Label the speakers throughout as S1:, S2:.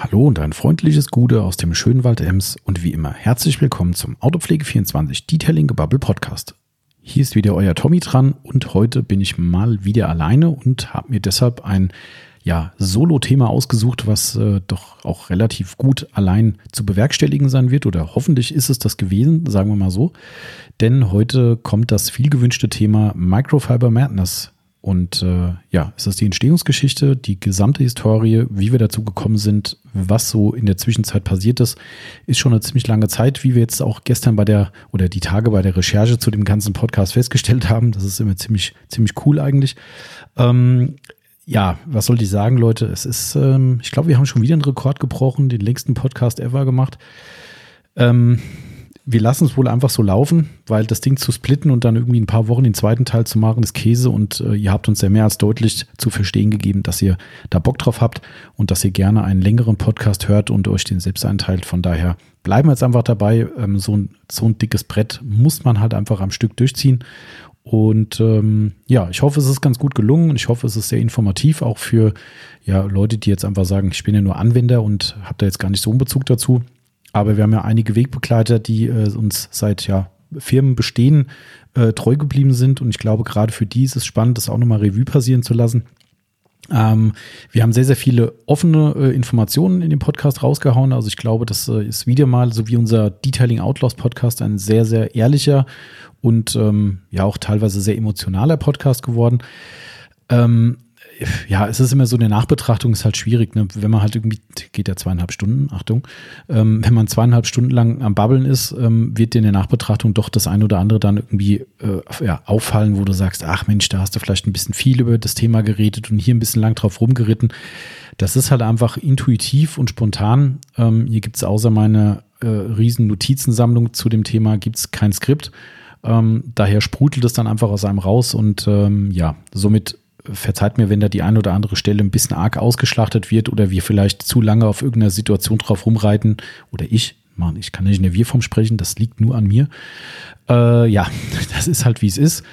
S1: Hallo und ein freundliches Gude aus dem schönen Wald Ems und wie immer herzlich willkommen zum Autopflege24 Detailing Gebubble Podcast. Hier ist wieder euer Tommy dran und heute bin ich mal wieder alleine und habe mir deshalb ein ja, Solo-Thema ausgesucht, was äh, doch auch relativ gut allein zu bewerkstelligen sein wird oder hoffentlich ist es das gewesen, sagen wir mal so. Denn heute kommt das viel gewünschte Thema Microfiber Madness und äh, ja, es ist die Entstehungsgeschichte, die gesamte Historie, wie wir dazu gekommen sind, was so in der Zwischenzeit passiert ist, ist schon eine ziemlich lange Zeit, wie wir jetzt auch gestern bei der oder die Tage bei der Recherche zu dem ganzen Podcast festgestellt haben. Das ist immer ziemlich, ziemlich cool eigentlich. Ähm, ja, was soll ich sagen, Leute? Es ist, ähm, ich glaube, wir haben schon wieder einen Rekord gebrochen, den längsten Podcast ever gemacht. Ähm, wir lassen es wohl einfach so laufen, weil das Ding zu splitten und dann irgendwie ein paar Wochen den zweiten Teil zu machen, ist Käse und äh, ihr habt uns ja mehr als deutlich zu verstehen gegeben, dass ihr da Bock drauf habt und dass ihr gerne einen längeren Podcast hört und euch den selbst einteilt. Von daher bleiben wir jetzt einfach dabei. Ähm, so, ein, so ein dickes Brett muss man halt einfach am Stück durchziehen. Und ähm, ja, ich hoffe, es ist ganz gut gelungen und ich hoffe, es ist sehr informativ, auch für ja, Leute, die jetzt einfach sagen, ich bin ja nur Anwender und habe da jetzt gar nicht so einen Bezug dazu. Aber wir haben ja einige Wegbegleiter, die äh, uns seit ja, Firmen bestehen äh, treu geblieben sind. Und ich glaube, gerade für die ist es spannend, das auch nochmal Revue passieren zu lassen. Ähm, wir haben sehr, sehr viele offene äh, Informationen in dem Podcast rausgehauen. Also ich glaube, das äh, ist wieder mal, so wie unser Detailing Outlaws Podcast, ein sehr, sehr ehrlicher und ähm, ja auch teilweise sehr emotionaler Podcast geworden. Ähm, ja, es ist immer so, eine Nachbetrachtung ist halt schwierig, ne? wenn man halt irgendwie, geht ja zweieinhalb Stunden, Achtung, ähm, wenn man zweieinhalb Stunden lang am Babbeln ist, ähm, wird dir in der Nachbetrachtung doch das ein oder andere dann irgendwie äh, ja, auffallen, wo du sagst, ach Mensch, da hast du vielleicht ein bisschen viel über das Thema geredet und hier ein bisschen lang drauf rumgeritten. Das ist halt einfach intuitiv und spontan. Ähm, hier gibt's außer meiner äh, riesen Notizensammlung zu dem Thema, gibt's kein Skript. Ähm, daher sprudelt es dann einfach aus einem raus und ähm, ja, somit verzeiht mir, wenn da die eine oder andere Stelle ein bisschen arg ausgeschlachtet wird oder wir vielleicht zu lange auf irgendeiner Situation drauf rumreiten oder ich, Mann, ich kann nicht in der Wir-Form sprechen, das liegt nur an mir. Äh, ja, das ist halt wie es ist.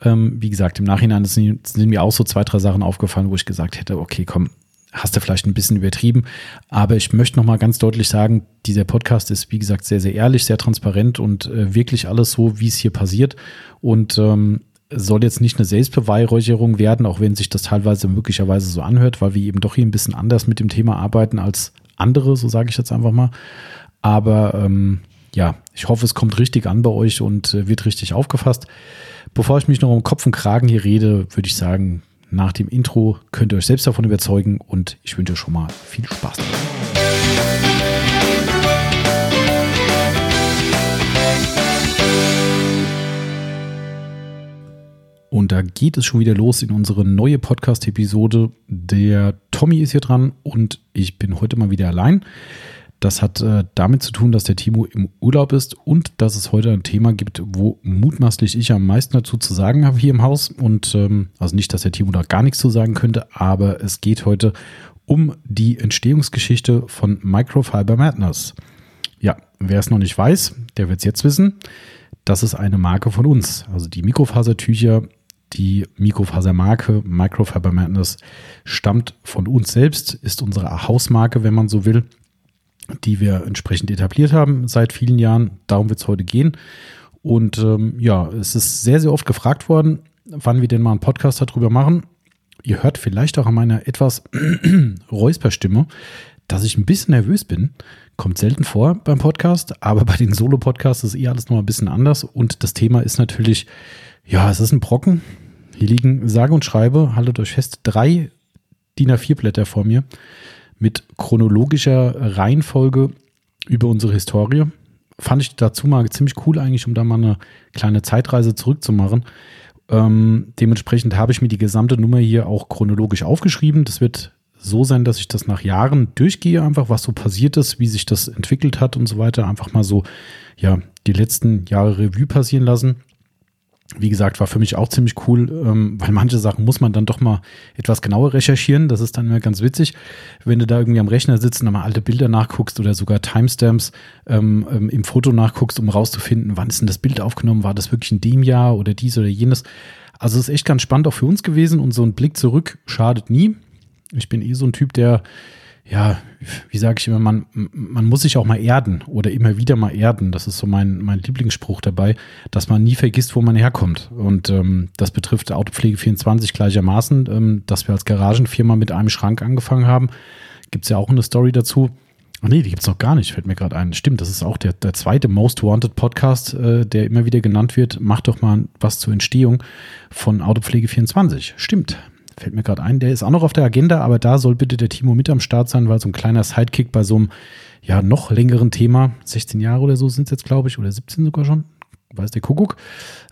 S1: Ähm, wie gesagt, im Nachhinein sind, sind mir auch so zwei, drei Sachen aufgefallen, wo ich gesagt hätte, okay, komm, hast du vielleicht ein bisschen übertrieben. Aber ich möchte nochmal ganz deutlich sagen, dieser Podcast ist, wie gesagt, sehr, sehr ehrlich, sehr transparent und äh, wirklich alles so, wie es hier passiert. Und ähm, soll jetzt nicht eine Selbstbeweihräucherung werden, auch wenn sich das teilweise möglicherweise so anhört, weil wir eben doch hier ein bisschen anders mit dem Thema arbeiten als andere, so sage ich jetzt einfach mal. Aber ähm, ja, ich hoffe, es kommt richtig an bei euch und äh, wird richtig aufgefasst. Bevor ich mich noch um Kopf und Kragen hier rede, würde ich sagen, nach dem Intro könnt ihr euch selbst davon überzeugen und ich wünsche euch schon mal viel Spaß. Und da geht es schon wieder los in unsere neue Podcast-Episode. Der Tommy ist hier dran und ich bin heute mal wieder allein. Das hat äh, damit zu tun, dass der Timo im Urlaub ist und dass es heute ein Thema gibt, wo mutmaßlich ich am meisten dazu zu sagen habe hier im Haus. Und ähm, also nicht, dass der Timo da gar nichts zu sagen könnte, aber es geht heute um die Entstehungsgeschichte von Microfiber Madness. Ja, wer es noch nicht weiß, der wird es jetzt wissen. Das ist eine Marke von uns. Also die Mikrofasertücher die Mikrofasermarke Microfiber Madness stammt von uns selbst, ist unsere Hausmarke, wenn man so will, die wir entsprechend etabliert haben seit vielen Jahren. Darum wird es heute gehen. Und ähm, ja, es ist sehr, sehr oft gefragt worden, wann wir denn mal einen Podcast darüber machen. Ihr hört vielleicht auch an meiner etwas Räusperstimme, dass ich ein bisschen nervös bin. Kommt selten vor beim Podcast, aber bei den Solo-Podcasts ist eh alles noch ein bisschen anders. Und das Thema ist natürlich ja, es ist ein Brocken. Hier liegen sage und schreibe, haltet euch fest, drei DIN A4 Blätter vor mir mit chronologischer Reihenfolge über unsere Historie. Fand ich dazu mal ziemlich cool eigentlich, um da mal eine kleine Zeitreise zurückzumachen. Ähm, dementsprechend habe ich mir die gesamte Nummer hier auch chronologisch aufgeschrieben. Das wird so sein, dass ich das nach Jahren durchgehe, einfach was so passiert ist, wie sich das entwickelt hat und so weiter. Einfach mal so, ja, die letzten Jahre Revue passieren lassen wie gesagt, war für mich auch ziemlich cool, ähm, weil manche Sachen muss man dann doch mal etwas genauer recherchieren. Das ist dann immer ganz witzig, wenn du da irgendwie am Rechner sitzt und mal alte Bilder nachguckst oder sogar Timestamps ähm, ähm, im Foto nachguckst, um rauszufinden, wann ist denn das Bild aufgenommen, war das wirklich in dem Jahr oder dies oder jenes. Also ist echt ganz spannend auch für uns gewesen und so ein Blick zurück schadet nie. Ich bin eh so ein Typ, der ja, wie sage ich immer, man, man muss sich auch mal erden oder immer wieder mal erden. Das ist so mein, mein Lieblingsspruch dabei, dass man nie vergisst, wo man herkommt. Und ähm, das betrifft Autopflege 24 gleichermaßen, ähm, dass wir als Garagenfirma mit einem Schrank angefangen haben. Gibt es ja auch eine Story dazu. Ach nee, die gibt es noch gar nicht, fällt mir gerade ein. Stimmt, das ist auch der, der zweite Most Wanted Podcast, äh, der immer wieder genannt wird. Macht doch mal was zur Entstehung von Autopflege 24. Stimmt, fällt mir gerade ein. Der ist auch noch auf der Agenda, aber da soll bitte der Timo mit am Start sein, weil so ein kleiner Sidekick bei so einem ja noch längeren Thema, 16 Jahre oder so sind es jetzt, glaube ich, oder 17 sogar schon, weiß der Kuckuck.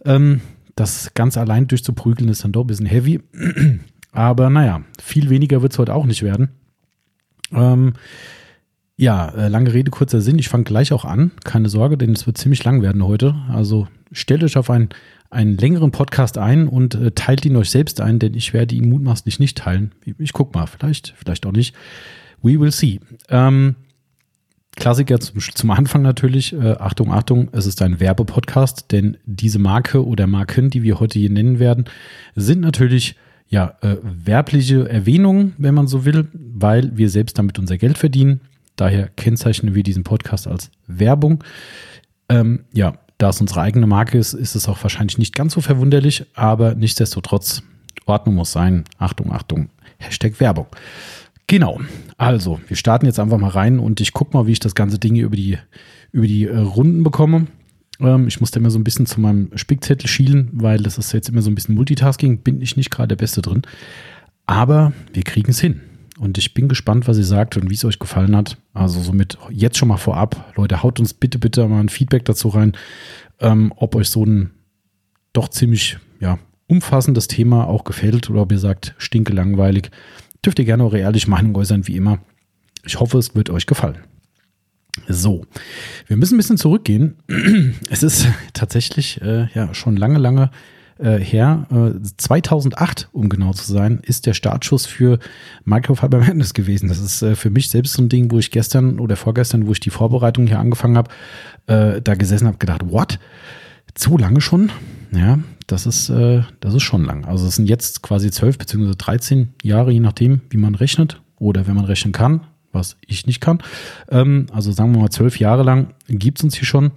S1: Ähm, das ganz allein durchzuprügeln ist dann doch ein bisschen heavy. aber naja, viel weniger wird es heute auch nicht werden. Ähm, ja, äh, lange Rede, kurzer Sinn. Ich fange gleich auch an. Keine Sorge, denn es wird ziemlich lang werden heute. Also stellt euch auf einen, einen längeren Podcast ein und äh, teilt ihn euch selbst ein, denn ich werde ihn mutmaßlich nicht teilen. Ich guck mal, vielleicht, vielleicht auch nicht. We will see. Ähm, Klassiker zum, zum Anfang natürlich. Äh, Achtung, Achtung, es ist ein Werbepodcast, denn diese Marke oder Marken, die wir heute hier nennen werden, sind natürlich ja äh, werbliche Erwähnungen, wenn man so will, weil wir selbst damit unser Geld verdienen. Daher kennzeichnen wir diesen Podcast als Werbung. Ähm, ja, da es unsere eigene Marke ist, ist es auch wahrscheinlich nicht ganz so verwunderlich, aber nichtsdestotrotz, Ordnung muss sein. Achtung, Achtung, Hashtag Werbung. Genau, also wir starten jetzt einfach mal rein und ich gucke mal, wie ich das ganze Ding über die, über die äh, Runden bekomme. Ähm, ich musste immer so ein bisschen zu meinem Spickzettel schielen, weil das ist jetzt immer so ein bisschen Multitasking, bin ich nicht gerade der Beste drin. Aber wir kriegen es hin. Und ich bin gespannt, was ihr sagt und wie es euch gefallen hat. Also somit jetzt schon mal vorab. Leute, haut uns bitte, bitte mal ein Feedback dazu rein, ähm, ob euch so ein doch ziemlich ja, umfassendes Thema auch gefällt oder ob ihr sagt, stinke langweilig. Dürft ihr gerne eure ehrliche Meinung äußern, wie immer. Ich hoffe, es wird euch gefallen. So, wir müssen ein bisschen zurückgehen. Es ist tatsächlich äh, ja schon lange, lange äh, her, äh, 2008, um genau zu sein, ist der Startschuss für Microfiber Madness gewesen. Das ist äh, für mich selbst so ein Ding, wo ich gestern oder vorgestern, wo ich die Vorbereitung hier angefangen habe, äh, da gesessen habe, gedacht, what? Zu lange schon? Ja, das ist, äh, das ist schon lang. Also es sind jetzt quasi 12 bzw. 13 Jahre, je nachdem, wie man rechnet oder wenn man rechnen kann, was ich nicht kann. Ähm, also sagen wir mal zwölf Jahre lang gibt es uns hier schon.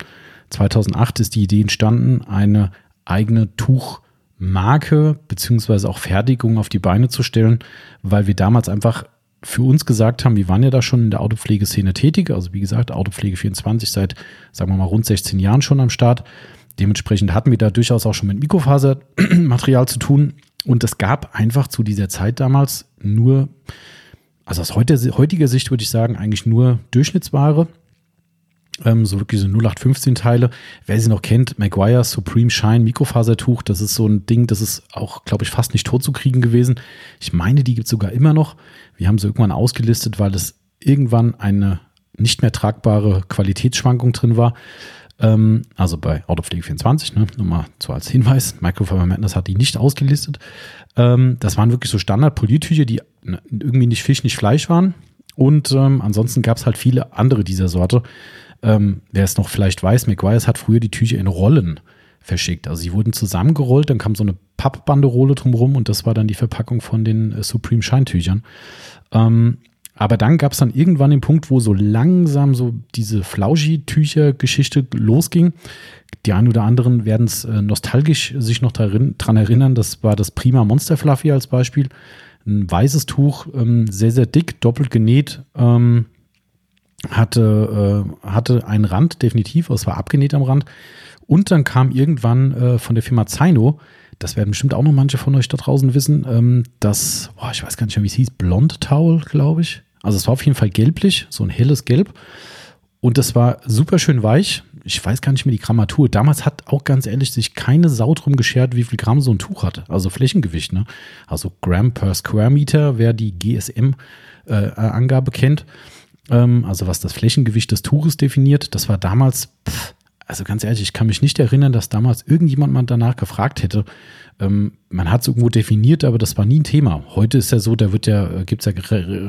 S1: 2008 ist die Idee entstanden, eine eigene Tuchmarke beziehungsweise auch Fertigung auf die Beine zu stellen, weil wir damals einfach für uns gesagt haben, wir waren ja da schon in der Autopflegeszene tätig, also wie gesagt, Autopflege 24 seit, sagen wir mal, rund 16 Jahren schon am Start. Dementsprechend hatten wir da durchaus auch schon mit Mikrofasermaterial zu tun. Und es gab einfach zu dieser Zeit damals nur, also aus heutiger Sicht würde ich sagen, eigentlich nur Durchschnittsware. Ähm, so wirklich so 0815 Teile. Wer sie noch kennt, Maguire Supreme Shine Mikrofasertuch, das ist so ein Ding, das ist auch, glaube ich, fast nicht tot zu kriegen gewesen. Ich meine, die gibt es sogar immer noch. Wir haben sie irgendwann ausgelistet, weil es irgendwann eine nicht mehr tragbare Qualitätsschwankung drin war. Ähm, also bei Autopflege 24, ne, nur mal so als Hinweis. Microfiber Madness hat die nicht ausgelistet. Ähm, das waren wirklich so Standard-Poliertücher, die ne, irgendwie nicht Fisch, nicht Fleisch waren. Und ähm, ansonsten gab es halt viele andere dieser Sorte. Ähm, wer es noch vielleicht weiß, McGuire's hat früher die Tücher in Rollen verschickt. Also sie wurden zusammengerollt, dann kam so eine Pappbanderole drumherum und das war dann die Verpackung von den äh, Supreme Scheintüchern. Ähm, aber dann gab es dann irgendwann den Punkt, wo so langsam so diese Flauschi-Tücher-Geschichte losging. Die einen oder anderen werden es äh, nostalgisch sich noch darin, dran erinnern. Das war das Prima Monster Fluffy als Beispiel. Ein weißes Tuch, ähm, sehr, sehr dick, doppelt genäht. Ähm, hatte, äh, hatte einen Rand, definitiv, es war abgenäht am Rand. Und dann kam irgendwann äh, von der Firma Zaino, das werden bestimmt auch noch manche von euch da draußen wissen, ähm, das, boah, ich weiß gar nicht mehr, wie es hieß, Blond Towel, glaube ich. Also es war auf jeden Fall gelblich, so ein helles Gelb. Und das war super schön weich. Ich weiß gar nicht mehr die Grammatur. Damals hat auch ganz ehrlich sich keine Sau drum geschert, wie viel Gramm so ein Tuch hatte. Also Flächengewicht, ne? Also Gramm per Square Meter, wer die GSM-Angabe äh, kennt ähm, also was das Flächengewicht des Tuches definiert. Das war damals, pff, also ganz ehrlich, ich kann mich nicht erinnern, dass damals irgendjemand mal danach gefragt hätte. Ähm, man hat es irgendwo definiert, aber das war nie ein Thema. Heute ist ja so, da wird ja, äh, gibt es ja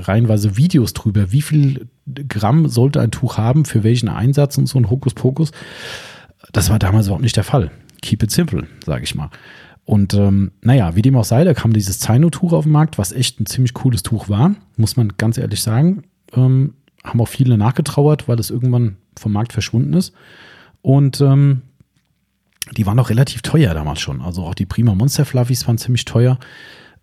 S1: reihenweise Videos drüber, wie viel Gramm sollte ein Tuch haben, für welchen Einsatz und so ein Hokuspokus. Das war damals überhaupt nicht der Fall. Keep it simple, sage ich mal. Und ähm, naja, wie dem auch sei, da kam dieses Zaino-Tuch auf den Markt, was echt ein ziemlich cooles Tuch war, muss man ganz ehrlich sagen Ähm, haben auch viele nachgetrauert, weil es irgendwann vom Markt verschwunden ist. Und ähm, die waren auch relativ teuer damals schon. Also auch die Prima Monster Fluffies waren ziemlich teuer.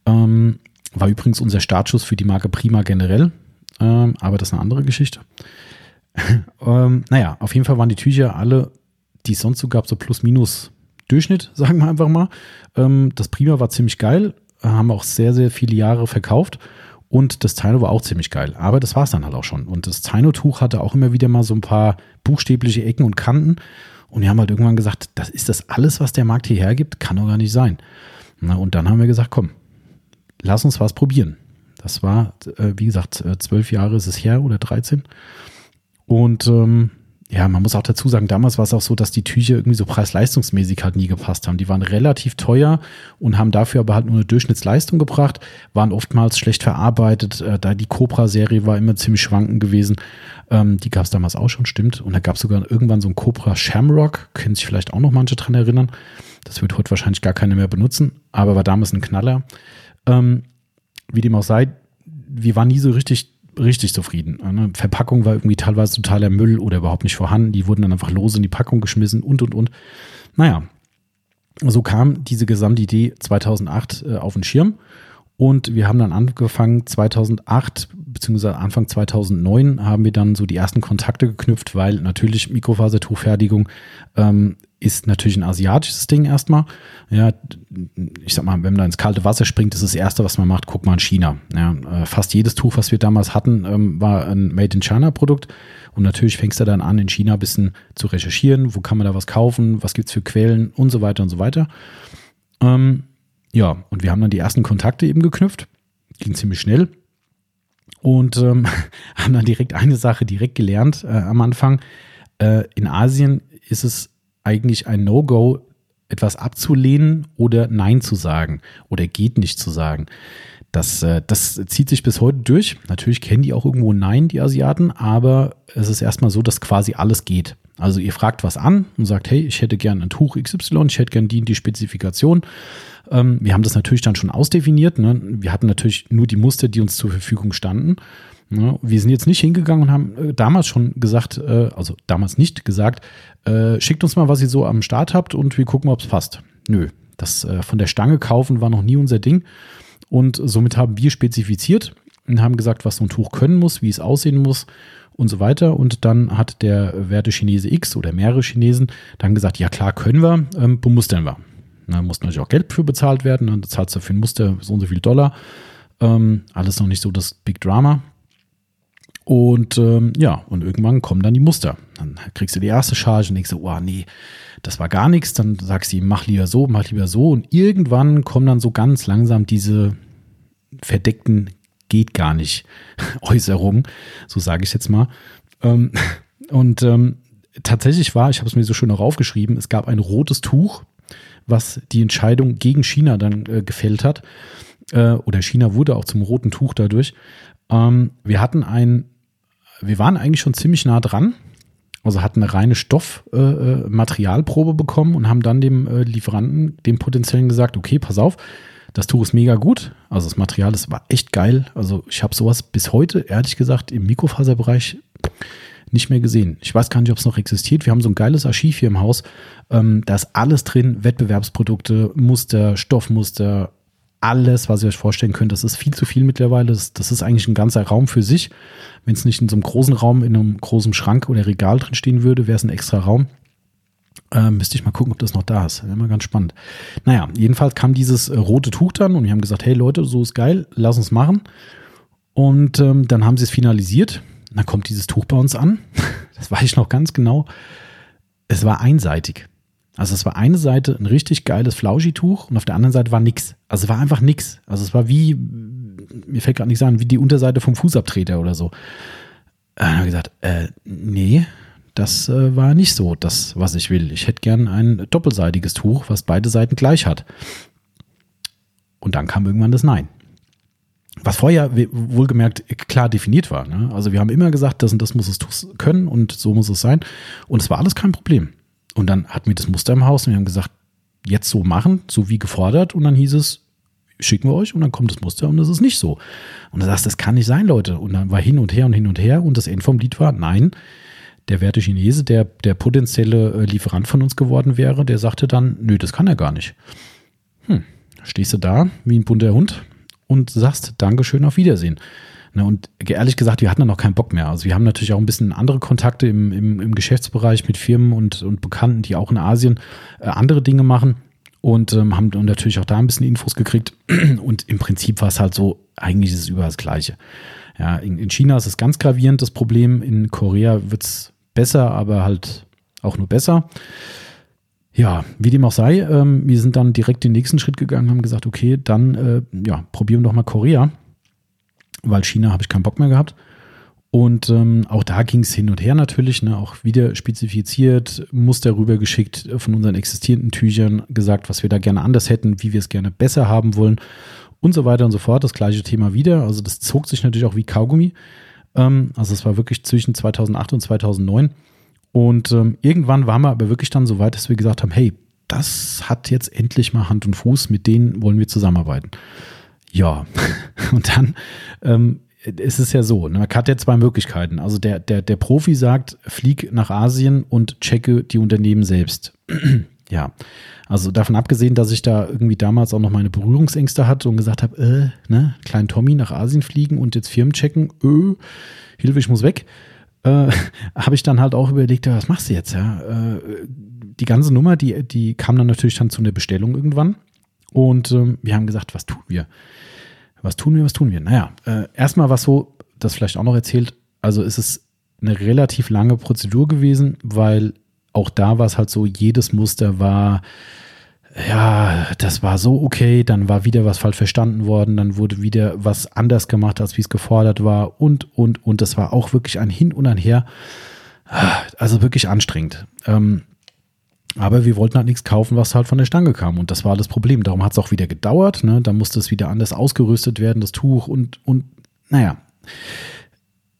S1: Ähm, war übrigens unser Startschuss für die Marke Prima generell. Ähm, aber das ist eine andere Geschichte. ähm, naja, auf jeden Fall waren die Tücher alle, die es sonst so gab, so plus minus Durchschnitt, sagen wir einfach mal. Ähm, das Prima war ziemlich geil, haben auch sehr, sehr viele Jahre verkauft. Und das Taino war auch ziemlich geil. Aber das war es dann halt auch schon. Und das Taino-Tuch hatte auch immer wieder mal so ein paar buchstäbliche Ecken und Kanten. Und wir haben halt irgendwann gesagt, das ist das alles, was der Markt hierher gibt, kann doch gar nicht sein. Na, und dann haben wir gesagt, komm, lass uns was probieren. Das war, äh, wie gesagt, äh, zwölf Jahre ist es her oder 13. Und ähm, ja, man muss auch dazu sagen, damals war es auch so, dass die Tücher irgendwie so preis-leistungsmäßig halt nie gepasst haben. Die waren relativ teuer und haben dafür aber halt nur eine Durchschnittsleistung gebracht, waren oftmals schlecht verarbeitet. Äh, da die Cobra-Serie war immer ziemlich schwankend gewesen. Ähm, die gab es damals auch schon, stimmt. Und da gab es sogar irgendwann so ein Cobra Shamrock, können sich vielleicht auch noch manche dran erinnern. Das wird heute wahrscheinlich gar keiner mehr benutzen, aber war damals ein Knaller. Ähm, wie dem auch sei, wir waren nie so richtig richtig zufrieden. Eine Verpackung war irgendwie teilweise totaler Müll oder überhaupt nicht vorhanden. Die wurden dann einfach lose in die Packung geschmissen und, und, und. Naja, so kam diese Gesamtidee 2008 äh, auf den Schirm. Und wir haben dann angefangen, 2008 beziehungsweise Anfang 2009 haben wir dann so die ersten Kontakte geknüpft, weil natürlich Mikrofasertuchfertigung ähm, ist natürlich ein asiatisches Ding erstmal. Ja, ich sag mal, wenn man da ins kalte Wasser springt, ist das Erste, was man macht, guck mal in China. Ja, äh, fast jedes Tuch, was wir damals hatten, ähm, war ein Made in China Produkt. Und natürlich fängst du dann an, in China ein bisschen zu recherchieren, wo kann man da was kaufen, was gibt's für Quellen und so weiter und so weiter. Ähm, ja, und wir haben dann die ersten Kontakte eben geknüpft. Ging ziemlich schnell. Und ähm, haben dann direkt eine Sache direkt gelernt äh, am Anfang. Äh, in Asien ist es eigentlich ein No-Go, etwas abzulehnen oder Nein zu sagen oder geht nicht zu sagen. Das, äh, das zieht sich bis heute durch. Natürlich kennen die auch irgendwo Nein, die Asiaten, aber es ist erstmal so, dass quasi alles geht. Also ihr fragt was an und sagt, hey, ich hätte gern ein Tuch XY, ich hätte gern die die Spezifikation. Ähm, wir haben das natürlich dann schon ausdefiniert. Ne? Wir hatten natürlich nur die Muster, die uns zur Verfügung standen. Ja, wir sind jetzt nicht hingegangen und haben äh, damals schon gesagt, äh, also damals nicht gesagt, äh, schickt uns mal, was ihr so am Start habt und wir gucken, ob es passt. Nö, das äh, von der Stange kaufen war noch nie unser Ding. Und somit haben wir spezifiziert und haben gesagt, was so ein Tuch können muss, wie es aussehen muss und so weiter. Und dann hat der Werte Chinese X oder mehrere Chinesen dann gesagt, ja klar, können wir, ähm, bemustern wir. Da muss natürlich auch Geld für bezahlt werden. Dann zahlst du für ein Muster so und so viel Dollar. Ähm, alles noch nicht so das Big Drama. Und ähm, ja, und irgendwann kommen dann die Muster. Dann kriegst du die erste Charge und denkst du, oh nee, das war gar nichts. Dann sagst du, mach lieber so, mach lieber so. Und irgendwann kommen dann so ganz langsam diese verdeckten geht gar nicht Äußerungen, so sage ich jetzt mal. Ähm, und ähm, tatsächlich war, ich habe es mir so schön auch aufgeschrieben, es gab ein rotes Tuch, was die Entscheidung gegen China dann äh, gefällt hat. Äh, oder China wurde auch zum roten Tuch dadurch. Ähm, wir hatten ein wir waren eigentlich schon ziemlich nah dran. Also hatten eine reine Stoffmaterialprobe äh, äh bekommen und haben dann dem äh, Lieferanten, dem potenziellen gesagt, okay, pass auf, das Tuch ist mega gut. Also das Material, das war echt geil. Also ich habe sowas bis heute, ehrlich gesagt, im Mikrofaserbereich nicht mehr gesehen. Ich weiß gar nicht, ob es noch existiert. Wir haben so ein geiles Archiv hier im Haus. Ähm, da ist alles drin, Wettbewerbsprodukte, Muster, Stoffmuster, alles, was ihr euch vorstellen könnt. Das ist viel zu viel mittlerweile. Das, das ist eigentlich ein ganzer Raum für sich. Wenn es nicht in so einem großen Raum, in einem großen Schrank oder Regal drin stehen würde, wäre es ein extra Raum. Ähm, müsste ich mal gucken, ob das noch da ist. Immer ganz spannend. Naja, jedenfalls kam dieses äh, rote Tuch dann und wir haben gesagt, hey Leute, so ist geil, lass uns machen. Und ähm, dann haben sie es finalisiert. Dann kommt dieses Tuch bei uns an. Das weiß ich noch ganz genau. Es war einseitig. Also es war eine Seite ein richtig geiles Flauschi-Tuch und auf der anderen Seite war nix. Also es war einfach nix. Also es war wie, mir fällt gerade nicht an, wie die Unterseite vom Fußabtreter oder so. Dann habe ich gesagt, äh, nee, das äh, war nicht so das, was ich will. Ich hätte gern ein doppelseitiges Tuch, was beide Seiten gleich hat. Und dann kam irgendwann das Nein. Was vorher wohlgemerkt klar definiert war. Ne? Also wir haben immer gesagt, das und das muss es können und so muss es sein. Und es war alles kein Problem. Und dann hatten wir das Muster im Haus und wir haben gesagt, jetzt so machen, so wie gefordert. Und dann hieß es, schicken wir euch und dann kommt das Muster und das ist nicht so. Und du sagst, das kann nicht sein, Leute. Und dann war hin und her und hin und her und das Ende vom Lied war, nein, der werte Chinese, der der potenzielle äh, Lieferant von uns geworden wäre, der sagte dann, nö, das kann er gar nicht. Hm, stehst du da wie ein bunter Hund und sagst Dankeschön, auf Wiedersehen. Na, und ehrlich gesagt, wir hatten dann auch keinen Bock mehr. Also wir haben natürlich auch ein bisschen andere Kontakte im, im, im Geschäftsbereich mit Firmen und, und Bekannten, die auch in Asien äh, andere Dinge machen und ähm, haben natürlich auch da ein bisschen Infos gekriegt. Und im Prinzip war es halt so, eigentlich ist es überall das Gleiche. Ja, in, in China ist es ganz gravierend das Problem, in Korea wird es besser, aber halt auch nur besser. Ja, wie dem auch sei, ähm, wir sind dann direkt den nächsten Schritt gegangen, haben gesagt, okay, dann äh, ja, probieren wir doch mal Korea, weil China habe ich keinen Bock mehr gehabt. Und ähm, auch da ging es hin und her natürlich, ne, auch wieder spezifiziert, Muster rübergeschickt von unseren existierenden Tüchern, gesagt, was wir da gerne anders hätten, wie wir es gerne besser haben wollen und so weiter und so fort. Das gleiche Thema wieder. Also das zog sich natürlich auch wie Kaugummi. Ähm, also es war wirklich zwischen 2008 und 2009. Und ähm, irgendwann waren wir aber wirklich dann so weit, dass wir gesagt haben, hey, das hat jetzt endlich mal Hand und Fuß, mit denen wollen wir zusammenarbeiten. Ja, und dann ähm, ist es ja so, ne, man hat ja zwei Möglichkeiten. Also der, der, der Profi sagt, flieg nach Asien und checke die Unternehmen selbst. ja, also davon abgesehen, dass ich da irgendwie damals auch noch meine Berührungsängste hatte und gesagt habe, äh, ne, kleinen Tommy nach Asien fliegen und jetzt Firmen checken, öh, Hilfe, ich muss weg, äh, habe ich dann halt auch überlegt, ja, was machst du jetzt, ja? Äh, die ganze Nummer, die, die kam dann natürlich dann zu einer Bestellung irgendwann und äh, wir haben gesagt, was tun wir? Was tun wir, was tun wir? Naja, äh, erstmal was so, das vielleicht auch noch erzählt, also ist es eine relativ lange Prozedur gewesen, weil auch da war es halt so, jedes Muster war, ja, das war so okay, dann war wieder was falsch verstanden worden, dann wurde wieder was anders gemacht, als wie es gefordert war und, und, und. Das war auch wirklich ein Hin und ein Her. Also wirklich anstrengend. Ähm, aber wir wollten halt nichts kaufen, was halt von der Stange kam. Und das war das Problem. Darum hat es auch wieder gedauert. Ne? Da musste es wieder anders ausgerüstet werden, das Tuch und, und naja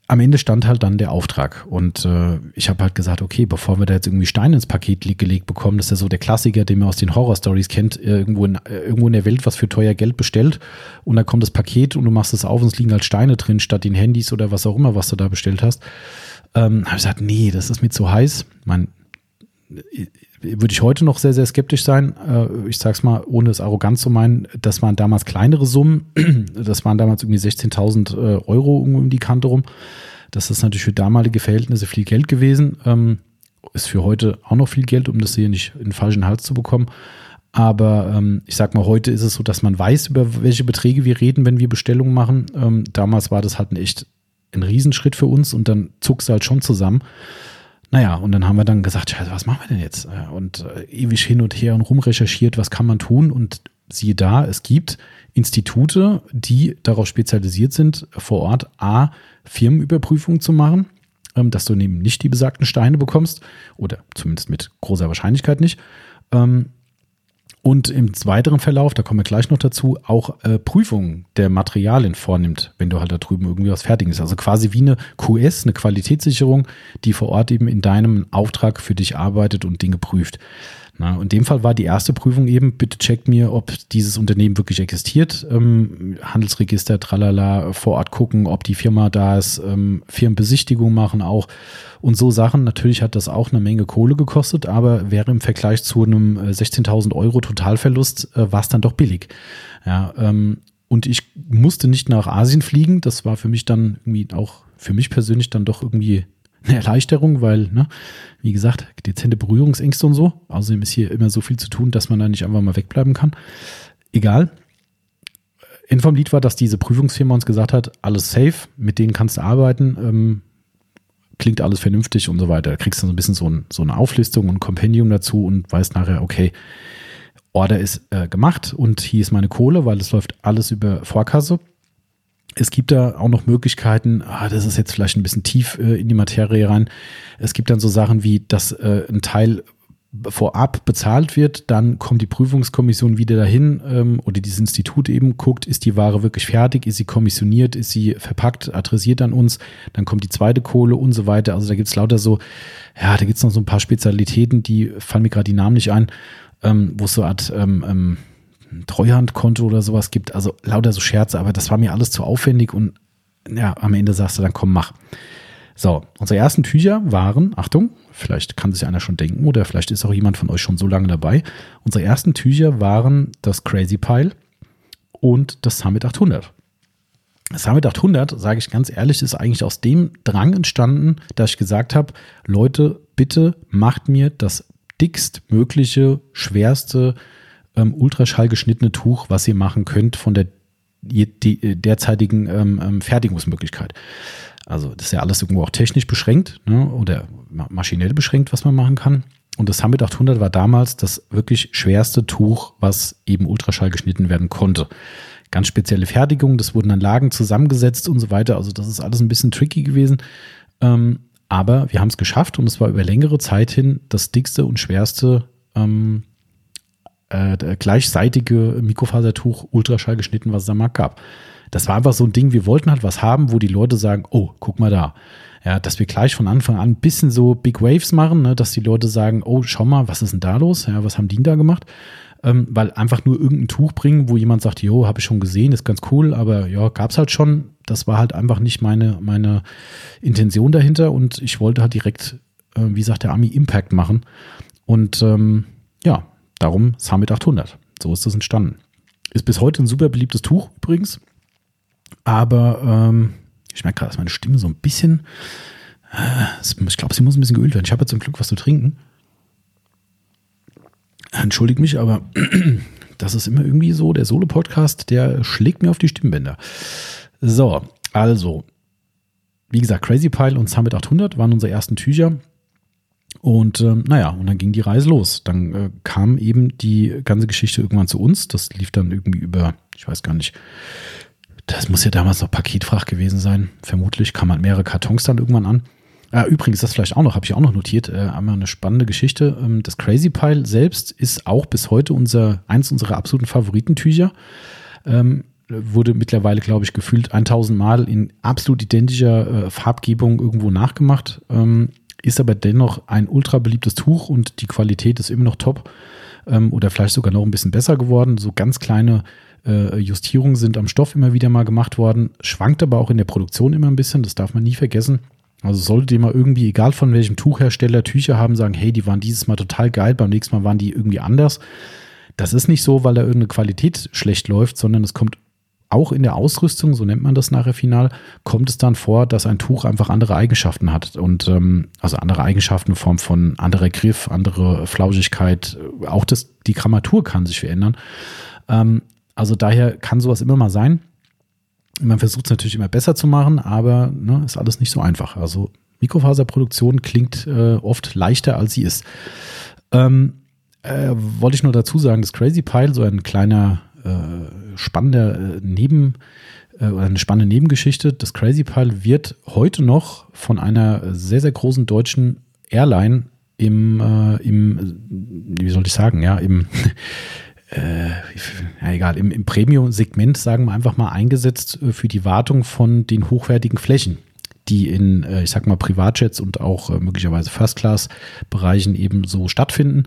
S1: am Ende stand halt dann der Auftrag. Und äh, ich habe halt gesagt, okay, bevor wir da jetzt irgendwie Steine ins Paket gelegt bekommen, das ist ja so der Klassiker, den man aus den Horror-Stories kennt, äh, irgendwo, in, äh, irgendwo in der Welt was für teuer Geld bestellt und dann kommt das Paket und du machst es auf und es liegen halt Steine drin, statt den Handys oder was auch immer, was du da bestellt hast. Ähm, habe ich gesagt, nee, das ist mir zu heiß. Man, würde ich heute noch sehr, sehr skeptisch sein. Äh, ich sage es mal, ohne es arrogant zu meinen, das waren damals kleinere Summen. Das waren damals irgendwie 16.000 äh, Euro um die Kante rum. Das ist natürlich für damalige Verhältnisse viel Geld gewesen. Ähm, ist für heute auch noch viel Geld, um das hier nicht in den falschen Hals zu bekommen. Aber ähm, ich sag mal, heute ist es so, dass man weiß, über welche Beträge wir reden, wenn wir Bestellungen machen. Ähm, damals war das halt ein echt ein Riesenschritt für uns und dann zuckst du halt schon zusammen. Naja, und dann haben wir dann gesagt, was machen wir denn jetzt? Und äh, ewig hin und her und rumrecherchiert, was kann man tun? Und siehe da, es gibt Institute, die darauf spezialisiert sind, vor Ort A, Firmenüberprüfungen zu machen, ähm, dass du eben nicht die besagten Steine bekommst oder zumindest mit großer Wahrscheinlichkeit nicht. Ähm, und im weiteren Verlauf, da kommen wir gleich noch dazu, auch äh, Prüfungen der Materialien vornimmt, wenn du halt da drüben irgendwie was fertig ist. Also quasi wie eine QS, eine Qualitätssicherung, die vor Ort eben in deinem Auftrag für dich arbeitet und Dinge prüft. Na, in dem Fall war die erste Prüfung eben, bitte checkt mir, ob dieses Unternehmen wirklich existiert. Ähm, Handelsregister, tralala, vor Ort gucken, ob die Firma da ist, ähm, Firmenbesichtigung machen auch und so Sachen. Natürlich hat das auch eine Menge Kohle gekostet, aber wäre im Vergleich zu einem 16.000 äh, Euro Totalverlust, äh, war es dann doch billig. Ja, ähm, und ich musste nicht nach Asien fliegen. Das war für mich dann irgendwie auch für mich persönlich dann doch irgendwie eine Erleichterung, weil, ne, wie gesagt, dezente Berührungsängste und so. Außerdem ist hier immer so viel zu tun, dass man da nicht einfach mal wegbleiben kann. Egal. In vom Lied war, dass diese Prüfungsfirma uns gesagt hat, alles safe, mit denen kannst du arbeiten, ähm, klingt alles vernünftig und so weiter. Da kriegst du so ein bisschen so, ein, so eine Auflistung und ein Kompendium dazu und weißt nachher, okay, Order ist äh, gemacht und hier ist meine Kohle, weil es läuft alles über Vorkasse es gibt da auch noch Möglichkeiten, ah, das ist jetzt vielleicht ein bisschen tief äh, in die Materie rein. Es gibt dann so Sachen wie, dass äh, ein Teil vorab bezahlt wird, dann kommt die Prüfungskommission wieder dahin ähm, oder dieses Institut eben guckt, ist die Ware wirklich fertig, ist sie kommissioniert, ist sie verpackt, adressiert an uns, dann kommt die zweite Kohle und so weiter. Also da gibt es lauter so, ja, da gibt es noch so ein paar Spezialitäten, die fallen mir gerade die Namen nicht ein, ähm, wo es so Art ähm, ähm, ein Treuhandkonto oder sowas gibt. Also lauter so Scherze, aber das war mir alles zu aufwendig und ja, am Ende sagst du dann, komm, mach. So, unsere ersten Tücher waren, Achtung, vielleicht kann sich einer schon denken oder vielleicht ist auch jemand von euch schon so lange dabei. Unsere ersten Tücher waren das Crazy Pile und das Summit 800. Das Summit 800, sage ich ganz ehrlich, ist eigentlich aus dem Drang entstanden, dass ich gesagt habe, Leute, bitte macht mir das dickstmögliche, schwerste, ähm, ultraschall geschnittene Tuch, was ihr machen könnt von der die, äh, derzeitigen ähm, ähm, Fertigungsmöglichkeit. Also das ist ja alles irgendwo auch technisch beschränkt ne, oder maschinell beschränkt, was man machen kann. Und das Summit 800 war damals das wirklich schwerste Tuch, was eben Ultraschall geschnitten werden konnte. Ganz spezielle Fertigung, das wurden dann Lagen zusammengesetzt und so weiter. Also das ist alles ein bisschen tricky gewesen. Ähm, aber wir haben es geschafft und es war über längere Zeit hin das dickste und schwerste ähm, äh, gleichseitige Mikrofasertuch Ultraschall geschnitten, was es am Markt gab. Das war einfach so ein Ding, wir wollten halt was haben, wo die Leute sagen, oh, guck mal da. Ja, dass wir gleich von Anfang an ein bisschen so Big Waves machen, ne, dass die Leute sagen, oh, schau mal, was ist denn da los? Ja, was haben die denn da gemacht? Ähm, weil einfach nur irgendein Tuch bringen, wo jemand sagt, jo, habe ich schon gesehen, ist ganz cool, aber ja, gab es halt schon. Das war halt einfach nicht meine, meine Intention dahinter und ich wollte halt direkt, äh, wie sagt der Ami, Impact machen. Und ähm, ja, darum Summit 800. So ist das entstanden. Ist bis heute ein super beliebtes Tuch übrigens. Aber ähm, ich merke gerade, dass meine Stimme so ein bisschen, äh, ich glaube, sie muss ein bisschen geölt werden. Ich habe jetzt zum Glück was zu trinken. Entschuldigt mich, aber das ist immer irgendwie so, der Solo-Podcast, der schlägt mir auf die Stimmbänder. So, also, wie gesagt, Crazy Pile und Summit 800 waren unsere ersten Tücher. Und ähm, naja, und dann ging die Reise los. Dann äh, kam eben die ganze Geschichte irgendwann zu uns. Das lief dann irgendwie über, ich weiß gar nicht, das muss ja damals noch Paketfracht gewesen sein. Vermutlich kam man mehrere Kartons dann irgendwann an. Äh, übrigens, das vielleicht auch noch, habe ich auch noch notiert, äh, einmal eine spannende Geschichte. Ähm, das Crazy Pile selbst ist auch bis heute unser, eins unserer absoluten Favoritentücher. Ähm, wurde mittlerweile, glaube ich, gefühlt 1000 Mal in absolut identischer äh, Farbgebung irgendwo nachgemacht. Ähm, ist aber dennoch ein ultra beliebtes Tuch und die Qualität ist immer noch top ähm, oder vielleicht sogar noch ein bisschen besser geworden. So ganz kleine äh, Justierungen sind am Stoff immer wieder mal gemacht worden, schwankt aber auch in der Produktion immer ein bisschen, das darf man nie vergessen. Also solltet ihr mal irgendwie, egal von welchem Tuchhersteller, Tücher haben, sagen, hey, die waren dieses Mal total geil, beim nächsten Mal waren die irgendwie anders. Das ist nicht so, weil da irgendeine Qualität schlecht läuft, sondern es kommt auch in der Ausrüstung, so nennt man das nachher final, kommt es dann vor, dass ein Tuch einfach andere Eigenschaften hat. Und ähm, also andere Eigenschaften in Form von anderer Griff, andere Flauschigkeit, auch das, die Grammatur kann sich verändern. Ähm, also daher kann sowas immer mal sein. Man versucht es natürlich immer besser zu machen, aber ne, ist alles nicht so einfach. Also Mikrofaserproduktion klingt äh, oft leichter, als sie ist. Ähm, äh, wollte ich nur dazu sagen, das Crazy Pile, so ein kleiner äh, spannender äh, Neben- äh, oder eine spannende Nebengeschichte. Das Crazy Pile wird heute noch von einer sehr, sehr großen deutschen Airline im, äh, im wie soll ich sagen, ja, im, äh, ja egal, im, im Premium-Segment, sagen wir einfach mal, eingesetzt für die Wartung von den hochwertigen Flächen, die in, äh, ich sag mal, Privatjets und auch äh, möglicherweise First-Class-Bereichen eben so stattfinden.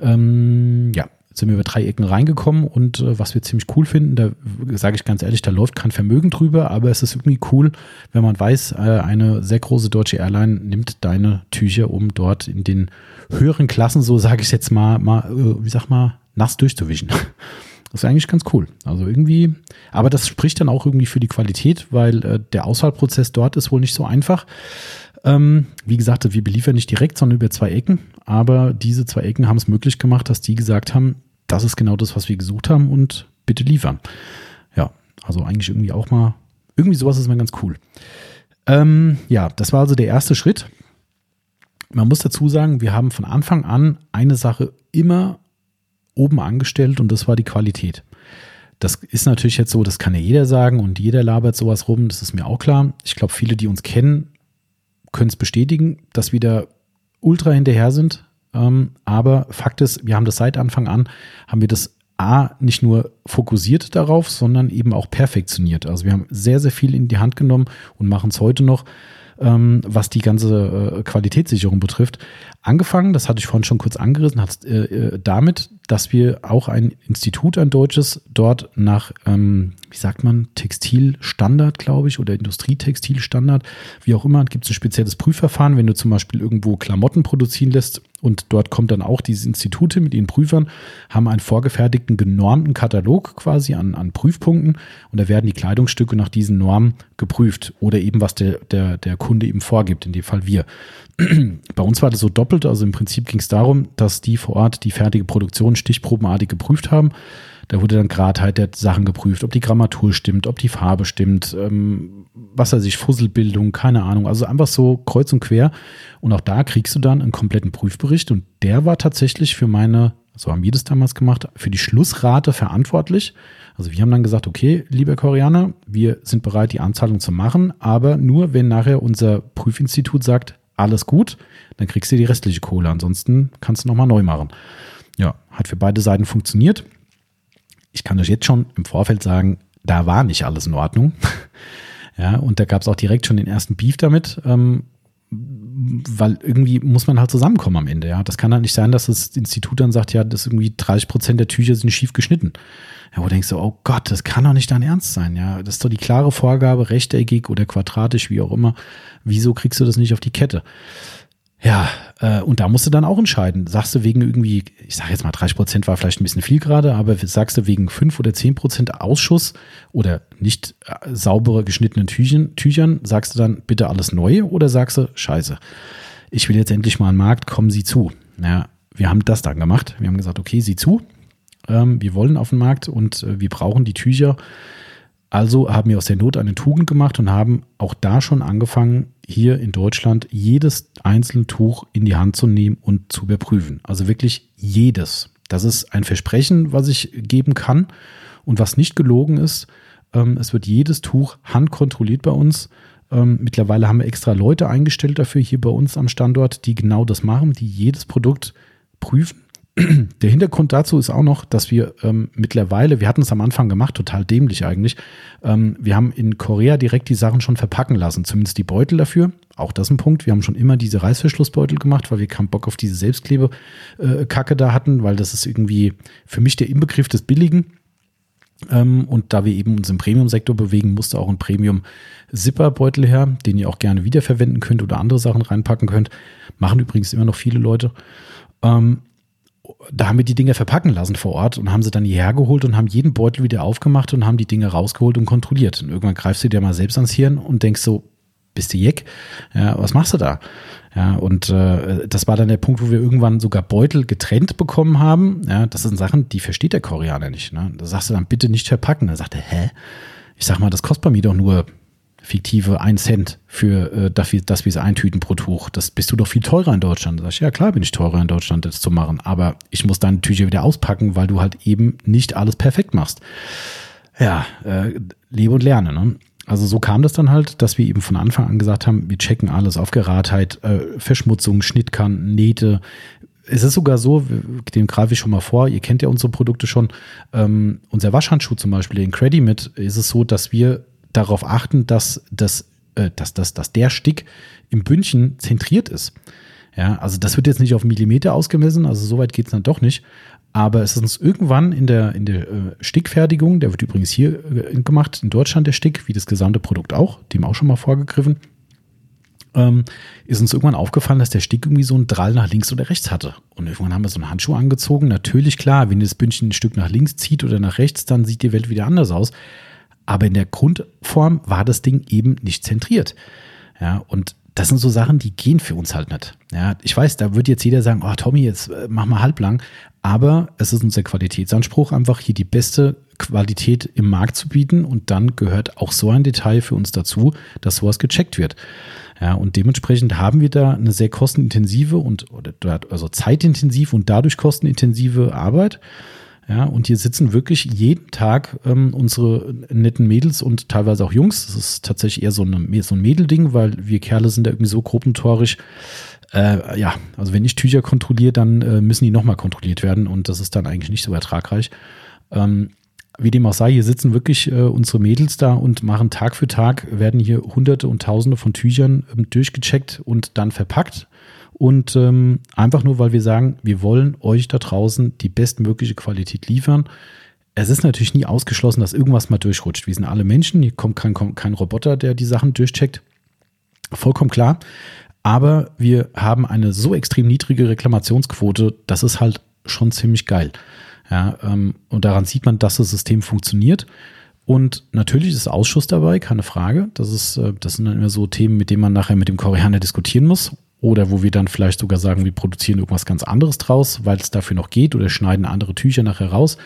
S1: Ähm, ja, sind wir über drei Ecken reingekommen und äh, was wir ziemlich cool finden, da sage ich ganz ehrlich, da läuft kein Vermögen drüber, aber es ist irgendwie cool, wenn man weiß, äh, eine sehr große deutsche Airline nimmt deine Tücher, um dort in den höheren Klassen, so sage ich jetzt mal, mal äh, wie sag mal, nass durchzuwischen. Das ist eigentlich ganz cool. Also irgendwie, aber das spricht dann auch irgendwie für die Qualität, weil äh, der Auswahlprozess dort ist wohl nicht so einfach. Ähm, wie gesagt, wir beliefern nicht direkt, sondern über zwei Ecken. Aber diese zwei Ecken haben es möglich gemacht, dass die gesagt haben, das ist genau das, was wir gesucht haben und bitte liefern. Ja, also eigentlich irgendwie auch mal, irgendwie sowas ist mal ganz cool. Ähm, ja, das war also der erste Schritt. Man muss dazu sagen, wir haben von Anfang an eine Sache immer oben angestellt und das war die Qualität. Das ist natürlich jetzt so, das kann ja jeder sagen und jeder labert sowas rum, das ist mir auch klar. Ich glaube, viele, die uns kennen, können es bestätigen, dass wir da ultra hinterher sind. Ähm, aber Fakt ist, wir haben das seit Anfang an, haben wir das A, nicht nur fokussiert darauf, sondern eben auch perfektioniert. Also wir haben sehr, sehr viel in die Hand genommen und machen es heute noch. ähm, was die ganze äh, Qualitätssicherung betrifft. Angefangen, das hatte ich vorhin schon kurz angerissen, hat äh, äh, damit, dass wir auch ein Institut, ein deutsches, dort nach, ähm, wie sagt man, Textilstandard, glaube ich, oder Industrietextilstandard, wie auch immer, gibt es ein spezielles Prüfverfahren, wenn du zum Beispiel irgendwo Klamotten produzieren lässt und dort kommt dann auch diese Institute mit ihren Prüfern, haben einen vorgefertigten, genormten Katalog quasi an, an Prüfpunkten und da werden die Kleidungsstücke nach diesen Normen geprüft oder eben was der, der, der Kunde eben vorgibt, in dem Fall wir. Bei uns war das so doppelt, also im Prinzip ging es darum, dass die vor Ort die fertige Produktion stichprobenartig geprüft haben. Da wurde dann Gradheit der Sachen geprüft, ob die Grammatur stimmt, ob die Farbe stimmt, ähm, was weiß ich, Fusselbildung, keine Ahnung. Also einfach so kreuz und quer. Und auch da kriegst du dann einen kompletten Prüfbericht. Und der war tatsächlich für meine, so haben wir das damals gemacht, für die Schlussrate verantwortlich. Also wir haben dann gesagt, okay, liebe Koreaner, wir sind bereit, die Anzahlung zu machen, aber nur, wenn nachher unser Prüfinstitut sagt, alles gut, dann kriegst du die restliche Kohle. Ansonsten kannst du nochmal neu machen. Ja, hat für beide Seiten funktioniert. Ich kann euch jetzt schon im Vorfeld sagen, da war nicht alles in Ordnung. ja, und da gab es auch direkt schon den ersten Beef damit. Ähm, weil irgendwie muss man halt zusammenkommen am Ende, ja. Das kann halt nicht sein, dass das Institut dann sagt, ja, das irgendwie 30 Prozent der Tücher sind schief geschnitten. Ja, wo denkst du, oh Gott, das kann doch nicht dein Ernst sein, ja. Das ist doch die klare Vorgabe, rechteckig oder quadratisch, wie auch immer. Wieso kriegst du das nicht auf die Kette? Ja, äh, und da musst du dann auch entscheiden. Sagst du wegen irgendwie, ich sage jetzt mal 30 Prozent war vielleicht ein bisschen viel gerade, aber sagst du wegen 5 oder 10 Prozent Ausschuss oder nicht äh, saubere geschnittenen Tüchern, Tüchern, sagst du dann bitte alles neu oder sagst du, scheiße, ich will jetzt endlich mal einen Markt, kommen Sie zu. Ja, wir haben das dann gemacht. Wir haben gesagt, okay, sieh zu, ähm, wir wollen auf den Markt und äh, wir brauchen die Tücher. Also haben wir aus der Not eine Tugend gemacht und haben auch da schon angefangen, hier in Deutschland jedes einzelne Tuch in die Hand zu nehmen und zu überprüfen. Also wirklich jedes. Das ist ein Versprechen, was ich geben kann und was nicht gelogen ist. Ähm, es wird jedes Tuch handkontrolliert bei uns. Ähm, mittlerweile haben wir extra Leute eingestellt dafür hier bei uns am Standort, die genau das machen, die jedes Produkt prüfen der Hintergrund dazu ist auch noch, dass wir ähm, mittlerweile, wir hatten es am Anfang gemacht, total dämlich eigentlich. Ähm, wir haben in Korea direkt die Sachen schon verpacken lassen, zumindest die Beutel dafür. Auch das ein Punkt. Wir haben schon immer diese Reißverschlussbeutel gemacht, weil wir keinen Bock auf diese Selbstklebe-Kacke äh, da hatten, weil das ist irgendwie für mich der Inbegriff des Billigen. Ähm, und da wir eben uns im Premium-Sektor bewegen, musste auch ein Premium-Zipper-Beutel her, den ihr auch gerne wiederverwenden könnt oder andere Sachen reinpacken könnt. Machen übrigens immer noch viele Leute. Ähm, da haben wir die Dinge verpacken lassen vor Ort und haben sie dann hierher geholt und haben jeden Beutel wieder aufgemacht und haben die Dinge rausgeholt und kontrolliert. Und irgendwann greifst du dir mal selbst ans Hirn und denkst so, bist du Jeck? Ja, was machst du da? Ja, und äh, das war dann der Punkt, wo wir irgendwann sogar Beutel getrennt bekommen haben. Ja, das sind Sachen, die versteht der Koreaner nicht. Ne? Da sagst du dann bitte nicht verpacken. Da sagt er, hä? Ich sag mal, das kostet bei mir doch nur fiktive 1 Cent für, äh, wir es eintüten pro Tuch. Das bist du doch viel teurer in Deutschland. Da sag ich, ja klar bin ich teurer in Deutschland, das zu machen, aber ich muss deine Tücher wieder auspacken, weil du halt eben nicht alles perfekt machst. Ja, äh, lebe und lerne. Ne? Also so kam das dann halt, dass wir eben von Anfang an gesagt haben, wir checken alles auf Geradheit, äh, Verschmutzung, Schnittkanten, Nähte. Es ist sogar so, dem greife ich schon mal vor, ihr kennt ja unsere Produkte schon, ähm, unser Waschhandschuh zum Beispiel, den Credit mit, ist es so, dass wir darauf achten, dass, das, äh, dass, dass, dass der Stick im Bündchen zentriert ist. Ja, also das wird jetzt nicht auf Millimeter ausgemessen, also so weit geht es dann doch nicht. Aber es ist uns irgendwann in der, in der äh, Stickfertigung, der wird übrigens hier äh, gemacht, in Deutschland der Stick, wie das gesamte Produkt auch, dem auch schon mal vorgegriffen, ähm, ist uns irgendwann aufgefallen, dass der Stick irgendwie so einen Drall nach links oder rechts hatte. Und irgendwann haben wir so einen Handschuh angezogen. Natürlich, klar, wenn das Bündchen ein Stück nach links zieht oder nach rechts, dann sieht die Welt wieder anders aus. Aber in der Grundform war das Ding eben nicht zentriert. Ja, und das sind so Sachen, die gehen für uns halt nicht. Ja, ich weiß, da wird jetzt jeder sagen, oh Tommy, jetzt äh, mach mal halblang. Aber es ist unser Qualitätsanspruch, einfach hier die beste Qualität im Markt zu bieten. Und dann gehört auch so ein Detail für uns dazu, dass sowas gecheckt wird. Ja, und dementsprechend haben wir da eine sehr kostenintensive und also zeitintensiv und dadurch kostenintensive Arbeit. Ja, und hier sitzen wirklich jeden Tag ähm, unsere netten Mädels und teilweise auch Jungs. Das ist tatsächlich eher so, eine, so ein Mädelding, weil wir Kerle sind da irgendwie so gruppentorisch. Äh, ja, also wenn ich Tücher kontrolliere, dann äh, müssen die nochmal kontrolliert werden und das ist dann eigentlich nicht so ertragreich. Ähm, wie dem auch sei, hier sitzen wirklich äh, unsere Mädels da und machen Tag für Tag, werden hier hunderte und tausende von Tüchern ähm, durchgecheckt und dann verpackt. Und ähm, einfach nur, weil wir sagen, wir wollen euch da draußen die bestmögliche Qualität liefern. Es ist natürlich nie ausgeschlossen, dass irgendwas mal durchrutscht. Wir sind alle Menschen, hier kommt kein, kein Roboter, der die Sachen durchcheckt. Vollkommen klar. Aber wir haben eine so extrem niedrige Reklamationsquote, das ist halt schon ziemlich geil. Ja, ähm, und daran sieht man, dass das System funktioniert. Und natürlich ist Ausschuss dabei, keine Frage. Das, ist, äh, das sind dann immer so Themen, mit denen man nachher mit dem Koreaner diskutieren muss. Oder wo wir dann vielleicht sogar sagen, wir produzieren irgendwas ganz anderes draus, weil es dafür noch geht, oder schneiden andere Tücher nachher raus.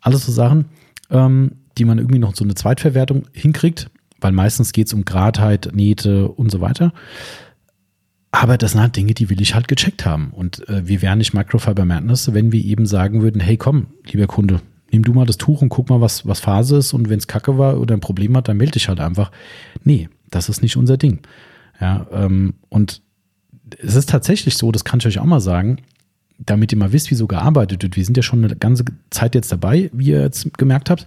S1: Alles so Sachen, ähm, die man irgendwie noch so eine Zweitverwertung hinkriegt, weil meistens geht es um Gradheit, Nähte und so weiter. Aber das sind halt Dinge, die will ich halt gecheckt haben. Und äh, wir wären nicht Microfiber Madness, wenn wir eben sagen würden, hey komm, lieber Kunde, nimm du mal das Tuch und guck mal, was, was Phase ist. Und wenn es kacke war oder ein Problem hat, dann melde dich halt einfach. Nee, das ist nicht unser Ding. Ja, ähm, und es ist tatsächlich so, das kann ich euch auch mal sagen, damit ihr mal wisst, wie so gearbeitet wird. Wir sind ja schon eine ganze Zeit jetzt dabei, wie ihr jetzt gemerkt habt.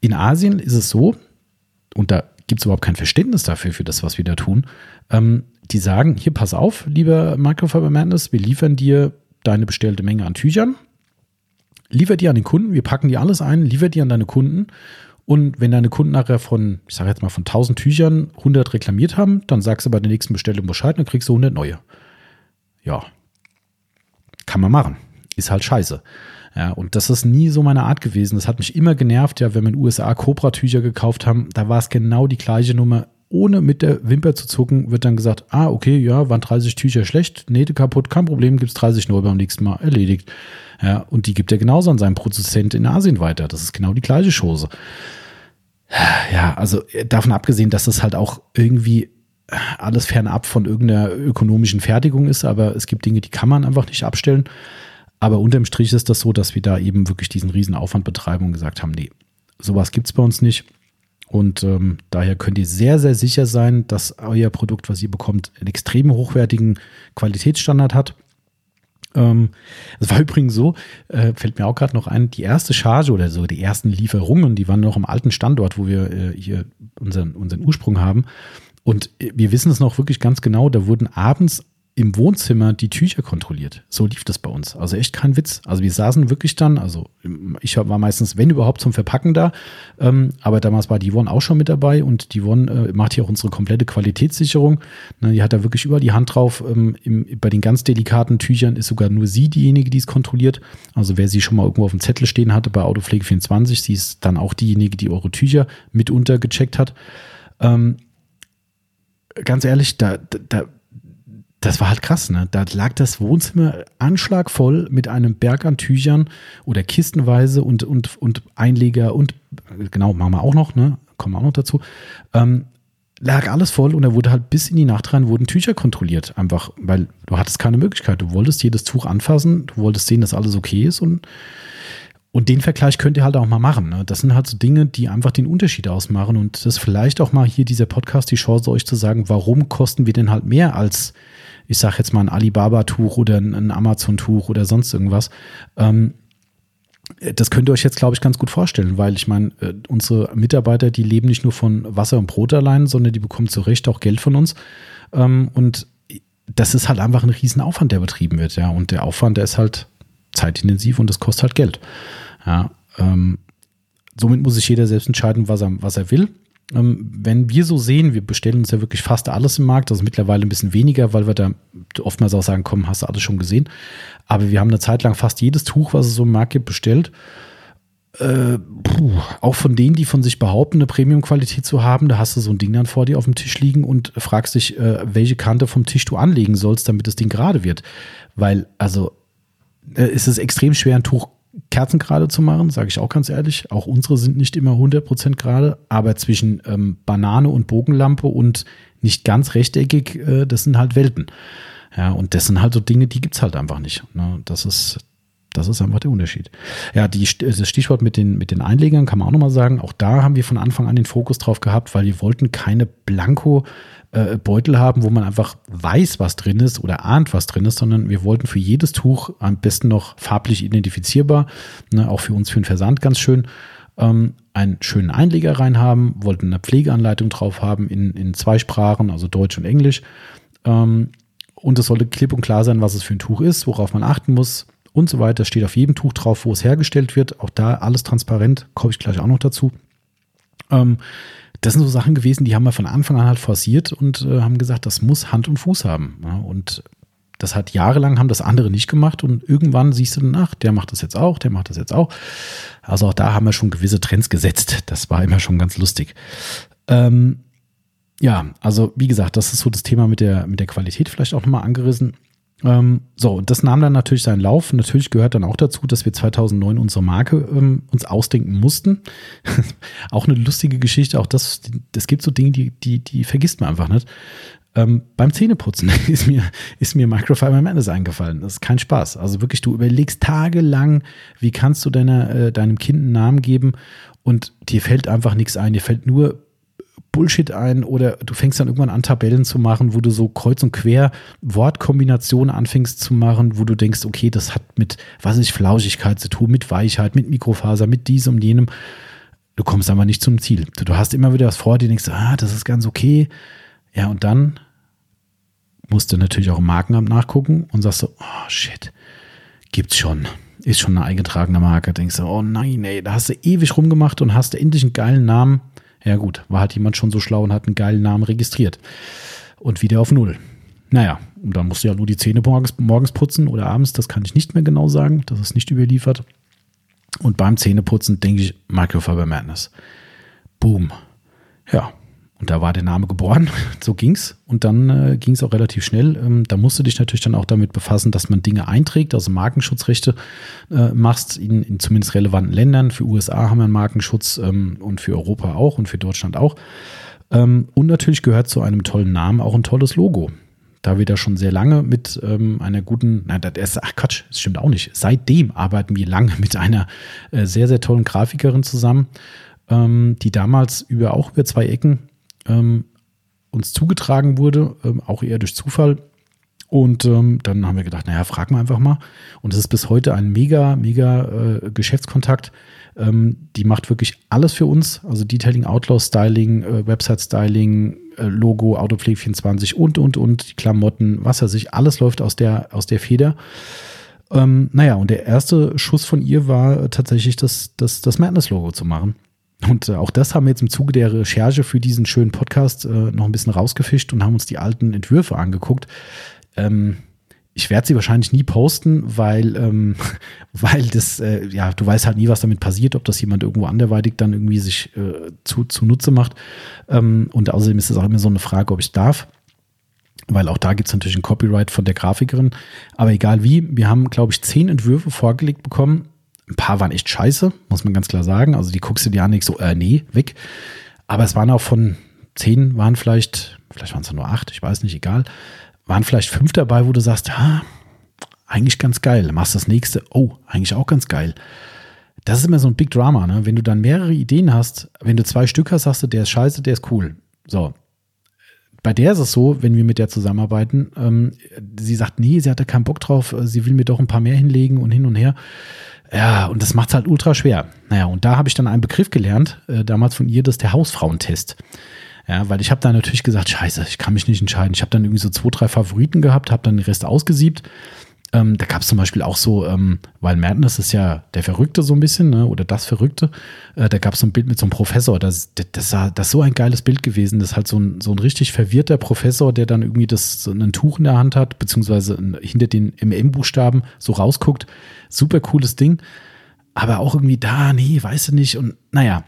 S1: In Asien ist es so, und da gibt es überhaupt kein Verständnis dafür, für das, was wir da tun. Ähm, die sagen, hier pass auf, lieber Microfiber Madness, wir liefern dir deine bestellte Menge an Tüchern, liefer die an den Kunden, wir packen die alles ein, liefer die an deine Kunden und wenn deine Kunden nachher von, ich sage jetzt mal von 1000 Tüchern 100 reklamiert haben, dann sagst du bei der nächsten Bestellung Bescheid, dann kriegst du 100 neue. Ja, kann man machen. Ist halt scheiße. Ja, und das ist nie so meine Art gewesen. Das hat mich immer genervt, ja, wenn wir in den USA Cobra-Tücher gekauft haben, da war es genau die gleiche Nummer ohne mit der Wimper zu zucken, wird dann gesagt, ah, okay, ja, waren 30 Tücher schlecht, Nähte kaputt, kein Problem, gibt's 30 neu beim nächsten Mal, erledigt. Ja, und die gibt er genauso an seinen Produzent in Asien weiter. Das ist genau die gleiche Chose. Ja, also davon abgesehen, dass das halt auch irgendwie alles fernab von irgendeiner ökonomischen Fertigung ist, aber es gibt Dinge, die kann man einfach nicht abstellen. Aber unterm Strich ist das so, dass wir da eben wirklich diesen riesen Aufwand betreiben und gesagt haben, nee, sowas gibt's bei uns nicht. Und ähm, daher könnt ihr sehr, sehr sicher sein, dass euer Produkt, was ihr bekommt, einen extrem hochwertigen Qualitätsstandard hat. Ähm, es war übrigens so, äh, fällt mir auch gerade noch ein, die erste Charge oder so, die ersten Lieferungen, die waren noch am alten Standort, wo wir äh, hier unseren, unseren Ursprung haben. Und äh, wir wissen es noch wirklich ganz genau, da wurden abends im Wohnzimmer die Tücher kontrolliert. So lief das bei uns. Also echt kein Witz. Also wir saßen wirklich dann, also ich war meistens, wenn überhaupt, zum Verpacken da. Ähm, aber damals war die Yvonne auch schon mit dabei und die Yvonne äh, macht hier auch unsere komplette Qualitätssicherung. Ne, die hat da wirklich über die Hand drauf. Ähm, im, bei den ganz delikaten Tüchern ist sogar nur sie diejenige, die es kontrolliert. Also wer sie schon mal irgendwo auf dem Zettel stehen hatte bei Autopflege 24, sie ist dann auch diejenige, die eure Tücher mitunter gecheckt hat. Ähm, ganz ehrlich, da, da, das war halt krass, ne? Da lag das Wohnzimmer anschlagvoll mit einem Berg an Tüchern oder kistenweise und, und, und Einleger und, genau, machen wir auch noch, ne? Kommen wir auch noch dazu. Ähm, lag alles voll und da wurde halt bis in die Nacht rein wurden Tücher kontrolliert. Einfach, weil du hattest keine Möglichkeit. Du wolltest jedes Tuch anfassen, du wolltest sehen, dass alles okay ist und und den Vergleich könnt ihr halt auch mal machen. Ne? Das sind halt so Dinge, die einfach den Unterschied ausmachen. Und das ist vielleicht auch mal hier dieser Podcast die Chance, euch zu sagen, warum kosten wir denn halt mehr als ich sage jetzt mal ein Alibaba-Tuch oder ein, Amazon-Tuch oder sonst irgendwas. Ähm, das könnt ihr euch jetzt, glaube ich, ganz gut vorstellen, weil ich meine, äh, unsere Mitarbeiter, die leben nicht nur von Wasser und Brot allein, sondern die bekommen zu Recht auch Geld von uns. Ähm, und das ist halt einfach ein Riesenaufwand, der betrieben wird, ja. Und der Aufwand, der ist halt zeitintensiv und das kostet halt Geld. Ja, ähm, somit muss sich jeder selbst entscheiden, was er, was er will. Ähm, wenn wir so sehen, wir bestellen uns ja wirklich fast alles im Markt, also mittlerweile ein bisschen weniger, weil wir da oftmals auch sagen, komm, hast du alles schon gesehen. Aber wir haben eine Zeit lang fast jedes Tuch, was es so im Markt gibt, bestellt. Äh, puh, auch von denen, die von sich behaupten, eine Premium-Qualität zu haben, da hast du so ein Ding dann vor dir auf dem Tisch liegen und fragst dich, äh, welche Kante vom Tisch du anlegen sollst, damit das Ding gerade wird. Weil, also, äh, ist es extrem schwer, ein Tuch Kerzen gerade zu machen, sage ich auch ganz ehrlich. Auch unsere sind nicht immer 100% gerade, aber zwischen ähm, Banane und Bogenlampe und nicht ganz rechteckig, äh, das sind halt Welten. Ja, und das sind halt so Dinge, die gibt es halt einfach nicht. Ne? Das ist, das ist einfach der Unterschied. Ja, die, das Stichwort mit den, mit den Einlegern kann man auch nochmal sagen. Auch da haben wir von Anfang an den Fokus drauf gehabt, weil wir wollten keine Blanko äh, Beutel haben, wo man einfach weiß, was drin ist oder ahnt, was drin ist, sondern wir wollten für jedes Tuch am besten noch farblich identifizierbar, ne, auch für uns für den Versand ganz schön. ähm, einen schönen Einleger reinhaben, wollten eine Pflegeanleitung drauf haben in, in zwei Sprachen, also Deutsch und Englisch. Ähm, und es sollte klipp und klar sein, was es für ein Tuch ist, worauf man achten muss und so weiter. Steht auf jedem Tuch drauf, wo es hergestellt wird. Auch da alles transparent, komme ich gleich auch noch dazu. Ähm, das sind so Sachen gewesen, die haben wir von Anfang an halt forciert und äh, haben gesagt, das muss Hand und Fuß haben. Ja, und das hat jahrelang haben das andere nicht gemacht und irgendwann siehst du dann, ach, der macht das jetzt auch, der macht das jetzt auch. Also auch da haben wir schon gewisse Trends gesetzt. Das war immer schon ganz lustig. Ähm, ja, also wie gesagt, das ist so das Thema mit der, mit der Qualität vielleicht auch nochmal angerissen. Ähm, so, und das nahm dann natürlich seinen Lauf. Natürlich gehört dann auch dazu, dass wir 2009 unsere Marke ähm, uns ausdenken mussten. auch eine lustige Geschichte. Auch das, es gibt so Dinge, die, die, die vergisst man einfach nicht. Ähm, beim Zähneputzen ist mir, ist mir Microfiber Madness eingefallen. Das ist kein Spaß. Also wirklich, du überlegst tagelang, wie kannst du deiner, äh, deinem Kind einen Namen geben und dir fällt einfach nichts ein. Dir fällt nur Bullshit ein oder du fängst dann irgendwann an, Tabellen zu machen, wo du so kreuz und quer Wortkombinationen anfängst zu machen, wo du denkst, okay, das hat mit, was ist Flauschigkeit zu tun, mit Weichheit, mit Mikrofaser, mit diesem und jenem. Du kommst aber nicht zum Ziel. Du, du hast immer wieder was vor dir, denkst, ah, das ist ganz okay. Ja, und dann musst du natürlich auch im Markenamt nachgucken und sagst so, oh shit, gibt's schon. Ist schon eine eingetragene Marke. Denkst du, oh nein, ey, da hast du ewig rumgemacht und hast endlich einen geilen Namen ja gut, war halt jemand schon so schlau und hat einen geilen Namen registriert. Und wieder auf Null. Naja, und dann musst du ja nur die Zähne morgens, morgens putzen oder abends, das kann ich nicht mehr genau sagen, das ist nicht überliefert. Und beim Zähneputzen denke ich Microfiber Madness. Boom. Ja, und da war der Name geboren, so ging's. Und dann äh, ging es auch relativ schnell. Ähm, da musst du dich natürlich dann auch damit befassen, dass man Dinge einträgt, also Markenschutzrechte äh, machst in, in zumindest relevanten Ländern. Für USA haben wir einen Markenschutz ähm, und für Europa auch und für Deutschland auch. Ähm, und natürlich gehört zu einem tollen Namen auch ein tolles Logo. Da wir da schon sehr lange mit ähm, einer guten, nein, das ist, ach Quatsch, das stimmt auch nicht. Seitdem arbeiten wir lange mit einer äh, sehr, sehr tollen Grafikerin zusammen, ähm, die damals über auch über zwei Ecken ähm, uns zugetragen wurde, ähm, auch eher durch Zufall. Und ähm, dann haben wir gedacht, naja, fragen wir einfach mal. Und es ist bis heute ein mega, mega äh, Geschäftskontakt. Ähm, die macht wirklich alles für uns. Also Detailing, Outlaw, Styling, äh, Website Styling, äh, Logo, Autopflege 24 und, und, und, die Klamotten, was weiß ich. Alles läuft aus der, aus der Feder. Ähm, naja, und der erste Schuss von ihr war tatsächlich das, das, das Madness-Logo zu machen. Und äh, auch das haben wir jetzt im Zuge der Recherche für diesen schönen Podcast äh, noch ein bisschen rausgefischt und haben uns die alten Entwürfe angeguckt. Ähm, ich werde sie wahrscheinlich nie posten, weil, ähm, weil das, äh, ja, du weißt halt nie, was damit passiert, ob das jemand irgendwo anderweitig dann irgendwie sich äh, zu, zunutze macht. Ähm, und außerdem ist es auch immer so eine Frage, ob ich darf. Weil auch da gibt es natürlich ein Copyright von der Grafikerin. Aber egal wie, wir haben, glaube ich, zehn Entwürfe vorgelegt bekommen ein paar waren echt scheiße, muss man ganz klar sagen. Also die guckst du dir an, nicht so, äh, nee, weg. Aber es waren auch von zehn, waren vielleicht, vielleicht waren es nur acht, ich weiß nicht, egal. Waren vielleicht fünf dabei, wo du sagst, ah, eigentlich ganz geil. Machst das nächste, oh, eigentlich auch ganz geil. Das ist immer so ein Big Drama, ne? Wenn du dann mehrere Ideen hast, wenn du zwei Stück hast, sagst du, der ist scheiße, der ist cool. So. Bei der ist es so, wenn wir mit der zusammenarbeiten, ähm, sie sagt, nee, sie hatte keinen Bock drauf, sie will mir doch ein paar mehr hinlegen und hin und her. Ja, und das macht es halt ultra schwer. Naja, und da habe ich dann einen Begriff gelernt, äh, damals von ihr, das ist der Hausfrauentest. Ja, weil ich habe da natürlich gesagt, scheiße, ich kann mich nicht entscheiden. Ich habe dann irgendwie so zwei, drei Favoriten gehabt, habe dann den Rest ausgesiebt ähm, da gab es zum Beispiel auch so, ähm, weil Madness ist ja der Verrückte so ein bisschen, ne? oder das Verrückte. Äh, da gab es so ein Bild mit so einem Professor. Das, das, war, das ist so ein geiles Bild gewesen. Das ist halt so ein, so ein richtig verwirrter Professor, der dann irgendwie das, so ein Tuch in der Hand hat, beziehungsweise hinter den MM-Buchstaben so rausguckt. Super cooles Ding. Aber auch irgendwie da, nee, weißt du nicht. Und naja,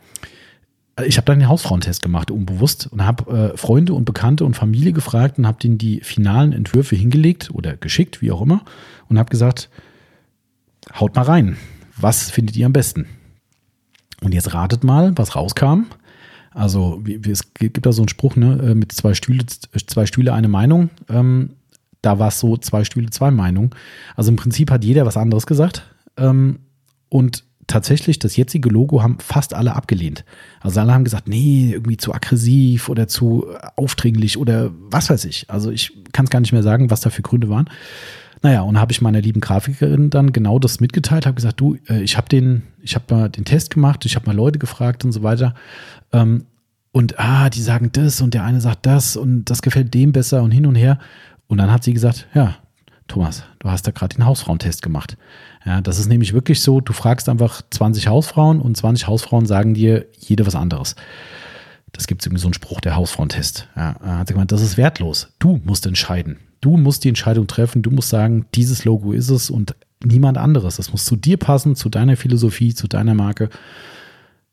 S1: ich habe dann den Hausfrauentest gemacht, unbewusst, und habe äh, Freunde und Bekannte und Familie gefragt und habe denen die finalen Entwürfe hingelegt oder geschickt, wie auch immer, und habe gesagt, haut mal rein, was findet ihr am besten? Und jetzt ratet mal, was rauskam. Also es gibt da so einen Spruch, ne, äh, mit zwei Stühle, zwei Stühle eine Meinung. Ähm, da war es so, zwei Stühle, zwei Meinungen. Also im Prinzip hat jeder was anderes gesagt. Ähm, und tatsächlich das jetzige Logo haben fast alle abgelehnt. Also alle haben gesagt, nee, irgendwie zu aggressiv oder zu aufdringlich oder was weiß ich. Also ich kann es gar nicht mehr sagen, was da für Gründe waren. Naja, und habe ich meiner lieben Grafikerin dann genau das mitgeteilt, habe gesagt, du, äh, ich habe den, ich habe mal den Test gemacht, ich habe mal Leute gefragt und so weiter. Ähm, und ah, die sagen das und der eine sagt das und das gefällt dem besser und hin und her. Und dann hat sie gesagt, ja, Thomas, du hast da gerade den Hausfrauentest gemacht. Ja, das ist nämlich wirklich so, du fragst einfach 20 Hausfrauen und 20 Hausfrauen sagen dir jede was anderes. Das gibt es irgendwie so einen Spruch, der Hausfrauentest. Ja, hat sie gemeint, das ist wertlos. Du musst entscheiden. Du musst die Entscheidung treffen. Du musst sagen, dieses Logo ist es und niemand anderes. Das muss zu dir passen, zu deiner Philosophie, zu deiner Marke.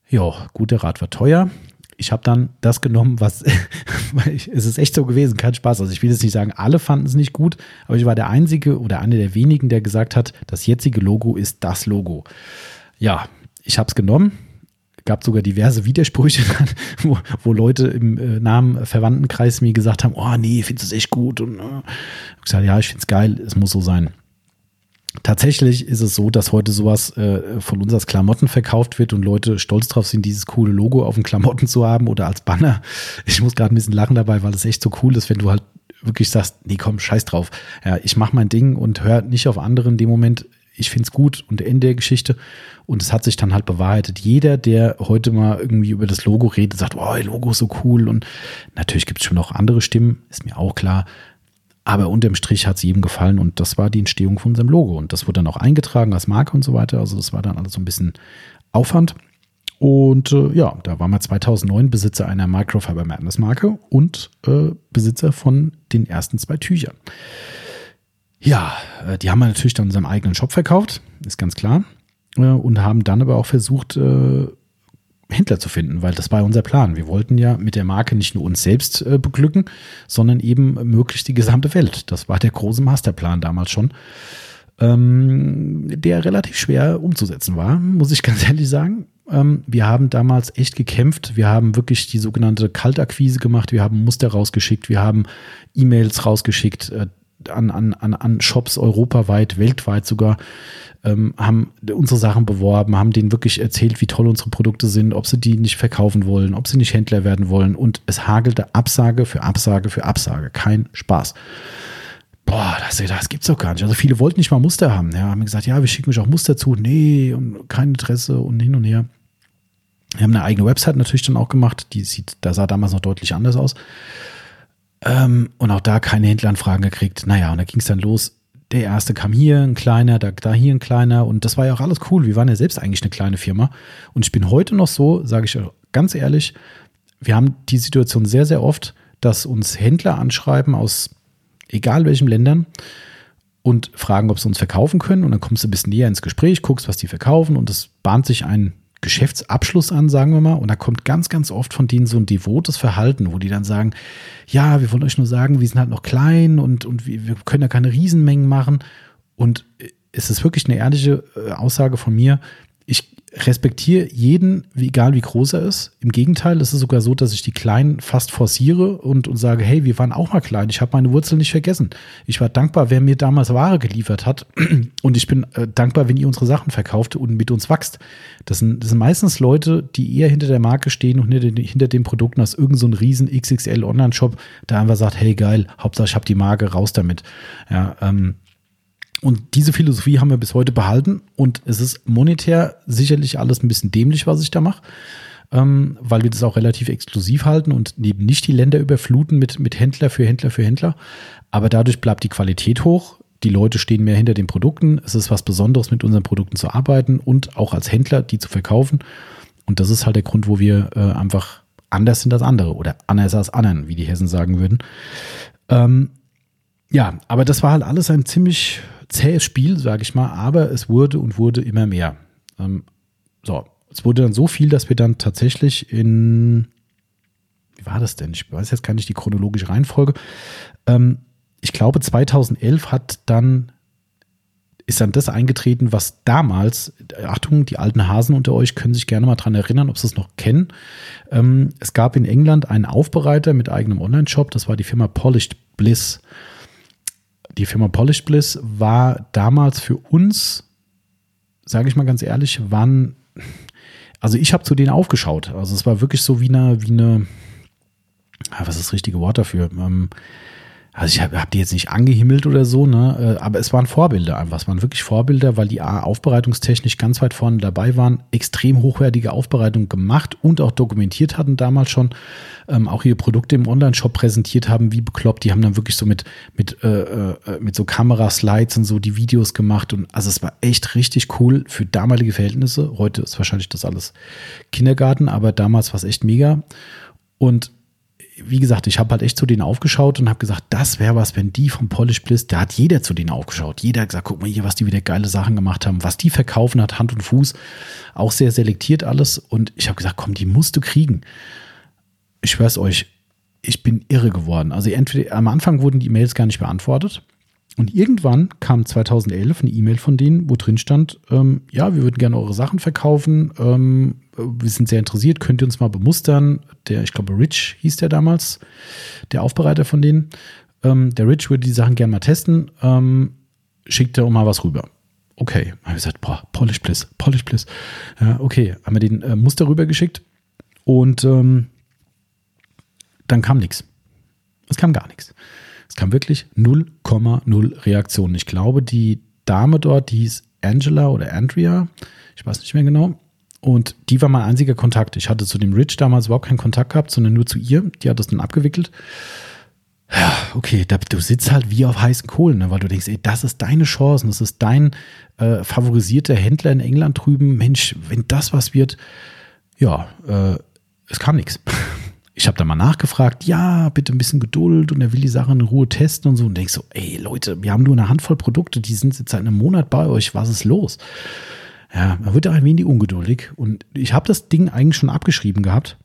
S1: Ja, gut, der Rat war teuer. Ich habe dann das genommen, was es ist echt so gewesen, kein Spaß. Also ich will jetzt nicht sagen, alle fanden es nicht gut, aber ich war der Einzige oder einer der wenigen, der gesagt hat, das jetzige Logo ist das Logo. Ja, ich habe es genommen, gab sogar diverse Widersprüche, wo, wo Leute im äh, Namen Verwandtenkreis mir gesagt haben, oh nee, findest du es echt gut? Und äh, ich gesagt, ja, ich finde es geil, es muss so sein. Tatsächlich ist es so, dass heute sowas äh, von uns als Klamotten verkauft wird und Leute stolz drauf sind, dieses coole Logo auf den Klamotten zu haben oder als Banner. Ich muss gerade ein bisschen lachen dabei, weil es echt so cool ist, wenn du halt wirklich sagst, nee, komm, scheiß drauf. Ja, ich mache mein Ding und höre nicht auf andere in dem Moment ich finde es gut und Ende der Geschichte. Und es hat sich dann halt bewahrheitet. Jeder, der heute mal irgendwie über das Logo redet, sagt, oh, Logo ist so cool. Und natürlich gibt es schon noch andere Stimmen, ist mir auch klar. Aber unterm Strich hat es jedem gefallen und das war die Entstehung von unserem Logo. Und das wurde dann auch eingetragen als Marke und so weiter. Also das war dann alles so ein bisschen Aufwand. Und äh, ja, da waren wir 2009 Besitzer einer Microfiber Madness Marke und äh, Besitzer von den ersten zwei Tüchern. Ja, äh, die haben wir natürlich dann in unserem eigenen Shop verkauft, ist ganz klar. Äh, und haben dann aber auch versucht, äh, Händler zu finden, weil das war unser Plan. Wir wollten ja mit der Marke nicht nur uns selbst beglücken, sondern eben möglichst die gesamte Welt. Das war der große Masterplan damals schon, ähm, der relativ schwer umzusetzen war, muss ich ganz ehrlich sagen. Ähm, wir haben damals echt gekämpft. Wir haben wirklich die sogenannte Kaltakquise gemacht. Wir haben Muster rausgeschickt. Wir haben E-Mails rausgeschickt an, an, an, an Shops europaweit, weltweit sogar, ähm, haben unsere Sachen beworben, haben denen wirklich erzählt, wie toll unsere Produkte sind, ob sie die nicht verkaufen wollen, ob sie nicht Händler werden wollen. Und es hagelte Absage für Absage für Absage. Kein Spaß. Boah, das, das gibt's doch gar nicht. Also viele wollten nicht mal Muster haben. Ja, haben gesagt, ja, wir schicken euch auch Muster zu. Nee, und kein Interesse und hin und her. Wir haben eine eigene Website natürlich dann auch gemacht. Die sieht, da sah damals noch deutlich anders aus. Ähm, und auch da keine Händleranfragen gekriegt. Naja, und da ging es dann los. Der erste kam hier, ein kleiner, da, da hier ein kleiner. Und das war ja auch alles cool. Wir waren ja selbst eigentlich eine kleine Firma. Und ich bin heute noch so, sage ich ganz ehrlich, wir haben die Situation sehr, sehr oft, dass uns Händler anschreiben aus egal welchen Ländern und fragen, ob sie uns verkaufen können. Und dann kommst du ein bisschen näher ins Gespräch, guckst, was die verkaufen und es bahnt sich ein Geschäftsabschluss an, sagen wir mal. Und da kommt ganz, ganz oft von denen so ein devotes Verhalten, wo die dann sagen, ja, wir wollen euch nur sagen, wir sind halt noch klein und, und wir können ja keine Riesenmengen machen. Und es ist wirklich eine ehrliche äh, Aussage von mir. Ich respektiere jeden, egal wie groß er ist. Im Gegenteil, es ist sogar so, dass ich die Kleinen fast forciere und, und sage, hey, wir waren auch mal klein. Ich habe meine Wurzeln nicht vergessen. Ich war dankbar, wer mir damals Ware geliefert hat. Und ich bin äh, dankbar, wenn ihr unsere Sachen verkauft und mit uns wächst. Das sind, das sind meistens Leute, die eher hinter der Marke stehen und hinter den, hinter den Produkten als irgendein so riesen XXL Online-Shop, der einfach sagt, hey geil, Hauptsache ich habe die Marke, raus damit. Ja, ähm, und diese Philosophie haben wir bis heute behalten und es ist monetär sicherlich alles ein bisschen dämlich, was ich da mache, ähm, weil wir das auch relativ exklusiv halten und eben nicht die Länder überfluten mit, mit Händler für Händler für Händler. Aber dadurch bleibt die Qualität hoch. Die Leute stehen mehr hinter den Produkten. Es ist was Besonderes, mit unseren Produkten zu arbeiten und auch als Händler die zu verkaufen. Und das ist halt der Grund, wo wir äh, einfach anders sind als andere oder anders als anderen, wie die Hessen sagen würden. Ähm, ja, aber das war halt alles ein ziemlich zähes Spiel, sage ich mal, aber es wurde und wurde immer mehr. Ähm, so, es wurde dann so viel, dass wir dann tatsächlich in, wie war das denn? Ich weiß jetzt gar nicht die chronologische Reihenfolge. Ähm, ich glaube, 2011 hat dann ist dann das eingetreten, was damals, Achtung, die alten Hasen unter euch können sich gerne mal dran erinnern, ob sie es noch kennen. Ähm, es gab in England einen Aufbereiter mit eigenem Online-Shop, das war die Firma Polished Bliss die Firma Polished Bliss war damals für uns, sage ich mal ganz ehrlich, waren, also ich habe zu denen aufgeschaut. Also es war wirklich so wie eine, wie eine, ah, was ist das richtige Wort dafür? Ähm, also ich habe hab die jetzt nicht angehimmelt oder so, ne? Äh, aber es waren Vorbilder einfach. Es waren wirklich Vorbilder, weil die aufbereitungstechnisch ganz weit vorne dabei waren, extrem hochwertige Aufbereitung gemacht und auch dokumentiert hatten damals schon, ähm, auch ihre Produkte im Online-Shop präsentiert haben, wie bekloppt. Die haben dann wirklich so mit, mit, äh, äh, mit so Kameraslides und so die Videos gemacht. Und also es war echt richtig cool für damalige Verhältnisse. Heute ist wahrscheinlich das alles Kindergarten, aber damals war es echt mega. Und wie gesagt, ich habe halt echt zu denen aufgeschaut und habe gesagt, das wäre was, wenn die vom Polish Bliss, da hat jeder zu denen aufgeschaut. Jeder hat gesagt, guck mal hier, was die wieder geile Sachen gemacht haben, was die verkaufen hat, Hand und Fuß, auch sehr selektiert alles. Und ich habe gesagt, komm, die musst du kriegen. Ich schwör's euch, ich bin irre geworden. Also entweder am Anfang wurden die E-Mails gar nicht beantwortet. Und irgendwann kam 2011 eine E-Mail von denen, wo drin stand, ähm, ja, wir würden gerne eure Sachen verkaufen, ähm, wir sind sehr interessiert, könnt ihr uns mal bemustern. Der, ich glaube, Rich hieß der damals, der Aufbereiter von denen. Ähm, der Rich würde die Sachen gerne mal testen, ähm, schickt er mal was rüber. Okay, habe ich gesagt, boah, Polish Bliss, Polish Bliss. Ja, okay, haben wir den äh, Muster rübergeschickt und ähm, dann kam nichts. Es kam gar nichts. Es kam wirklich 0,0 Reaktionen. Ich glaube, die Dame dort, die hieß Angela oder Andrea, ich weiß nicht mehr genau. Und die war mein einziger Kontakt. Ich hatte zu dem Rich damals überhaupt keinen Kontakt gehabt, sondern nur zu ihr. Die hat das dann abgewickelt. Ja, okay, da, du sitzt halt wie auf heißen Kohlen, ne, weil du denkst, ey, das ist deine Chance, das ist dein äh, favorisierter Händler in England drüben. Mensch, wenn das was wird, ja, äh, es kam nichts. ich habe da mal nachgefragt, ja, bitte ein bisschen Geduld und er will die Sachen in Ruhe testen und so und denkst so, ey Leute, wir haben nur eine Handvoll Produkte, die sind jetzt seit einem Monat bei euch, was ist los? Ja, man wird da ein wenig ungeduldig und ich habe das Ding eigentlich schon abgeschrieben gehabt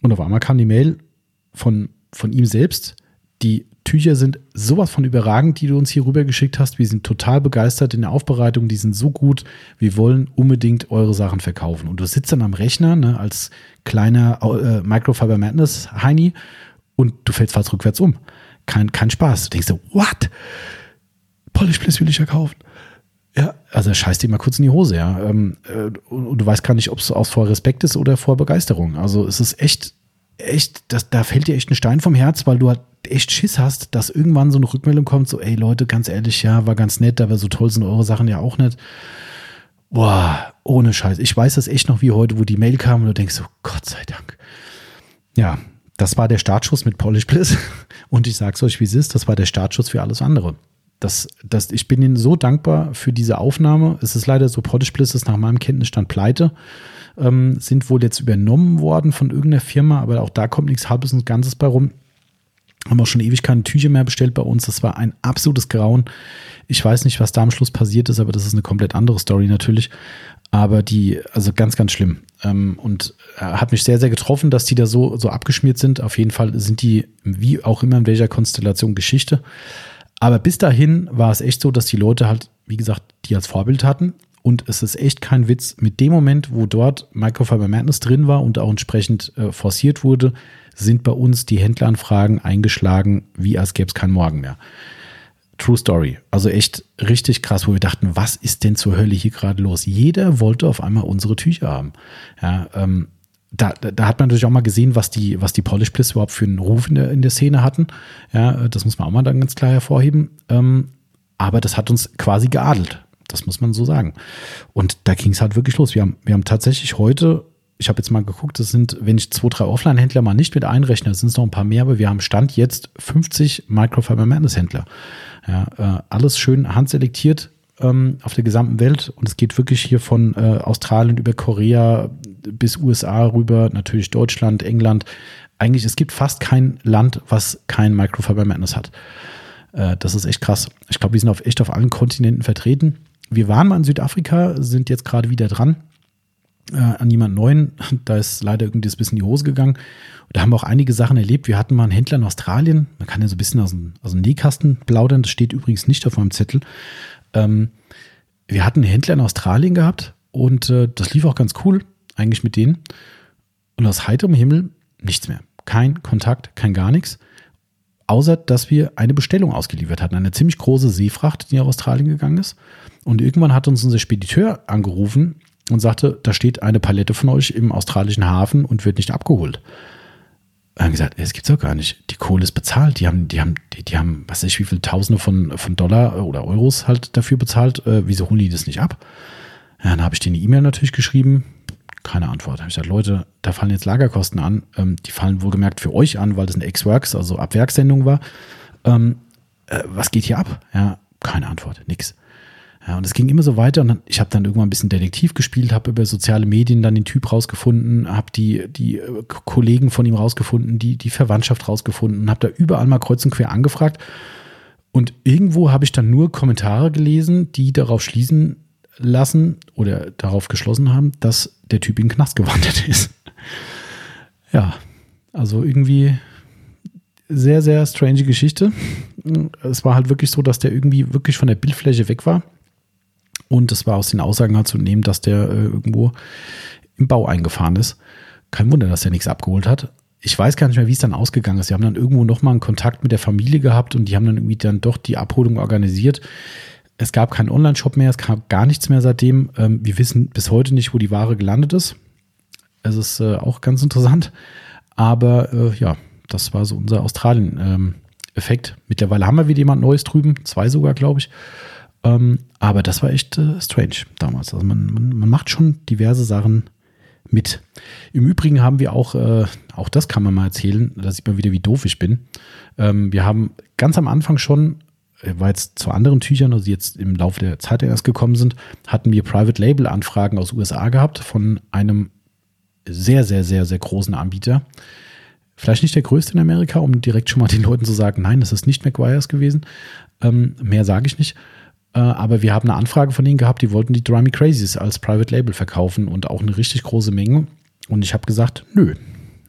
S1: und auf einmal kam die Mail von, von ihm selbst, die Tücher sind sowas von überragend, die du uns hier rüber geschickt hast. Wir sind total begeistert in der Aufbereitung. Die sind so gut. Wir wollen unbedingt eure Sachen verkaufen. Und du sitzt dann am Rechner ne, als kleiner äh, Microfiber Madness Heini und du fällst fast rückwärts um. Kein, kein Spaß. Du denkst so, what? Polish Bliss will ich ja kaufen. Ja, also scheiß dir mal kurz in die Hose, ja. Ähm, äh, und du weißt gar nicht, ob es aus vor Respekt ist oder vor Begeisterung. Also es ist echt, echt, das, da fällt dir echt ein Stein vom Herz, weil du halt echt Schiss hast, dass irgendwann so eine Rückmeldung kommt, so, ey Leute, ganz ehrlich, ja, war ganz nett, aber so toll sind eure Sachen ja auch nicht. Boah, ohne Scheiß. Ich weiß das echt noch wie heute, wo die Mail kam und du denkst so, Gott sei Dank. Ja, das war der Startschuss mit Polish Bliss. Und ich sag's euch, wie es ist, das war der Startschuss für alles andere. Das, das, ich bin Ihnen so dankbar für diese Aufnahme. Es ist leider so, Polish Bliss ist nach meinem Kenntnisstand pleite. Ähm, sind wohl jetzt übernommen worden von irgendeiner Firma, aber auch da kommt nichts Halbes und Ganzes bei rum. Haben auch schon ewig keine Tücher mehr bestellt bei uns. Das war ein absolutes Grauen. Ich weiß nicht, was da am Schluss passiert ist, aber das ist eine komplett andere Story natürlich. Aber die, also ganz, ganz schlimm. Ähm, und äh, hat mich sehr, sehr getroffen, dass die da so, so abgeschmiert sind. Auf jeden Fall sind die, wie auch immer in welcher Konstellation, Geschichte. Aber bis dahin war es echt so, dass die Leute halt, wie gesagt, die als Vorbild hatten. Und es ist echt kein Witz. Mit dem Moment, wo dort Microfiber Madness drin war und auch entsprechend äh, forciert wurde, sind bei uns die Händleranfragen eingeschlagen, wie als gäbe es keinen Morgen mehr. True Story. Also echt richtig krass, wo wir dachten, was ist denn zur Hölle hier gerade los? Jeder wollte auf einmal unsere Tücher haben. Ja, ähm, da, da hat man natürlich auch mal gesehen, was die, was die Polish Bliss überhaupt für einen Ruf in der, in der Szene hatten. Ja, das muss man auch mal dann ganz klar hervorheben. Ähm, aber das hat uns quasi geadelt. Das muss man so sagen. Und da ging es halt wirklich los. Wir haben, wir haben tatsächlich heute ich habe jetzt mal geguckt, das sind, wenn ich zwei, drei Offline-Händler mal nicht mit einrechne, sind es noch ein paar mehr, aber wir haben Stand jetzt 50 Microfiber Madness-Händler. Ja, äh, alles schön handselektiert ähm, auf der gesamten Welt und es geht wirklich hier von äh, Australien über Korea bis USA rüber, natürlich Deutschland, England. Eigentlich, es gibt fast kein Land, was kein Microfiber Madness hat. Äh, das ist echt krass. Ich glaube, wir sind auf, echt auf allen Kontinenten vertreten. Wir waren mal in Südafrika, sind jetzt gerade wieder dran äh, an jemand Neuen. Da ist leider irgendwie ein bisschen in die Hose gegangen. Da haben wir auch einige Sachen erlebt. Wir hatten mal einen Händler in Australien. Man kann ja so ein bisschen aus dem, aus dem Nähkasten plaudern. Das steht übrigens nicht auf meinem Zettel. Ähm, wir hatten einen Händler in Australien gehabt und äh, das lief auch ganz cool, eigentlich mit denen. Und aus heiterem Himmel nichts mehr. Kein Kontakt, kein gar nichts. Außer, dass wir eine Bestellung ausgeliefert hatten. Eine ziemlich große Seefracht, die nach Australien gegangen ist. Und irgendwann hat uns unser Spediteur angerufen und sagte, da steht eine Palette von euch im australischen Hafen und wird nicht abgeholt. haben gesagt, es gibt's doch gar nicht. Die Kohle ist bezahlt. Die haben, die haben, die, die haben, was weiß ich, wie viele Tausende von, von Dollar oder Euros halt dafür bezahlt. Äh, wieso holen die das nicht ab? Ja, dann habe ich denen eine E-Mail natürlich geschrieben. Keine Antwort. Habe ich gesagt, Leute, da fallen jetzt Lagerkosten an. Ähm, die fallen wohlgemerkt für euch an, weil das eine Ex-Works, also Abwerkssendung war. Ähm, äh, was geht hier ab? Ja, keine Antwort, nix. Ja, und es ging immer so weiter und ich habe dann irgendwann ein bisschen Detektiv gespielt, habe über soziale Medien dann den Typ rausgefunden, habe die, die äh, Kollegen von ihm rausgefunden, die, die Verwandtschaft rausgefunden, habe da überall mal kreuz und quer angefragt. Und irgendwo habe ich dann nur Kommentare gelesen, die darauf schließen lassen oder darauf geschlossen haben, dass der Typ in den Knast gewandert ist. Ja, also irgendwie sehr, sehr strange Geschichte. Es war halt wirklich so, dass der irgendwie wirklich von der Bildfläche weg war. Und es war aus den Aussagen halt zu nehmen, dass der äh, irgendwo im Bau eingefahren ist. Kein Wunder, dass er nichts abgeholt hat. Ich weiß gar nicht mehr, wie es dann ausgegangen ist. Sie haben dann irgendwo nochmal einen Kontakt mit der Familie gehabt und die haben dann irgendwie dann doch die Abholung organisiert. Es gab keinen Online-Shop mehr, es gab gar nichts mehr seitdem. Ähm, wir wissen bis heute nicht, wo die Ware gelandet ist. Es ist äh, auch ganz interessant. Aber äh, ja, das war so unser Australien-Effekt. Ähm, Mittlerweile haben wir wieder jemand Neues drüben, zwei sogar, glaube ich. Ähm, aber das war echt äh, strange damals. Also man, man, man, macht schon diverse Sachen mit. Im Übrigen haben wir auch, äh, auch das kann man mal erzählen, da sieht man wieder, wie doof ich bin. Ähm, wir haben ganz am Anfang schon, äh, weil jetzt zu anderen Tüchern, also jetzt im Laufe der Zeit erst gekommen sind, hatten wir Private Label Anfragen aus USA gehabt von einem sehr, sehr, sehr, sehr großen Anbieter. Vielleicht nicht der größte in Amerika, um direkt schon mal den Leuten zu sagen, nein, das ist nicht McGuire's gewesen. Ähm, mehr sage ich nicht. Äh, aber wir haben eine Anfrage von ihnen gehabt, die wollten die Drummy Crazies als Private Label verkaufen und auch eine richtig große Menge. Und ich habe gesagt, nö,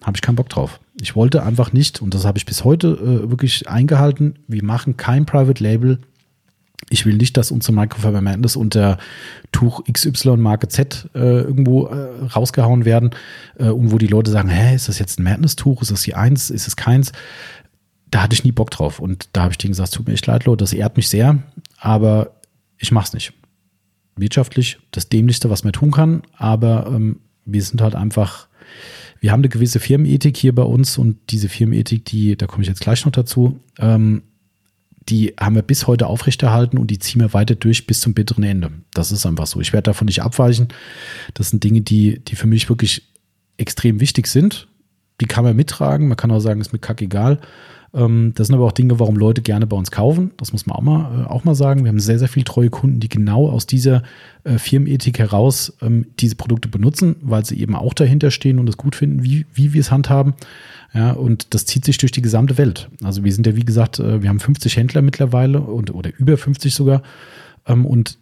S1: habe ich keinen Bock drauf. Ich wollte einfach nicht, und das habe ich bis heute äh, wirklich eingehalten, wir machen kein Private Label. Ich will nicht, dass unsere Microfiber Madness unter Tuch XY Marke Z äh, irgendwo äh, rausgehauen werden äh, und wo die Leute sagen, hä, ist das jetzt ein Madness-Tuch? Ist das die eins? Ist es keins? Da hatte ich nie Bock drauf. Und da habe ich denen gesagt, tut mir echt leid, Leute, das ehrt mich sehr, aber ich mache es nicht. Wirtschaftlich das Dämlichste, was man tun kann, aber ähm, wir sind halt einfach, wir haben eine gewisse Firmenethik hier bei uns und diese Firmenethik, die, da komme ich jetzt gleich noch dazu, ähm, die haben wir bis heute aufrechterhalten und die ziehen wir weiter durch bis zum bitteren Ende. Das ist einfach so. Ich werde davon nicht abweichen. Das sind Dinge, die, die für mich wirklich extrem wichtig sind. Die kann man mittragen. Man kann auch sagen, ist mir kackegal. Ähm, das sind aber auch Dinge, warum Leute gerne bei uns kaufen. Das muss man auch mal, äh, auch mal sagen. Wir haben sehr, sehr viele treue Kunden, die genau aus dieser äh, Firmenethik heraus ähm, diese Produkte benutzen, weil sie eben auch dahinter stehen und es gut finden, wie, wie wir es handhaben. Ja, und das zieht sich durch die gesamte Welt. Also wir sind ja, wie gesagt, äh, wir haben 50 Händler mittlerweile und, oder über 50 sogar. Ähm, und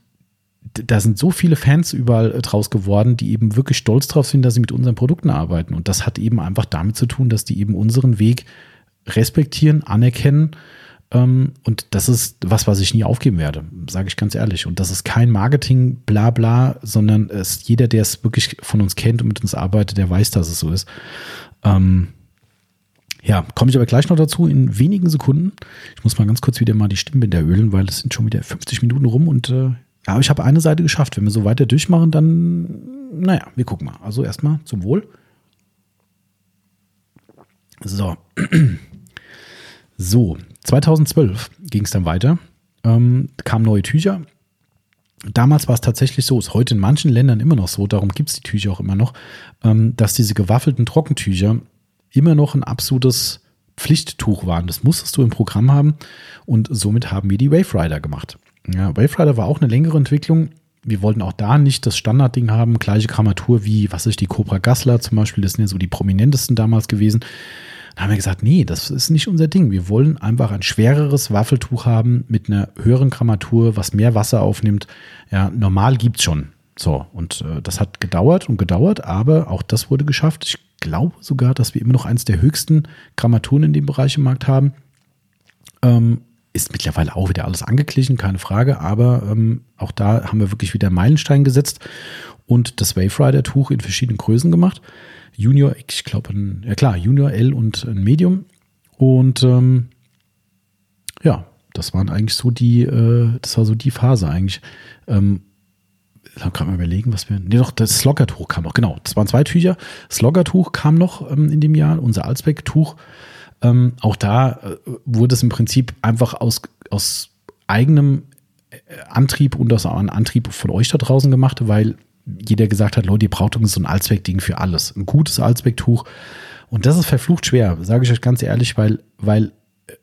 S1: da sind so viele Fans überall draus geworden, die eben wirklich stolz drauf sind, dass sie mit unseren Produkten arbeiten. Und das hat eben einfach damit zu tun, dass die eben unseren Weg respektieren, anerkennen. Ähm, und das ist was, was ich nie aufgeben werde, sage ich ganz ehrlich. Und das ist kein Marketing, bla bla, sondern es, jeder, der es wirklich von uns kennt und mit uns arbeitet, der weiß, dass es so ist. Ähm, ja, komme ich aber gleich noch dazu in wenigen Sekunden. Ich muss mal ganz kurz wieder mal die Stimmbänder ölen, weil es sind schon wieder 50 Minuten rum und äh, ja, ich habe eine Seite geschafft. Wenn wir so weiter durchmachen, dann, naja, wir gucken mal. Also erstmal zum Wohl. So. So, 2012 ging es dann weiter, ähm, kamen neue Tücher. Damals war es tatsächlich so, ist heute in manchen Ländern immer noch so, darum gibt es die Tücher auch immer noch, ähm, dass diese gewaffelten Trockentücher immer noch ein absolutes Pflichttuch waren. Das musstest du im Programm haben und somit haben wir die Wave Rider gemacht. Ja, Wave Rider war auch eine längere Entwicklung. Wir wollten auch da nicht das Standardding haben, gleiche Grammatur wie, was ist die Cobra Gassler zum Beispiel, das sind ja so die prominentesten damals gewesen. Dann haben wir gesagt, nee, das ist nicht unser Ding. Wir wollen einfach ein schwereres Waffeltuch haben mit einer höheren Grammatur, was mehr Wasser aufnimmt. Ja, normal gibt's schon. So, und äh, das hat gedauert und gedauert, aber auch das wurde geschafft. Ich glaube sogar, dass wir immer noch eins der höchsten Grammaturen in dem Bereich im Markt haben. Ähm, ist mittlerweile auch wieder alles angeglichen, keine Frage, aber ähm, auch da haben wir wirklich wieder Meilenstein gesetzt und das Wave Rider Tuch in verschiedenen Größen gemacht. Junior, ich glaube, ja klar, Junior L und ein Medium. Und ähm, ja, das waren eigentlich so die, äh, das war so die Phase eigentlich. Ähm, ich gerade mal überlegen, was wir. Nee, doch, das Sloggertuch kam noch, genau. Das waren zwei Tücher. Sloggertuch kam noch ähm, in dem Jahr, unser Alsbeck-Tuch. Ähm, auch da äh, wurde es im Prinzip einfach aus, aus eigenem äh, Antrieb und aus einem Antrieb von euch da draußen gemacht, weil jeder gesagt hat, Leute, ihr braucht so ein Alsbeck-Ding für alles. Ein gutes Alsbeck-Tuch. Und das ist verflucht schwer, sage ich euch ganz ehrlich, weil, weil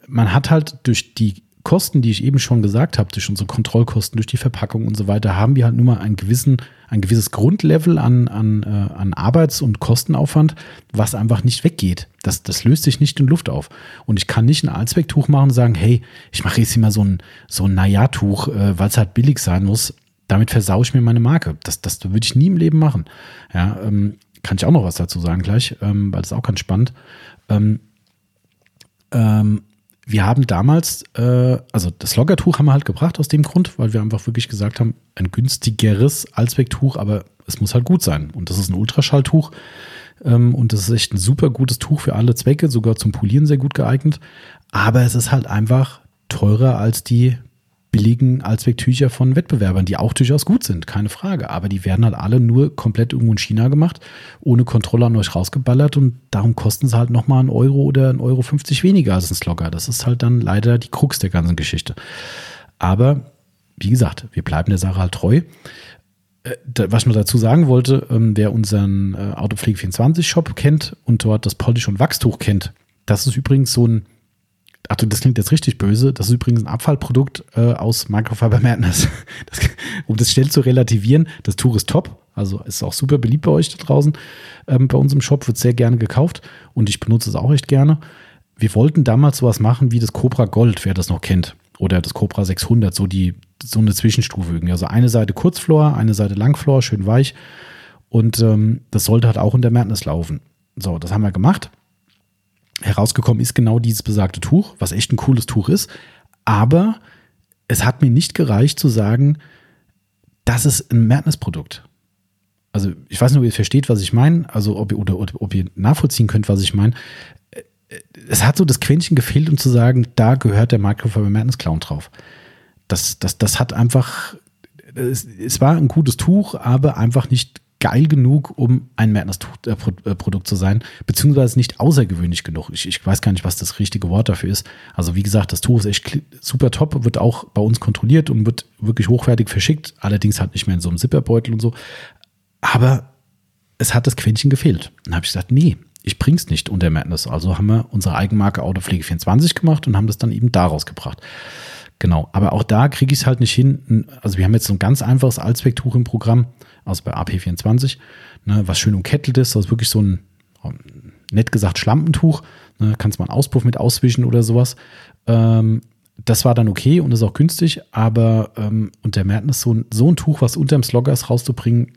S1: man hat halt durch die Kosten, die ich eben schon gesagt habe, durch unsere Kontrollkosten, durch die Verpackung und so weiter, haben wir halt nur mal einen gewissen, ein gewisses Grundlevel an, an, äh, an Arbeits- und Kostenaufwand, was einfach nicht weggeht. Das, das löst sich nicht in Luft auf. Und ich kann nicht ein Allzwecktuch machen und sagen, hey, ich mache jetzt hier mal so ein, so ein Naja-Tuch, äh, weil es halt billig sein muss. Damit versaue ich mir meine Marke. Das, das würde ich nie im Leben machen. Ja, ähm, kann ich auch noch was dazu sagen gleich, ähm, weil das ist auch ganz spannend. Ähm, ähm, wir haben damals, äh, also das Loggertuch haben wir halt gebracht aus dem Grund, weil wir einfach wirklich gesagt haben, ein günstigeres Allzwecktuch, aber es muss halt gut sein. Und das ist ein Ultraschalltuch. Ähm, und das ist echt ein super gutes Tuch für alle Zwecke, sogar zum Polieren sehr gut geeignet. Aber es ist halt einfach teurer als die billigen Allzwecktücher von Wettbewerbern, die auch durchaus gut sind, keine Frage. Aber die werden halt alle nur komplett irgendwo in China gemacht, ohne Kontrolle an euch rausgeballert und darum kosten sie halt nochmal einen Euro oder einen Euro 50 weniger als ein Slogger. Das ist halt dann leider die Krux der ganzen Geschichte. Aber wie gesagt, wir bleiben der Sache halt treu. Äh, was ich noch dazu sagen wollte, ähm, wer unseren äh, Autopflege 24 Shop kennt und dort das Polish- und Wachstuch kennt, das ist übrigens so ein Ach das klingt jetzt richtig böse. Das ist übrigens ein Abfallprodukt äh, aus Microfiber Madness. Das, um das schnell zu relativieren, das Tuch ist top. Also ist auch super beliebt bei euch da draußen. Ähm, bei uns im Shop wird sehr gerne gekauft und ich benutze es auch echt gerne. Wir wollten damals sowas machen wie das Cobra Gold, wer das noch kennt. Oder das Cobra 600, so, die, so eine Zwischenstufe irgendwie. Also eine Seite Kurzflor, eine Seite Langflor, schön weich. Und ähm, das sollte halt auch in der Madness laufen. So, das haben wir gemacht herausgekommen ist genau dieses besagte Tuch, was echt ein cooles Tuch ist. Aber es hat mir nicht gereicht zu sagen, das ist ein Madness-Produkt. Also ich weiß nicht, ob ihr versteht, was ich meine, also ob ihr, oder, oder ob ihr nachvollziehen könnt, was ich meine. Es hat so das Quäntchen gefehlt, um zu sagen, da gehört der Microfiber Madness Clown drauf. Das, das, das hat einfach, es, es war ein gutes Tuch, aber einfach nicht geil genug, um ein Madness-Produkt zu sein, beziehungsweise nicht außergewöhnlich genug. Ich, ich, weiß gar nicht, was das richtige Wort dafür ist. Also wie gesagt, das Tuch ist echt super top, wird auch bei uns kontrolliert und wird wirklich hochwertig verschickt, allerdings halt nicht mehr in so einem Zipperbeutel und so. Aber es hat das Quäntchen gefehlt. Dann habe ich gesagt, nee, ich bring's nicht unter Madness. Also haben wir unsere Eigenmarke Autopflege 24 gemacht und haben das dann eben daraus gebracht. Genau, aber auch da kriege ich es halt nicht hin. Also wir haben jetzt so ein ganz einfaches Allzwecktuch im Programm also bei AP24, ne, was schön umkettelt ist, das ist wirklich so ein, nett gesagt, Schlampentuch, ne, kannst mal einen Auspuff mit auswischen oder sowas. Ähm, das war dann okay und ist auch günstig, aber ähm, unter Madness so ein, so ein Tuch, was unterm Slogger ist, rauszubringen,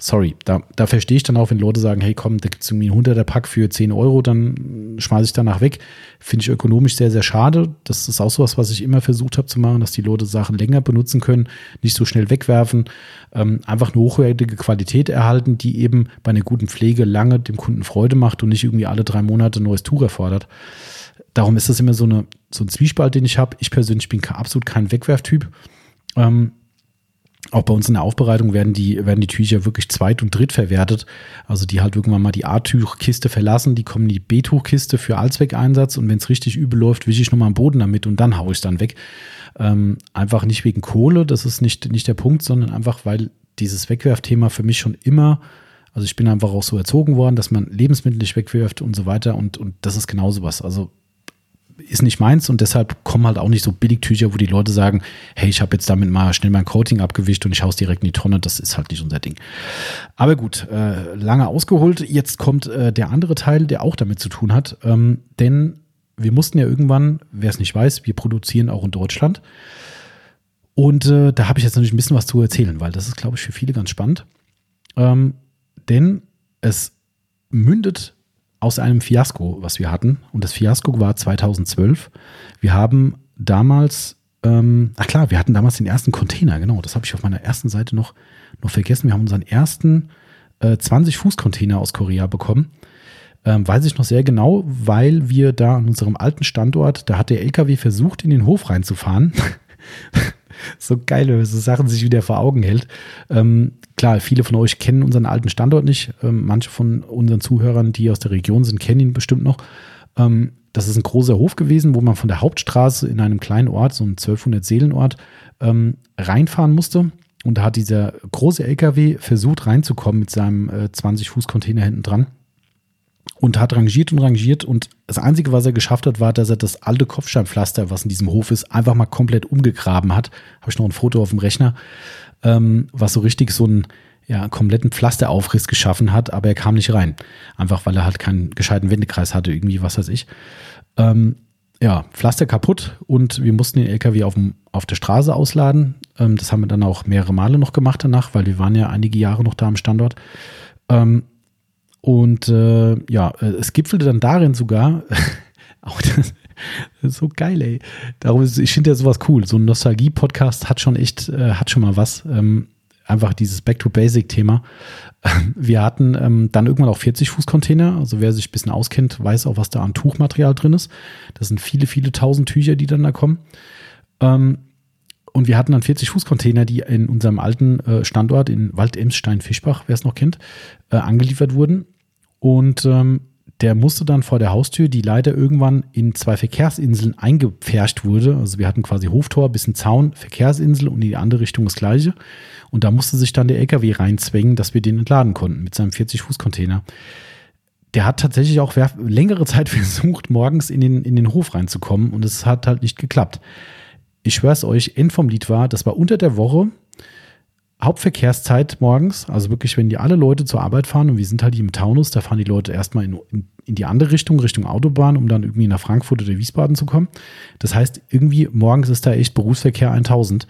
S1: sorry, da, da verstehe ich dann auch, wenn Leute sagen, hey komm, da gibt es irgendwie ein 100er Pack für 10 Euro, dann schmeiße ich danach weg. Finde ich ökonomisch sehr, sehr schade. Das ist auch sowas, was ich immer versucht habe zu machen, dass die Leute Sachen länger benutzen können, nicht so schnell wegwerfen, ähm, einfach eine hochwertige Qualität erhalten, die eben bei einer guten Pflege lange dem Kunden Freude macht und nicht irgendwie alle drei Monate ein neues Tuch erfordert. Darum ist das immer so, eine, so ein Zwiespalt, den ich habe. Ich persönlich bin absolut kein Wegwerftyp. Ähm, auch bei uns in der Aufbereitung werden die, werden die Tücher wirklich zweit- und dritt verwertet. Also die halt irgendwann mal die A-Tuchkiste verlassen, die kommen in die B-Tuchkiste für Allzweckeinsatz und wenn es richtig übel läuft, wische ich nochmal am Boden damit und dann haue ich es dann weg. Ähm, einfach nicht wegen Kohle, das ist nicht, nicht der Punkt, sondern einfach, weil dieses Wegwerfthema für mich schon immer, also ich bin einfach auch so erzogen worden, dass man Lebensmittel nicht wegwirft und so weiter und, und das ist genauso was. Also ist nicht meins und deshalb kommen halt auch nicht so Billigtücher, wo die Leute sagen, hey, ich habe jetzt damit mal schnell mein Coating abgewischt und ich haus direkt in die Tonne. Das ist halt nicht unser Ding. Aber gut, äh, lange ausgeholt. Jetzt kommt äh, der andere Teil, der auch damit zu tun hat. Ähm, denn wir mussten ja irgendwann, wer es nicht weiß, wir produzieren auch in Deutschland. Und äh, da habe ich jetzt natürlich ein bisschen was zu erzählen, weil das ist, glaube ich, für viele ganz spannend. Ähm, denn es mündet aus einem Fiasko, was wir hatten. Und das Fiasko war 2012. Wir haben damals, ähm, ach klar, wir hatten damals den ersten Container, genau, das habe ich auf meiner ersten Seite noch, noch vergessen. Wir haben unseren ersten äh, 20-Fuß-Container aus Korea bekommen. Ähm, weiß ich noch sehr genau, weil wir da an unserem alten Standort, da hat der LKW versucht, in den Hof reinzufahren. so geil, wenn man so Sachen sich wieder vor Augen hält. Ähm, klar, viele von euch kennen unseren alten Standort nicht. Ähm, manche von unseren Zuhörern, die aus der Region sind, kennen ihn bestimmt noch. Ähm, das ist ein großer Hof gewesen, wo man von der Hauptstraße in einem kleinen Ort, so ein 1200 Seelenort, ähm, reinfahren musste. Und da hat dieser große LKW versucht reinzukommen mit seinem äh, 20-Fuß-Container hinten dran und hat rangiert und rangiert und das Einzige, was er geschafft hat, war, dass er das alte Kopfsteinpflaster, was in diesem Hof ist, einfach mal komplett umgegraben hat. Habe ich noch ein Foto auf dem Rechner, ähm, was so richtig so einen ja, kompletten Pflasteraufriss geschaffen hat, aber er kam nicht rein. Einfach weil er halt keinen gescheiten Wendekreis hatte, irgendwie, was weiß ich. Ähm, ja, Pflaster kaputt und wir mussten den LKW auf, dem, auf der Straße ausladen. Ähm, das haben wir dann auch mehrere Male noch gemacht danach, weil wir waren ja einige Jahre noch da am Standort. Ähm, und äh, ja, äh, es gipfelte dann darin sogar, auch das, das so geil, ey. Darum ist, ich finde ja sowas cool. So ein Nostalgie-Podcast hat schon echt, äh, hat schon mal was. Ähm, einfach dieses Back-to-Basic-Thema. Wir hatten ähm, dann irgendwann auch 40-Fuß-Container. Also wer sich ein bisschen auskennt, weiß auch, was da an Tuchmaterial drin ist. Das sind viele, viele tausend Tücher, die dann da kommen. Ähm, und wir hatten dann 40-Fuß-Container, die in unserem alten äh, Standort in Wald-Emsstein-Fischbach, wer es noch kennt, äh, angeliefert wurden. Und ähm, der musste dann vor der Haustür, die leider irgendwann in zwei Verkehrsinseln eingepfercht wurde. Also wir hatten quasi Hoftor, bisschen Zaun, Verkehrsinsel und in die andere Richtung das gleiche. Und da musste sich dann der LKW reinzwängen, dass wir den entladen konnten mit seinem 40-Fuß-Container. Der hat tatsächlich auch längere Zeit versucht, morgens in den, in den Hof reinzukommen und es hat halt nicht geklappt ich schwör's euch, End vom Lied war, das war unter der Woche, Hauptverkehrszeit morgens, also wirklich, wenn die alle Leute zur Arbeit fahren und wir sind halt hier im Taunus, da fahren die Leute erstmal in, in, in, die andere Richtung, Richtung Autobahn, um dann irgendwie nach Frankfurt oder Wiesbaden zu kommen. Das heißt, irgendwie morgens ist da echt Berufsverkehr 1000.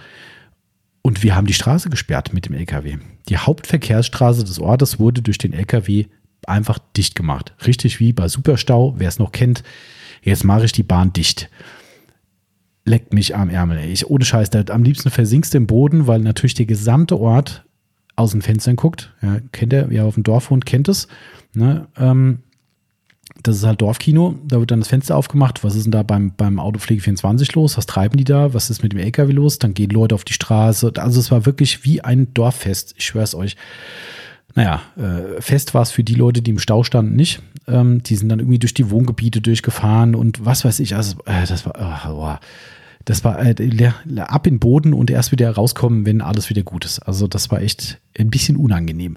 S1: Und wir haben die Straße gesperrt mit dem LKW. Die Hauptverkehrsstraße des Ortes wurde durch den LKW einfach dicht gemacht. Richtig wie bei Superstau, wer es noch kennt. Jetzt mache ich die Bahn dicht leckt mich am Ärmel. Ey. Ich, ohne Scheiß, da, am liebsten versinkst du im Boden, weil natürlich der gesamte Ort aus den Fenstern guckt. Ja, kennt er, wer auf dem Dorf wohnt, kennt es. Ne? Ähm, das ist halt Dorfkino, da wird dann das Fenster aufgemacht. Was ist denn da beim, beim Autopflege 24 los? Was treiben die da? Was ist mit dem LKW los? Dann gehen Leute auf die Straße. Also es war wirklich wie ein Dorffest, ich schwör's euch. Naja, äh, fest war es für die Leute, die im Stau standen, nicht. Ähm, die sind dann irgendwie durch die Wohngebiete durchgefahren und was weiß ich. Also, äh, das war, oh, das war äh, ab in den Boden und erst wieder rauskommen, wenn alles wieder gut ist. Also, das war echt ein bisschen unangenehm.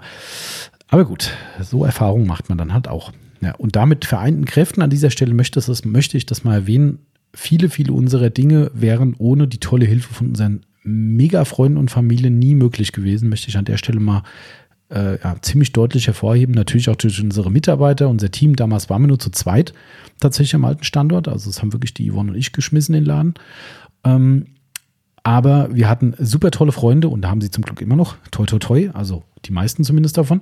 S1: Aber gut, so Erfahrungen macht man dann halt auch. Ja, und damit vereinten Kräften an dieser Stelle möchte, das, möchte ich das mal erwähnen. Viele, viele unserer Dinge wären ohne die tolle Hilfe von unseren Mega-Freunden und Familien nie möglich gewesen, möchte ich an der Stelle mal äh, ja, ziemlich deutlich hervorheben. Natürlich auch durch unsere Mitarbeiter, unser Team. Damals waren wir nur zu zweit tatsächlich am alten Standort. Also das haben wirklich die Yvonne und ich geschmissen, den Laden. Ähm, aber wir hatten super tolle Freunde und da haben sie zum Glück immer noch. Toi, toi, toi. Also die meisten zumindest davon.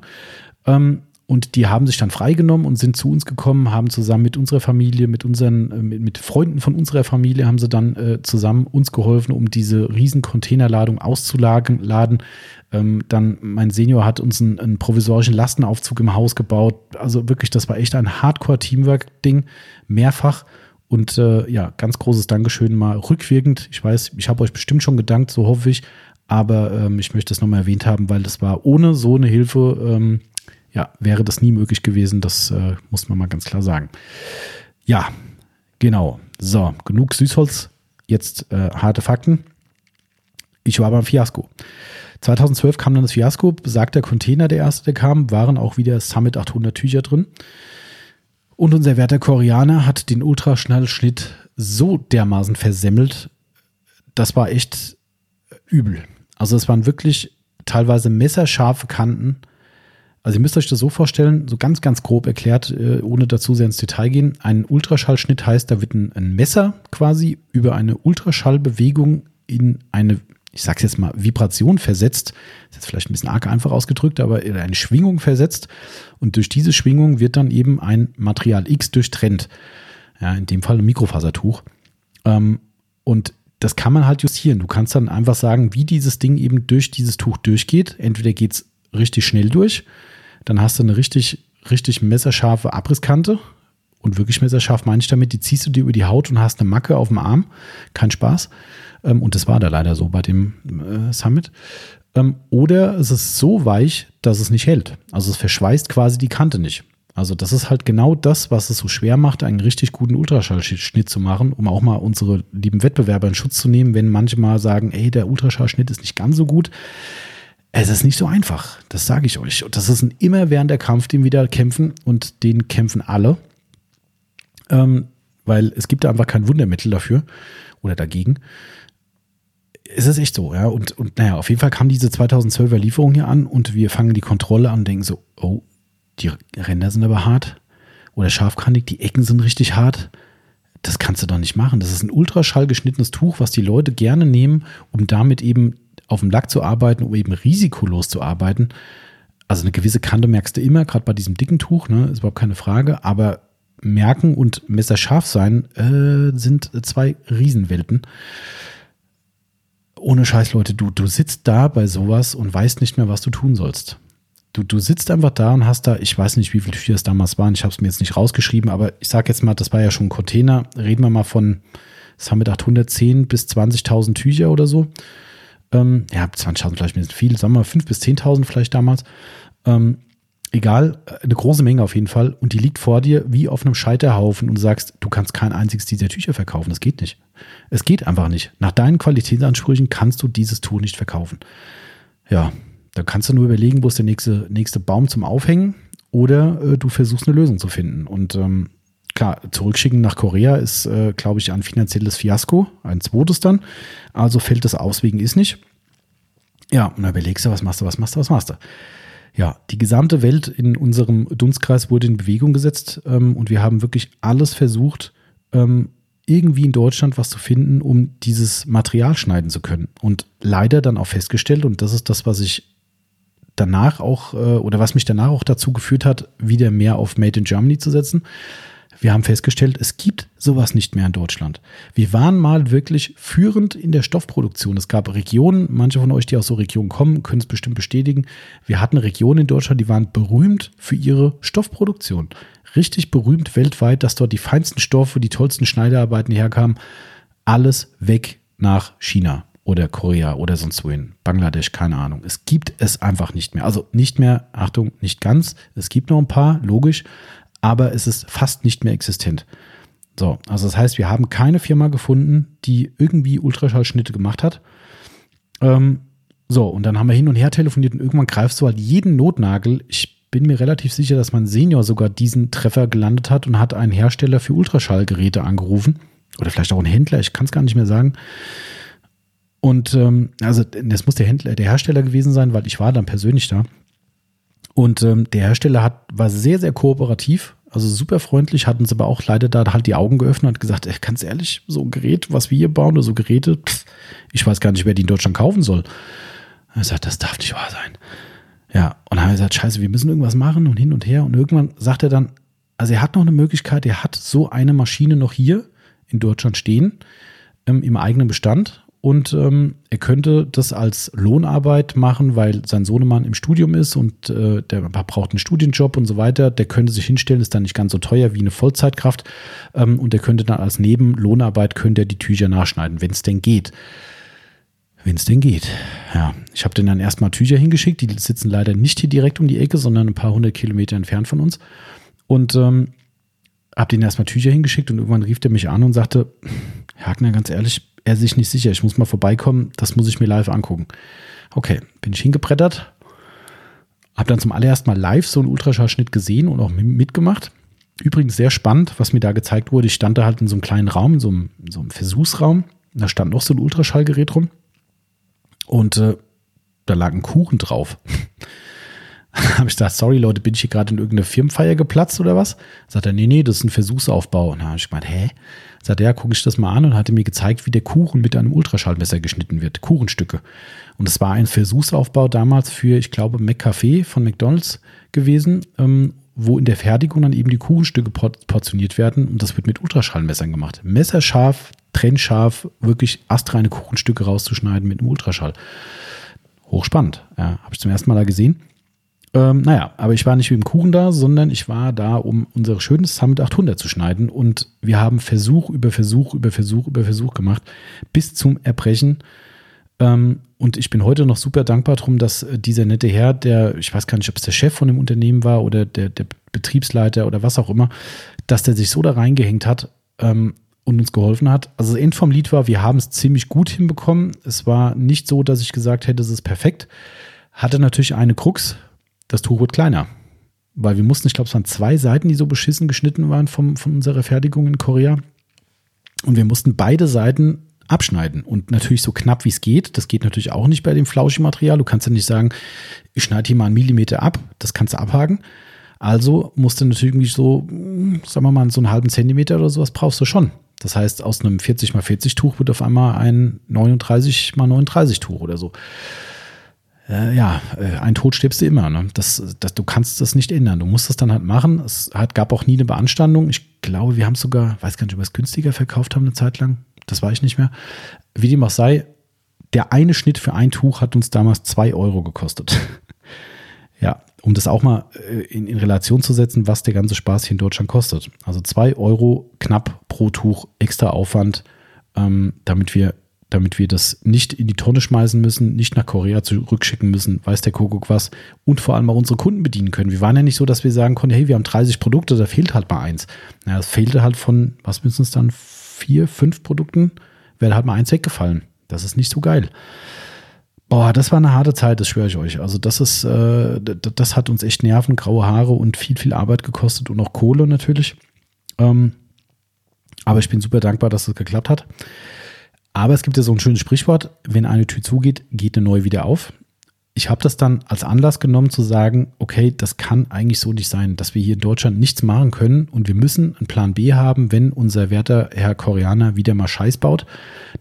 S1: Ähm, und die haben sich dann freigenommen und sind zu uns gekommen, haben zusammen mit unserer Familie, mit unseren, äh, mit, mit Freunden von unserer Familie, haben sie dann äh, zusammen uns geholfen, um diese riesen Containerladung auszuladen. Ähm, dann mein Senior hat uns einen, einen, provisorischen Lastenaufzug im Haus gebaut. Also wirklich, das war echt ein Hardcore-Teamwork-Ding, mehrfach. Und äh, ja, ganz großes Dankeschön mal rückwirkend. Ich weiß, ich habe euch bestimmt schon gedankt, so hoffe ich. Aber ähm, ich möchte es nochmal erwähnt haben, weil das war ohne so eine Hilfe ähm, ja, wäre das nie möglich gewesen. Das äh, muss man mal ganz klar sagen. Ja, genau. So, genug Süßholz. Jetzt äh, harte Fakten. Ich war beim Fiasko. 2012 kam dann das Fiasko, besagter Container, der erste, der kam, waren auch wieder Summit 800 Tücher drin. Und unser werter Koreaner hat den Ultraschnellschnitt so dermaßen versemmelt, das war echt übel. Also es waren wirklich teilweise messerscharfe Kanten also ihr müsst euch das so vorstellen, so ganz, ganz grob erklärt, äh, ohne dazu sehr ins Detail gehen. Ein Ultraschallschnitt heißt, da wird ein, Messer quasi über eine Ultraschallbewegung in eine, ich sag's jetzt mal, Vibration versetzt. Ist jetzt vielleicht ein bisschen arg einfach ausgedrückt, aber in eine Schwingung versetzt. Und durch diese Schwingung wird dann eben ein Material X durchtrennt. Ja, in dem Fall ein Mikrofasertuch. Ähm, und das kann man halt justieren. Du kannst dann einfach sagen, wie dieses Ding eben durch dieses Tuch durchgeht. Entweder geht's richtig schnell durch dann hast du eine richtig, richtig messerscharfe Abrisskante. Und wirklich messerscharf meine ich damit, die ziehst du dir über die Haut und hast eine Macke auf dem Arm. Kein Spaß. Ähm, und das war da leider so bei dem äh, Summit. Ähm, oder es ist so weich, dass es nicht hält. Also es verschweißt quasi die Kante nicht. Also das ist halt genau das, was es so schwer macht, einen richtig guten Ultraschallschnitt zu machen, um auch mal unsere lieben Wettbewerber in Schutz zu nehmen, wenn manche mal sagen, ey, der Ultraschallschnitt ist nicht ganz so gut. Es ist nicht so einfach, das sage ich euch. Und das ist ein immerwährender Kampf, den wir da kämpfen und den kämpfen alle. Ähm, weil es gibt da einfach kein Wundermittel dafür oder dagegen. Es ist echt so, ja. Und, und naja, auf jeden Fall kam diese 2012er Lieferung hier an und wir fangen die Kontrolle an und denken so, oh, die Ränder sind aber hart oder scharfkantig, die Ecken sind richtig hart. Das kannst du doch nicht machen. Das ist ein ultraschall geschnittenes Tuch, was die Leute gerne nehmen, um damit eben auf dem Lack zu arbeiten, um eben risikolos zu arbeiten. Also eine gewisse Kante merkst du immer, gerade bei diesem dicken Tuch, ne, ist überhaupt keine Frage, aber merken und messerscharf sein äh, sind zwei Riesenwelten. Ohne Scheiß, Leute, du, du sitzt da bei sowas und weißt nicht mehr, was du tun sollst. Du, du sitzt einfach da und hast da, ich weiß nicht, wie viele Tücher es damals waren, ich habe es mir jetzt nicht rausgeschrieben, aber ich sage jetzt mal, das war ja schon ein Container. Reden wir mal von, das haben wir 810 bis 20.000 Tücher oder so. Ähm, ja, 20.000 vielleicht ein bisschen viel, sagen wir 5.000 bis 10.000 vielleicht damals. Ähm, egal, eine große Menge auf jeden Fall. Und die liegt vor dir wie auf einem Scheiterhaufen und du sagst, du kannst kein einziges dieser Tücher verkaufen. Das geht nicht. Es geht einfach nicht. Nach deinen Qualitätsansprüchen kannst du dieses Tuch nicht verkaufen. Ja, da kannst du nur überlegen, wo ist der nächste, nächste Baum zum Aufhängen oder äh, du versuchst eine Lösung zu finden. Und ähm, klar, zurückschicken nach Korea ist, äh, glaube ich, ein finanzielles Fiasko, ein zweites dann. Also fällt das aus wegen ist nicht. Ja, und dann überlegst du, was machst du, was machst du, was machst du. Ja, die gesamte Welt in unserem Dunstkreis wurde in Bewegung gesetzt ähm, und wir haben wirklich alles versucht, ähm, irgendwie in Deutschland was zu finden, um dieses Material schneiden zu können. Und leider dann auch festgestellt, und das ist das, was ich danach auch, äh, oder was mich danach auch dazu geführt hat, wieder mehr auf Made in Germany zu setzen. Wir haben festgestellt, es gibt sowas nicht mehr in Deutschland. Wir waren mal wirklich führend in der Stoffproduktion. Es gab Regionen, manche von euch, die aus so Regionen kommen, können es bestimmt bestätigen. Wir hatten Regionen in Deutschland, die waren berühmt für ihre Stoffproduktion. Richtig berühmt weltweit, dass dort die feinsten Stoffe, die tollsten Schneiderarbeiten herkamen. Alles weg nach China oder Korea oder sonst wohin, Bangladesch, keine Ahnung. Es gibt es einfach nicht mehr. Also nicht mehr, Achtung, nicht ganz. Es gibt noch ein paar, logisch, aber es ist fast nicht mehr existent. So, also das heißt, wir haben keine Firma gefunden, die irgendwie Ultraschallschnitte gemacht hat. Ähm, so, und dann haben wir hin und her telefoniert und irgendwann greifst du halt jeden Notnagel. Ich bin mir relativ sicher, dass mein Senior sogar diesen Treffer gelandet hat und hat einen Hersteller für Ultraschallgeräte angerufen. Oder vielleicht auch einen Händler, ich kann es gar nicht mehr sagen. Und ähm, also das muss der Händler, der Hersteller gewesen sein, weil ich war dann persönlich da. Und ähm, der Hersteller hat, war sehr, sehr kooperativ, also super freundlich, hat uns aber auch leider da halt die Augen geöffnet und gesagt, ey, ganz ehrlich, so ein Gerät, was wir hier bauen, oder so Geräte, pff, ich weiß gar nicht, wer die in Deutschland kaufen soll. Er sagt, das darf nicht wahr sein. Ja, und dann haben wir gesagt, scheiße, wir müssen irgendwas machen und hin und her. Und irgendwann sagt er dann, also er hat noch eine Möglichkeit, er hat so eine Maschine noch hier in Deutschland stehen, ähm, im eigenen Bestand und ähm, er könnte das als Lohnarbeit machen, weil sein Sohnemann im Studium ist und äh, der braucht einen Studienjob und so weiter. Der könnte sich hinstellen, ist dann nicht ganz so teuer wie eine Vollzeitkraft ähm, und der könnte dann als Nebenlohnarbeit könnte er die Tücher nachschneiden, wenn es denn geht. Wenn es denn geht. Ja, ich habe den dann erstmal Tücher hingeschickt. Die sitzen leider nicht hier direkt um die Ecke, sondern ein paar hundert Kilometer entfernt von uns. Und ähm, habe den erstmal Tücher hingeschickt und irgendwann rief der mich an und sagte, Herr Hackner, ganz ehrlich, er sich nicht sicher, ich muss mal vorbeikommen, das muss ich mir live angucken. Okay, bin ich hingebrettert, habe dann zum allerersten Mal live so einen Ultraschallschnitt gesehen und auch mitgemacht. Übrigens sehr spannend, was mir da gezeigt wurde. Ich stand da halt in so einem kleinen Raum, in so einem, in so einem Versuchsraum. Da stand noch so ein Ultraschallgerät rum. Und äh, da lag ein Kuchen drauf. habe ich gesagt, sorry Leute, bin ich hier gerade in irgendeine Firmenfeier geplatzt oder was? Sagt er, nee, nee, das ist ein Versuchsaufbau. Und da habe ich gemeint, hä? Sagt er, ja, gucke ich das mal an und hatte mir gezeigt, wie der Kuchen mit einem Ultraschallmesser geschnitten wird. Kuchenstücke. Und es war ein Versuchsaufbau damals für, ich glaube, McCafé von McDonalds gewesen, ähm, wo in der Fertigung dann eben die Kuchenstücke portioniert werden und das wird mit Ultraschallmessern gemacht. Messerscharf, trennscharf, wirklich astreine Kuchenstücke rauszuschneiden mit einem Ultraschall. Hochspannend. Ja, habe ich zum ersten Mal da gesehen. Ähm, naja, aber ich war nicht wie im Kuchen da, sondern ich war da, um unser schönes Summit 800 zu schneiden. Und wir haben Versuch über Versuch über Versuch über Versuch gemacht, bis zum Erbrechen. Ähm, und ich bin heute noch super dankbar drum, dass äh, dieser nette Herr, der, ich weiß gar nicht, ob es der Chef von dem Unternehmen war oder der, der Betriebsleiter oder was auch immer, dass der sich so da reingehängt hat ähm, und uns geholfen hat. Also das End vom Lied war, wir haben es ziemlich gut hinbekommen. Es war nicht so, dass ich gesagt hätte, es ist perfekt. Hatte natürlich eine Krux, das Tuch wird kleiner. Weil wir mussten, ich glaube, es waren zwei Seiten, die so beschissen geschnitten waren vom, von unserer Fertigung in Korea. Und wir mussten beide Seiten abschneiden. Und natürlich so knapp wie es geht. Das geht natürlich auch nicht bei dem Flauschi-Material. Du kannst ja nicht sagen, ich schneide hier mal einen Millimeter ab. Das kannst du abhaken. Also musst du natürlich so, sagen wir mal, so einen halben Zentimeter oder sowas brauchst du schon. Das heißt, aus einem 40 x 40 Tuch wird auf einmal ein 39 x 39 Tuch oder so. Äh, ja, äh, ein Tod stirbst du immer. Ne? Das, das, du kannst das nicht ändern. Du musst das dann halt machen. Es hat, gab auch nie eine Beanstandung. Ich glaube, wir haben es sogar, weiß gar nicht, ob wir es günstiger verkauft haben eine Zeit lang. Das weiß ich nicht mehr. Wie dem auch sei, der eine Schnitt für ein Tuch hat uns damals zwei Euro gekostet. ja, um das auch mal äh, in, in, Relation zu setzen, was der ganze Spaß hier in Deutschland kostet. Also zwei Euro knapp pro Tuch extra Aufwand, ähm, damit wir damit wir das nicht in die Tonne schmeißen müssen, nicht nach Korea zurückschicken müssen, weiß der Kuckuck was, und vor allem auch unsere Kunden bedienen können. Wir waren ja nicht so, dass wir sagen konnten, hey, wir haben 30 Produkte, da fehlt halt mal eins. Naja, es fehlte halt von, was müssen es dann, vier, fünf Produkten, wäre halt mal eins weggefallen. Das ist nicht so geil. Boah, das war eine harte Zeit, das schwöre ich euch. Also das ist, äh, das hat uns echt Nerven, graue Haare und viel, viel Arbeit gekostet und auch Kohle natürlich. Ähm, aber ich bin super dankbar, dass es geklappt hat. Aber es gibt ja so ein schönes Sprichwort, wenn eine Tür zugeht, geht eine neue wieder auf. Ich habe das dann als Anlass genommen zu sagen, okay, das kann eigentlich so nicht sein, dass wir hier in Deutschland nichts machen können und wir müssen einen Plan B haben, wenn unser werter Herr Koreaner wieder mal Scheiß baut,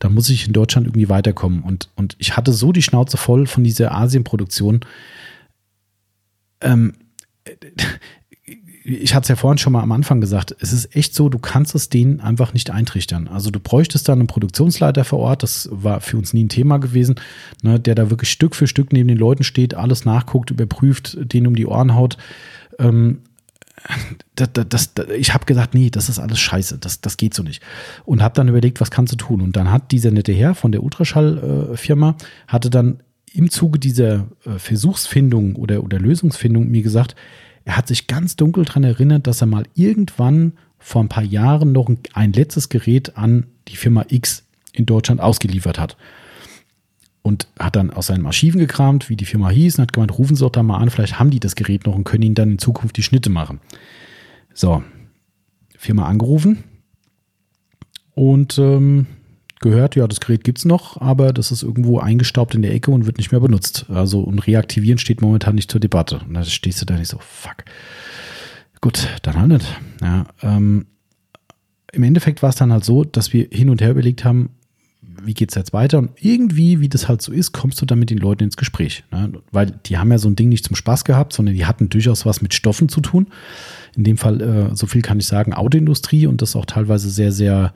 S1: dann muss ich in Deutschland irgendwie weiterkommen. Und, und ich hatte so die Schnauze voll von dieser Asienproduktion. Ähm, ich hatte es ja vorhin schon mal am Anfang gesagt, es ist echt so, du kannst es denen einfach nicht eintrichtern. Also du bräuchtest da einen Produktionsleiter vor Ort, das war für uns nie ein Thema gewesen, ne, der da wirklich Stück für Stück neben den Leuten steht, alles nachguckt, überprüft, denen um die Ohren haut. Ähm, das, das, das, ich habe gesagt, nee, das ist alles scheiße, das, das geht so nicht. Und habe dann überlegt, was kannst du tun? Und dann hat dieser nette Herr von der Ultraschallfirma, äh, hatte dann im Zuge dieser äh, Versuchsfindung oder, oder Lösungsfindung mir gesagt, er hat sich ganz dunkel daran erinnert, dass er mal irgendwann vor ein paar Jahren noch ein letztes Gerät an die Firma X in Deutschland ausgeliefert hat. Und hat dann aus seinen Archiven gekramt, wie die Firma hieß, und hat gemeint, rufen Sie doch da mal an, vielleicht haben die das Gerät noch und können Ihnen dann in Zukunft die Schnitte machen. So, Firma angerufen und ähm, gehört, ja, das Gerät gibt es noch, aber das ist irgendwo eingestaubt in der Ecke und wird nicht mehr benutzt. Also und reaktivieren steht momentan nicht zur Debatte. Und da stehst du da nicht so, fuck. Gut, dann halt nicht. Ja, ähm, Im Endeffekt war es dann halt so, dass wir hin und her überlegt haben, wie geht es jetzt weiter? Und irgendwie, wie das halt so ist, kommst du dann mit den Leuten ins Gespräch. Ne? Weil die haben ja so ein Ding nicht zum Spaß gehabt, sondern die hatten durchaus was mit Stoffen zu tun. In dem Fall, äh, so viel kann ich sagen, Autoindustrie und das auch teilweise sehr, sehr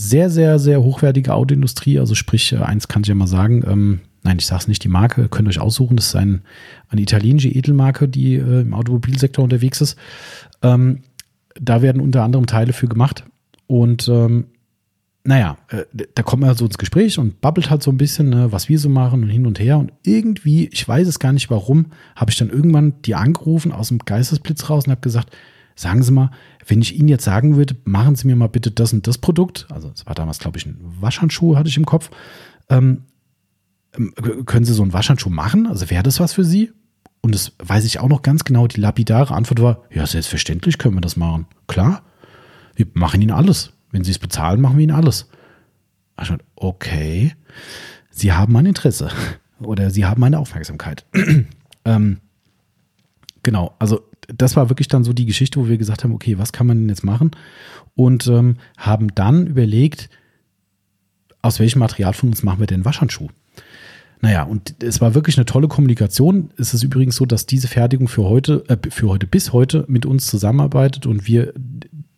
S1: sehr, sehr, sehr hochwertige Autoindustrie. Also sprich, äh, eins kann ich ja mal sagen, ähm, nein, ich sage es nicht, die Marke, könnt ihr euch aussuchen. Das ist ein, eine italienische Edelmarke, die äh, im Automobilsektor unterwegs ist. Ähm, da werden unter anderem Teile für gemacht. Und ähm, naja, äh, da kommt man so ins Gespräch und babbelt halt so ein bisschen, ne, was wir so machen und hin und her. Und irgendwie, ich weiß es gar nicht warum, habe ich dann irgendwann die angerufen aus dem Geistesblitz raus und habe gesagt, sagen Sie mal, wenn ich Ihnen jetzt sagen würde, machen Sie mir mal bitte das und das Produkt, also es war damals, glaube ich, ein Waschhandschuh, hatte ich im Kopf, ähm, ähm können Sie so einen Waschhandschuh machen? Also wäre das was für Sie? Und das weiß ich auch noch ganz genau. Die lapidare Antwort war, ja, selbstverständlich können wir das machen. Klar, wir machen Ihnen alles. Wenn Sie es bezahlen, machen wir Ihnen alles. Also, okay, Sie haben mein Interesse oder Sie haben meine Aufmerksamkeit. ähm, genau, also das war wirklich dann so die Geschichte, wo wir gesagt haben, okay, was kann man denn jetzt machen? Und ähm, haben dann überlegt, aus welchem Material von uns machen wir denn Waschhandschuh? Naja, und es war wirklich eine tolle Kommunikation. Es ist übrigens so, dass diese Fertigung für heute, äh, für heute bis heute mit uns zusammenarbeitet und wir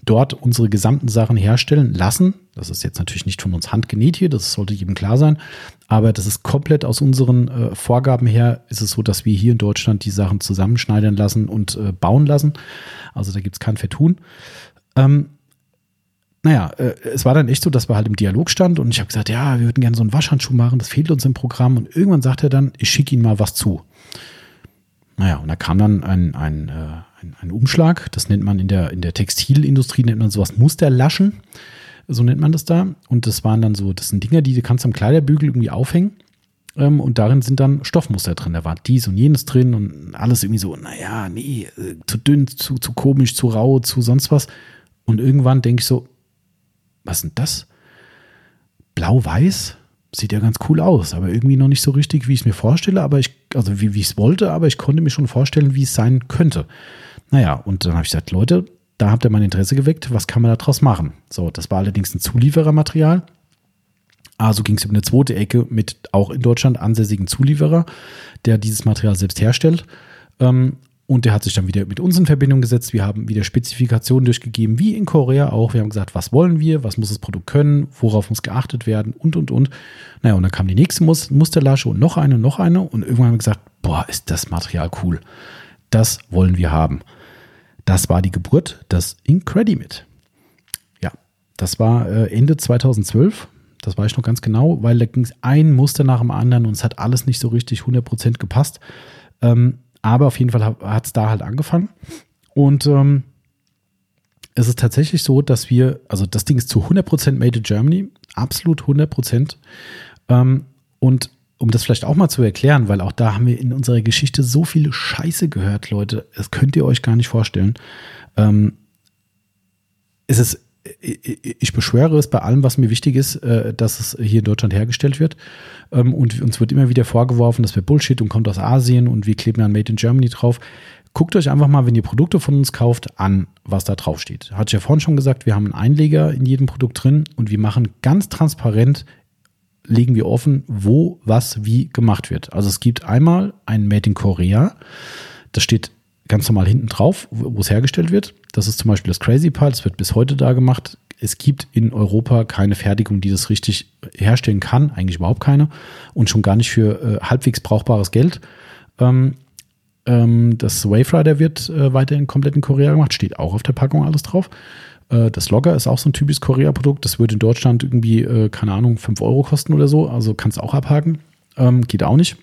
S1: dort unsere gesamten Sachen herstellen lassen. Das ist jetzt natürlich nicht von uns handgenäht hier, das sollte jedem klar sein. Aber das ist komplett aus unseren äh, Vorgaben her, ist es so, dass wir hier in Deutschland die Sachen zusammenschneidern lassen und äh, bauen lassen. Also da gibt es kein Vertun. Ähm, naja, äh, es war dann echt so, dass wir halt im Dialog stand und ich habe gesagt, ja, wir würden gerne so einen Waschhandschuh machen, das fehlt uns im Programm. Und irgendwann sagt er dann, ich schicke Ihnen mal was zu. Naja, und da kam dann ein, ein, äh, ein, ein, Umschlag, das nennt man in der, in der Textilindustrie, nennt man sowas Musterlaschen, so nennt man das da. Und das waren dann so, das sind Dinger, die du kannst am Kleiderbügel irgendwie aufhängen. Ähm, und darin sind dann Stoffmuster drin. Da war dies und jenes drin und alles irgendwie so, naja, nee, äh, zu dünn, zu, zu komisch, zu rau, zu sonst was. Und irgendwann denke ich so, was denn das? Blau-Weiß? Sieht ja ganz cool aus, aber irgendwie noch nicht so richtig, wie ich es mir vorstelle, aber ich, also wie, wie ich es wollte, aber ich konnte mir schon vorstellen, wie es sein könnte. Naja, und dann habe ich gesagt, Leute, da habt ihr mein Interesse geweckt, was kann man daraus machen? So, das war allerdings ein Zulieferermaterial. Also ging es über eine zweite Ecke mit auch in Deutschland ansässigen Zulieferer, der dieses Material selbst herstellt. Ähm, und der hat sich dann wieder mit uns in Verbindung gesetzt. Wir haben wieder Spezifikationen durchgegeben, wie in Korea auch. Wir haben gesagt, was wollen wir, was muss das Produkt können, worauf muss geachtet werden und, und, und. Naja, und dann kam die nächste Musterlasche und noch eine, noch eine. Und irgendwann haben wir gesagt, boah, ist das Material cool. Das wollen wir haben. Das war die Geburt des Incredimit. Ja, das war äh, Ende 2012. Das weiß ich noch ganz genau, weil da ging es ein Muster nach dem anderen und es hat alles nicht so richtig 100% gepasst. Ähm, aber auf jeden Fall hat es da halt angefangen. Und ähm, es ist tatsächlich so, dass wir, also das Ding ist zu 100% made in Germany, absolut 100%. Ähm, und um das vielleicht auch mal zu erklären, weil auch da haben wir in unserer Geschichte so viele Scheiße gehört, Leute, das könnt ihr euch gar nicht vorstellen. Ähm, es ist ich beschwöre es bei allem, was mir wichtig ist, äh, dass es hier in Deutschland hergestellt wird. Ähm, und uns wird immer wieder vorgeworfen, dass wir Bullshit und kommt aus Asien und wir kleben dann Made in Germany drauf. Guckt euch einfach mal, wenn ihr Produkte von uns kauft, an, was da drauf steht. Hatte ich ja vorhin schon gesagt, wir haben einen Einleger in jedem Produkt drin und wir machen ganz transparent, legen wir offen, wo, was, wie gemacht wird. Also es gibt einmal ein Made in Korea. Das steht ganz normal hinten drauf, wo es hergestellt wird. Das ist zum Beispiel das Crazy Pile, das wird bis heute da gemacht. Es gibt in Europa keine Fertigung, die das richtig herstellen kann, eigentlich überhaupt keine und schon gar nicht für äh, halbwegs brauchbares Geld. Ähm, ähm, das Wave Rider wird äh, weiterhin komplett in Korea gemacht, steht auch auf der Packung alles drauf. Äh, das Logger ist auch so ein typisches Korea-Produkt, das würde in Deutschland irgendwie, äh, keine Ahnung, 5 Euro kosten oder so, also kannst du auch abhaken. Ähm, geht auch nicht.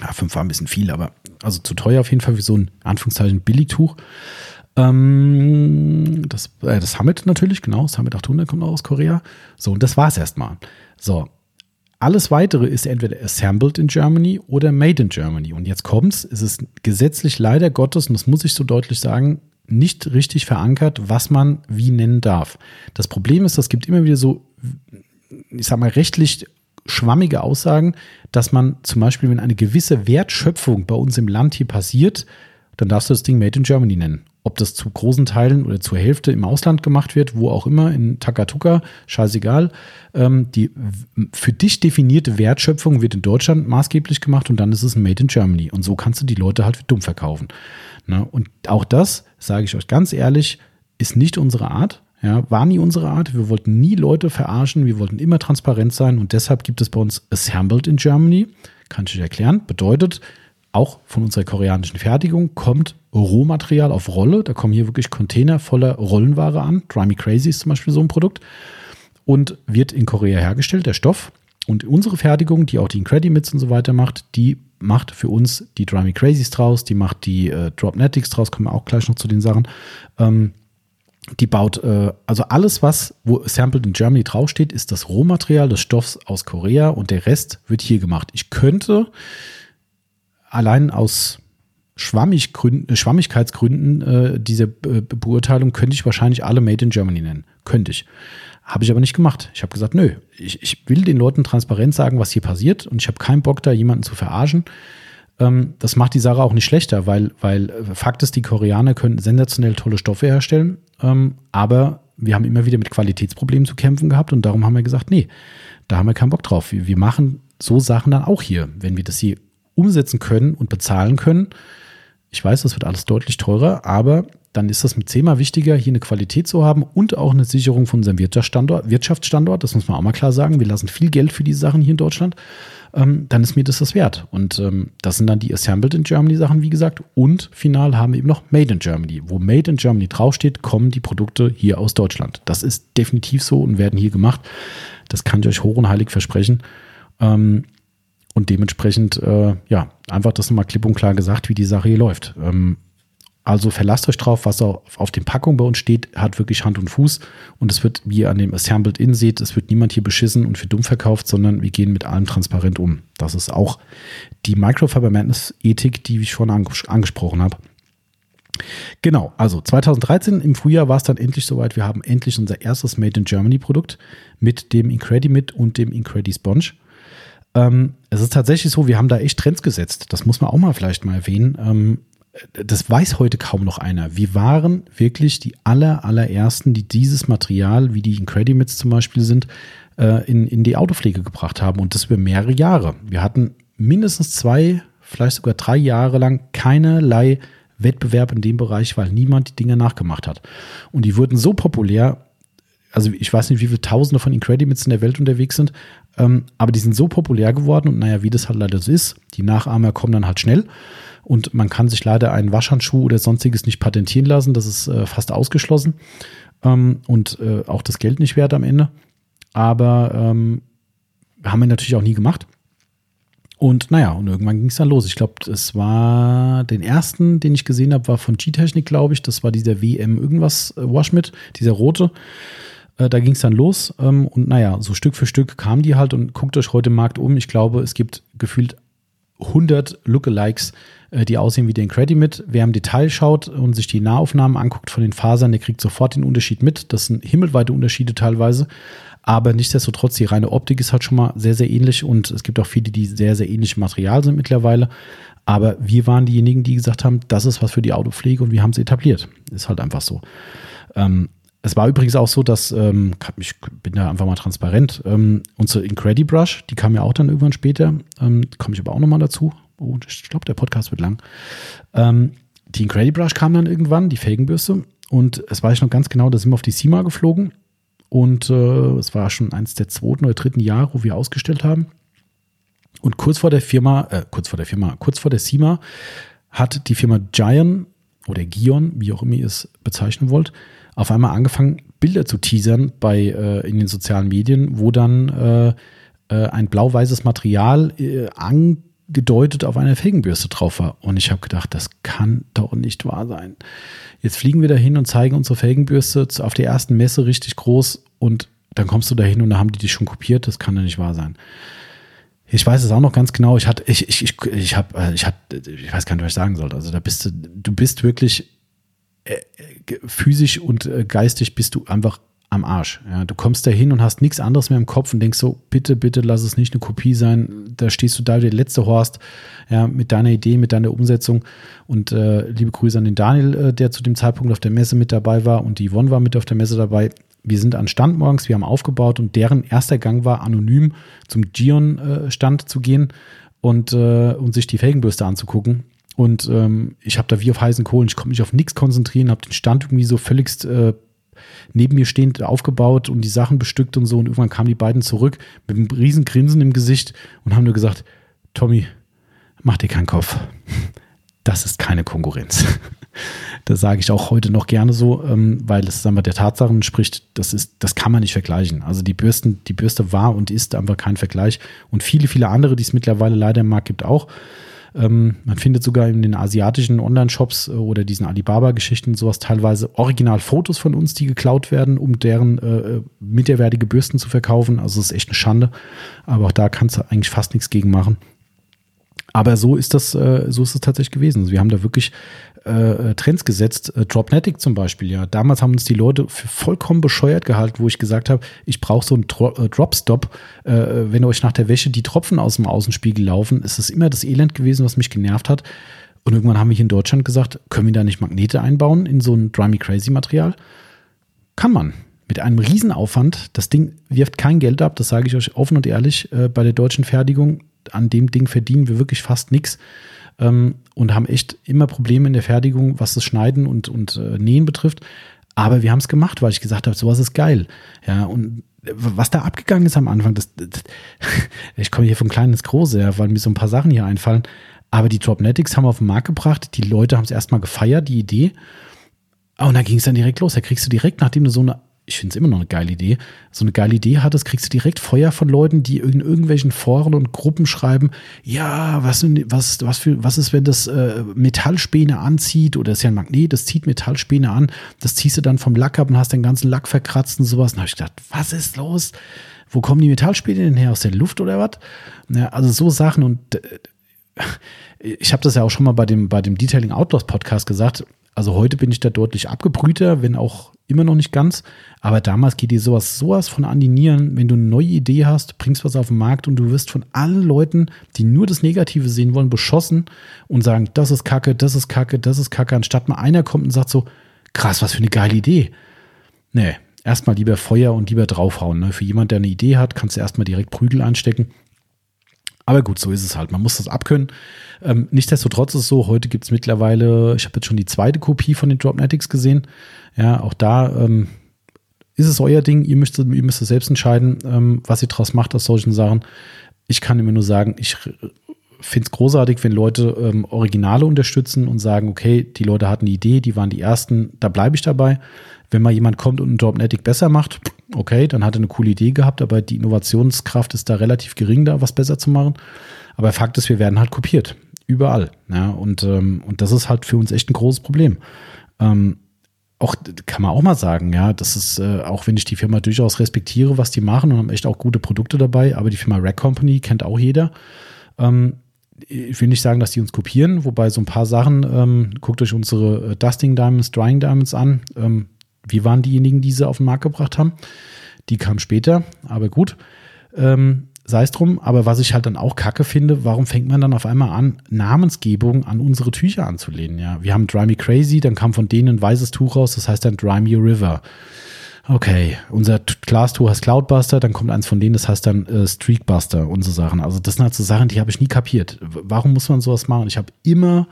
S1: Ja, 5 war ein bisschen viel, aber also zu teuer auf jeden Fall für so ein Anführungszeichen Billigtuch. Ähm, das, äh, das Summit natürlich, genau. Summit 800 kommt auch aus Korea. So, und das war es erstmal. So. Alles weitere ist entweder assembled in Germany oder made in Germany. Und jetzt kommt's, es ist gesetzlich leider Gottes, und das muss ich so deutlich sagen, nicht richtig verankert, was man wie nennen darf. Das Problem ist, es gibt immer wieder so, ich sag mal, rechtlich schwammige Aussagen, dass man zum Beispiel, wenn eine gewisse Wertschöpfung bei uns im Land hier passiert, dann darfst du das Ding Made in Germany nennen ob das zu großen Teilen oder zur Hälfte im Ausland gemacht wird, wo auch immer, in Takatuka, scheißegal. Ähm, die für dich definierte Wertschöpfung wird in Deutschland maßgeblich gemacht und dann ist es ein Made in Germany. Und so kannst du die Leute halt dumm verkaufen. Ne? Und auch das, sage ich euch ganz ehrlich, ist nicht unsere Art. Ja, war nie unsere Art. Wir wollten nie Leute verarschen. Wir wollten immer transparent sein und deshalb gibt es bei uns Assembled in Germany. Kann ich euch erklären. Bedeutet, auch von unserer koreanischen Fertigung kommt Rohmaterial auf Rolle. Da kommen hier wirklich Container voller Rollenware an. Dry Me Crazy ist zum Beispiel so ein Produkt. Und wird in Korea hergestellt, der Stoff. Und unsere Fertigung, die auch die Incredimits und so weiter macht, die macht für uns die Dry Me Crazies draus, die macht die äh, Dropnetics draus, kommen wir auch gleich noch zu den Sachen. Ähm, die baut, äh, also alles, was, wo Sampled in Germany draufsteht, ist das Rohmaterial des Stoffs aus Korea und der Rest wird hier gemacht. Ich könnte allein aus Schwammiggründen, äh, Schwammigkeitsgründen äh, diese äh, Beurteilung könnte ich wahrscheinlich alle Made in Germany nennen. Könnte ich. Habe ich aber nicht gemacht. Ich habe gesagt, nö, ich, ich will den Leuten transparent sagen, was hier passiert und ich habe keinen Bock, da jemanden zu verarschen. Ähm, das macht die Sache auch nicht schlechter, weil, weil äh, Fakt ist, die Koreaner können sensationell tolle Stoffe herstellen, ähm, aber wir haben immer wieder mit Qualitätsproblemen zu kämpfen gehabt und darum haben wir gesagt, nee, da haben wir keinen Bock drauf. Wir, wir machen so Sachen dann auch hier, wenn wir das hier umsetzen können und bezahlen können. Ich weiß, das wird alles deutlich teurer, aber dann ist das mit zehnmal wichtiger, hier eine Qualität zu haben und auch eine Sicherung von unserem Wirtschaftsstandort. Wirtschaftsstandort, das muss man auch mal klar sagen. Wir lassen viel Geld für diese Sachen hier in Deutschland. Ähm, dann ist mir das das wert. Und ähm, das sind dann die Assembled in Germany Sachen, wie gesagt. Und final haben wir eben noch Made in Germany. Wo Made in Germany draufsteht, kommen die Produkte hier aus Deutschland. Das ist definitiv so und werden hier gemacht. Das kann ich euch hoch und heilig versprechen. Ähm, und dementsprechend, äh, ja, einfach das nochmal klipp und klar gesagt, wie die Sache hier läuft. Ähm, also verlasst euch drauf, was auf, den Packungen bei uns steht, hat wirklich Hand und Fuß. Und es wird, wie ihr an dem Assembled In seht, es wird niemand hier beschissen und für dumm verkauft, sondern wir gehen mit allem transparent um. Das ist auch die Microfiber Madness Ethik, die ich schon anges angesprochen habe. Genau, also 2013 im Frühjahr war es dann endlich soweit. Wir haben endlich unser erstes Made in Germany Produkt mit dem Incredimit und dem Incredi Sponge. Ähm, es ist tatsächlich so, wir haben da echt Trends gesetzt. Das muss man auch mal vielleicht mal erwähnen. Ähm, das weiß heute kaum noch einer. Wir waren wirklich die aller, allerersten, die dieses Material, wie die Incredimits zum Beispiel sind, äh, in, in die Autopflege gebracht haben und das über mehrere Jahre. Wir hatten mindestens zwei, vielleicht sogar drei Jahre lang keinerlei Wettbewerb in dem Bereich, weil niemand die Dinge nachgemacht hat. Und die wurden so populär, also ich weiß nicht, wie viele Tausende von Incredimits in der Welt unterwegs sind, ähm, aber die sind so populär geworden und naja, wie das halt leider so ist, die Nachahmer kommen dann halt schnell. Und man kann sich leider einen Waschhandschuh oder sonstiges nicht patentieren lassen. Das ist äh, fast ausgeschlossen. Ähm, und äh, auch das Geld nicht wert am Ende. Aber ähm, haben wir natürlich auch nie gemacht. Und naja, und irgendwann ging es dann los. Ich glaube, es war den ersten, den ich gesehen habe, war von G-Technik, glaube ich. Das war dieser WM irgendwas äh, Washmit, dieser rote. Äh, da ging es dann los. Ähm, und naja, so Stück für Stück kamen die halt und guckt euch heute im Markt um. Ich glaube, es gibt gefühlt 100 Lookalikes äh, die aussehen wie den Credimit. Wer im Detail schaut und sich die Nahaufnahmen anguckt von den Fasern, der kriegt sofort den Unterschied mit. Das sind himmelweite Unterschiede teilweise. Aber nichtsdestotrotz, die reine Optik ist halt schon mal sehr, sehr ähnlich und es gibt auch viele, die sehr, sehr ähnlich Material sind mittlerweile. Aber wir waren diejenigen, die gesagt haben, das ist was für die Autopflege und wir haben es etabliert. Ist halt einfach so. Ähm, es war übrigens auch so, dass, ähm, ich bin da einfach mal transparent, ähm, unsere Incredibrush, die kam ja auch dann irgendwann später, ähm, komme ich aber auch nochmal dazu, Oh, ich glaube, der Podcast wird lang. Ähm, die Incredibrush kam dann irgendwann, die Felgenbürste. Und es weiß ich noch ganz genau, da sind wir auf die SEMA geflogen. Und äh, es war schon eins der zweiten oder dritten Jahre, wo wir ausgestellt haben. Und kurz vor der Firma, äh, kurz vor der Firma, kurz vor der SEMA hat die Firma Giant oder Gion, wie auch immer ihr es bezeichnen wollt, auf einmal angefangen, Bilder zu teasern bei, äh, in den sozialen Medien, wo dann äh, äh ein blau-weißes Material äh, an, gedeutet auf einer Felgenbürste drauf war. Und ich habe gedacht, das kann doch nicht wahr sein. Jetzt fliegen wir dahin und zeigen unsere Felgenbürste auf der ersten Messe richtig groß und dann kommst du dahin und da haben die dich schon kopiert. Das kann doch nicht wahr sein. Ich weiß es auch noch ganz genau. Ich hatte, ich, ich, ich, ich habe, äh, ich hatte, ich weiß gar nicht, was ich sagen soll. Also da bist du, du bist wirklich physisch und äh, geistig bist du einfach am Arsch. Ja, du kommst da hin und hast nichts anderes mehr im Kopf und denkst so, bitte, bitte lass es nicht eine Kopie sein. Da stehst du da der letzte Horst, ja, mit deiner Idee, mit deiner Umsetzung. Und äh, liebe Grüße an den Daniel, äh, der zu dem Zeitpunkt auf der Messe mit dabei war und die Yvonne war mit auf der Messe dabei. Wir sind an Stand morgens, wir haben aufgebaut und deren erster Gang war, anonym zum Gion-Stand äh, zu gehen und, äh, und sich die Felgenbürste anzugucken. Und ähm, ich habe da wie auf heißen Kohlen, ich konnte mich auf nichts konzentrieren, habe den Stand irgendwie so völligst äh, neben mir stehend aufgebaut und die Sachen bestückt und so. Und irgendwann kamen die beiden zurück mit einem riesen Grinsen im Gesicht und haben nur gesagt, Tommy, mach dir keinen Kopf. Das ist keine Konkurrenz. Das sage ich auch heute noch gerne so, ähm, weil es sagen wir, der Tatsachen spricht, das ist, das kann man nicht vergleichen. Also die Bürsten, die Bürste war und ist einfach kein Vergleich. Und viele, viele andere, die es mittlerweile leider im Markt gibt, auch. Ähm, man findet sogar in den asiatischen Online-Shops äh, oder diesen Alibaba-Geschichten sowas teilweise Original-Fotos von uns, die geklaut werden, um deren äh, äh minderwertige Bürsten zu verkaufen. Also das ist echt eine Schande. Aber auch da kannst du eigentlich fast nichts gegen machen. Aber so ist das, äh, so ist es tatsächlich gewesen. Also wir haben da wirklich äh, Trends gesetzt. Äh, Dropnetic zum Beispiel, ja. Damals haben uns die Leute für vollkommen bescheuert gehalten, wo ich gesagt habe, ich brauche so einen Dro äh, Dropstop. Äh, wenn euch nach der Wäsche die Tropfen aus dem Außenspiegel laufen, ist es immer das Elend gewesen, was mich genervt hat. Und irgendwann haben wir hier in Deutschland gesagt, können wir da nicht Magnete einbauen in so ein Dry Me Crazy Material? Kann man. Mit einem Riesenaufwand. Das Ding wirft kein Geld ab, das sage ich euch offen und ehrlich. Äh, bei der deutschen Fertigung, an dem Ding verdienen wir wirklich fast nichts. Ähm, und haben echt immer Probleme in der Fertigung, was das Schneiden und, und äh, Nähen betrifft. Aber wir haben es gemacht, weil ich gesagt habe, sowas ist geil. Ja, und was da abgegangen ist am Anfang, das, das ich komme hier von klein ins große, ja, weil mir so ein paar Sachen hier einfallen. Aber die Dropnetics haben wir auf den Markt gebracht. Die Leute haben es erstmal gefeiert, die Idee. Und dann ging es dann direkt los. Da kriegst du direkt, nachdem du so eine ich finde es immer noch eine geile Idee, so eine geile Idee hattest, kriegst du direkt Feuer von Leuten, die in irgendwelchen Foren und Gruppen schreiben, ja, was, was, was, für, was ist, wenn das äh, Metallspäne anzieht oder ist ja ein Magnet, das zieht Metallspäne an, das ziehst du dann vom Lack ab und hast den ganzen Lack verkratzt und sowas. Und habe ich gedacht, was ist los? Wo kommen die Metallspäne denn her? Aus der Luft oder was? Ja, also so Sachen und äh, ich habe das ja auch schon mal bei dem, bei dem Detailing Outdoors Podcast gesagt. Also heute bin ich da deutlich abgebrühter, wenn auch immer noch nicht ganz. Aber damals geht dir sowas, sowas von an die Nieren, wenn du eine neue Idee hast, bringst was auf den Markt und du wirst von allen Leuten, die nur das Negative sehen wollen, beschossen und sagen, das ist Kacke, das ist Kacke, das ist Kacke, anstatt mal einer kommt und sagt so, krass, was für eine geile Idee. Nee, erstmal lieber Feuer und lieber draufhauen. Ne? Für jemand, der eine Idee hat, kannst du erstmal direkt Prügel einstecken aber gut, so ist es halt. Man muss das abkönnen. Ähm, nichtsdestotrotz ist es so, heute gibt es mittlerweile, ich habe jetzt schon die zweite Kopie von den Dropnetics gesehen. Ja, auch da ähm, ist es euer Ding. Ihr müsst, ihr müsst selbst entscheiden, ähm, was ihr draus macht aus solchen Sachen. Ich kann immer nur sagen, ich finde es großartig, wenn Leute ähm, Originale unterstützen und sagen, okay, die Leute hatten die Idee, die waren die ersten, da bleibe ich dabei. Wenn mal jemand kommt und ein Dropnetic besser macht, okay, dann hat er eine coole Idee gehabt, aber die Innovationskraft ist da relativ gering, da was besser zu machen. Aber Fakt ist, wir werden halt kopiert. Überall. Ja, und, ähm, und das ist halt für uns echt ein großes Problem. Ähm, auch kann man auch mal sagen, ja, das ist, äh, auch wenn ich die Firma durchaus respektiere, was die machen und haben echt auch gute Produkte dabei, aber die Firma Rack Company kennt auch jeder. Ähm, ich will nicht sagen, dass die uns kopieren, wobei so ein paar Sachen, ähm, guckt euch unsere äh, Dusting Diamonds, Drying Diamonds an. Ähm, wir waren diejenigen, die sie auf den Markt gebracht haben. Die kamen später, aber gut. Ähm, sei es drum, aber was ich halt dann auch kacke finde, warum fängt man dann auf einmal an, Namensgebung an unsere Tücher anzulehnen? Ja, wir haben Dry Me Crazy, dann kam von denen ein weißes Tuch raus, das heißt dann Dry Me River. Okay, unser Glastuch heißt Cloudbuster, dann kommt eins von denen, das heißt dann äh, Streakbuster und so Sachen. Also das sind halt so Sachen, die habe ich nie kapiert. Warum muss man sowas machen? Ich habe immer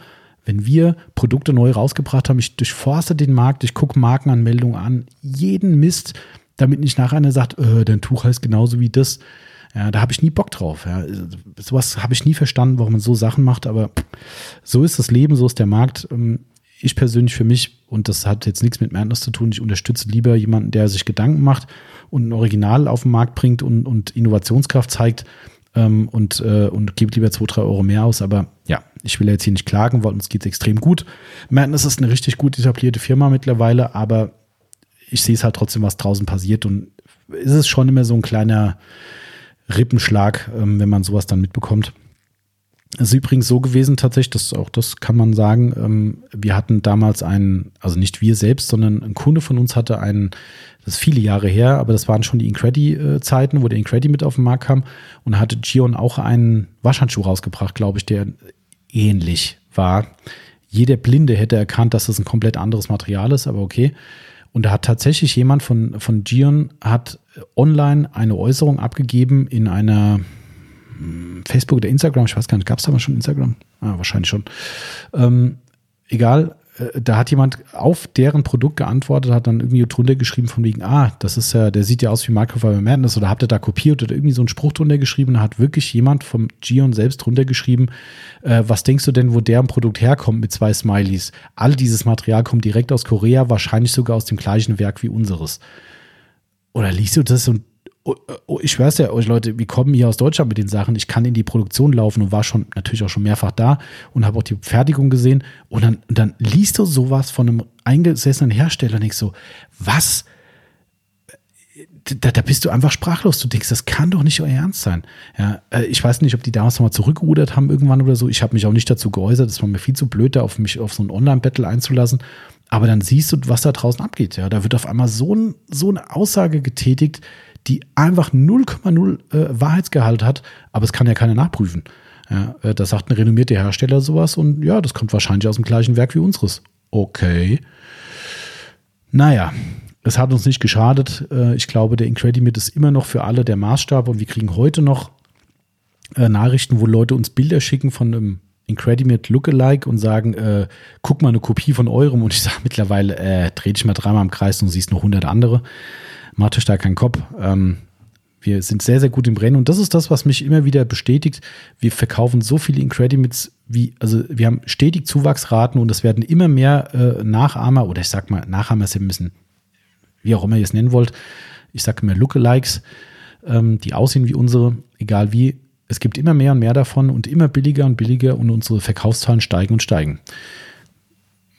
S1: wenn wir Produkte neu rausgebracht haben, ich durchforste den Markt, ich gucke Markenanmeldungen an, jeden Mist, damit nicht nachher einer sagt, äh, dein Tuch heißt genauso wie das. Ja, da habe ich nie Bock drauf. Ja. Sowas habe ich nie verstanden, warum man so Sachen macht, aber so ist das Leben, so ist der Markt. Ähm, ich persönlich für mich, und das hat jetzt nichts mit Madness zu tun, ich unterstütze lieber jemanden, der sich Gedanken macht und ein Original auf den Markt bringt und, und Innovationskraft zeigt, ähm, und, äh, und gebe lieber zwei, drei Euro mehr aus. Aber ja, ich will jetzt hier nicht klagen, weil uns geht es extrem gut. Madness ist eine richtig gut etablierte Firma mittlerweile, aber ich sehe es halt trotzdem, was draußen passiert. Und ist es schon immer so ein kleiner Rippenschlag, ähm, wenn man sowas dann mitbekommt. Es ist übrigens so gewesen, tatsächlich, das auch das kann man sagen. Ähm, wir hatten damals einen, also nicht wir selbst, sondern ein Kunde von uns hatte einen, das ist viele Jahre her, aber das waren schon die Incredi-Zeiten, wo der Incredi mit auf den Markt kam. Und hatte Gion auch einen Waschhandschuh rausgebracht, glaube ich, der ähnlich war. Jeder Blinde hätte erkannt, dass das ein komplett anderes Material ist, aber okay. Und da hat tatsächlich jemand von, von Gion hat online eine Äußerung abgegeben in einer Facebook oder Instagram, ich weiß gar nicht, gab es da mal schon Instagram? Ah, wahrscheinlich schon. Ähm, egal, da hat jemand auf deren Produkt geantwortet, hat dann irgendwie drunter geschrieben von wegen, ah, das ist ja, der sieht ja aus wie Microfiber Madness oder habt ihr da kopiert oder irgendwie so einen Spruch drunter geschrieben, da hat wirklich jemand vom Gion selbst drunter geschrieben, äh, was denkst du denn, wo deren Produkt herkommt mit zwei Smileys? All dieses Material kommt direkt aus Korea, wahrscheinlich sogar aus dem gleichen Werk wie unseres. Oder liest du das und Oh, oh, ich weiß ja euch Leute, wir kommen hier aus Deutschland mit den Sachen. Ich kann in die Produktion laufen und war schon natürlich auch schon mehrfach da und habe auch die Fertigung gesehen. Und dann, dann liest du sowas von einem eingesessenen Hersteller und denkst so, was? Da, da bist du einfach sprachlos. Du denkst, das kann doch nicht euer Ernst sein. Ja, äh, ich weiß nicht, ob die damals nochmal zurückgerudert haben irgendwann oder so. Ich habe mich auch nicht dazu geäußert. Das war mir viel zu blöd, da auf mich auf so ein Online-Battle einzulassen. Aber dann siehst du, was da draußen abgeht. Ja, da wird auf einmal so, ein, so eine Aussage getätigt, die einfach 0,0 äh, Wahrheitsgehalt hat, aber es kann ja keiner nachprüfen. Ja, äh, da sagt ein renommierter Hersteller sowas und ja, das kommt wahrscheinlich aus dem gleichen Werk wie unseres. Okay. Naja, es hat uns nicht geschadet. Äh, ich glaube, der Incredimit ist immer noch für alle der Maßstab und wir kriegen heute noch äh, Nachrichten, wo Leute uns Bilder schicken von einem Incredimate Lookalike und sagen, äh, guck mal eine Kopie von eurem und ich sage mittlerweile, äh, dreh dich mal dreimal im Kreis und siehst noch hundert andere. Euch da keinen Kopf. Ähm, wir sind sehr, sehr gut im Rennen und das ist das, was mich immer wieder bestätigt. Wir verkaufen so viele Incredimates wie, also wir haben stetig Zuwachsraten und es werden immer mehr äh, Nachahmer oder ich sag mal, Nachahmer sind ein bisschen, wie auch immer ihr es nennen wollt. Ich sage immer Lookalikes, ähm, die aussehen wie unsere, egal wie, es gibt immer mehr und mehr davon und immer billiger und billiger und unsere Verkaufszahlen steigen und steigen.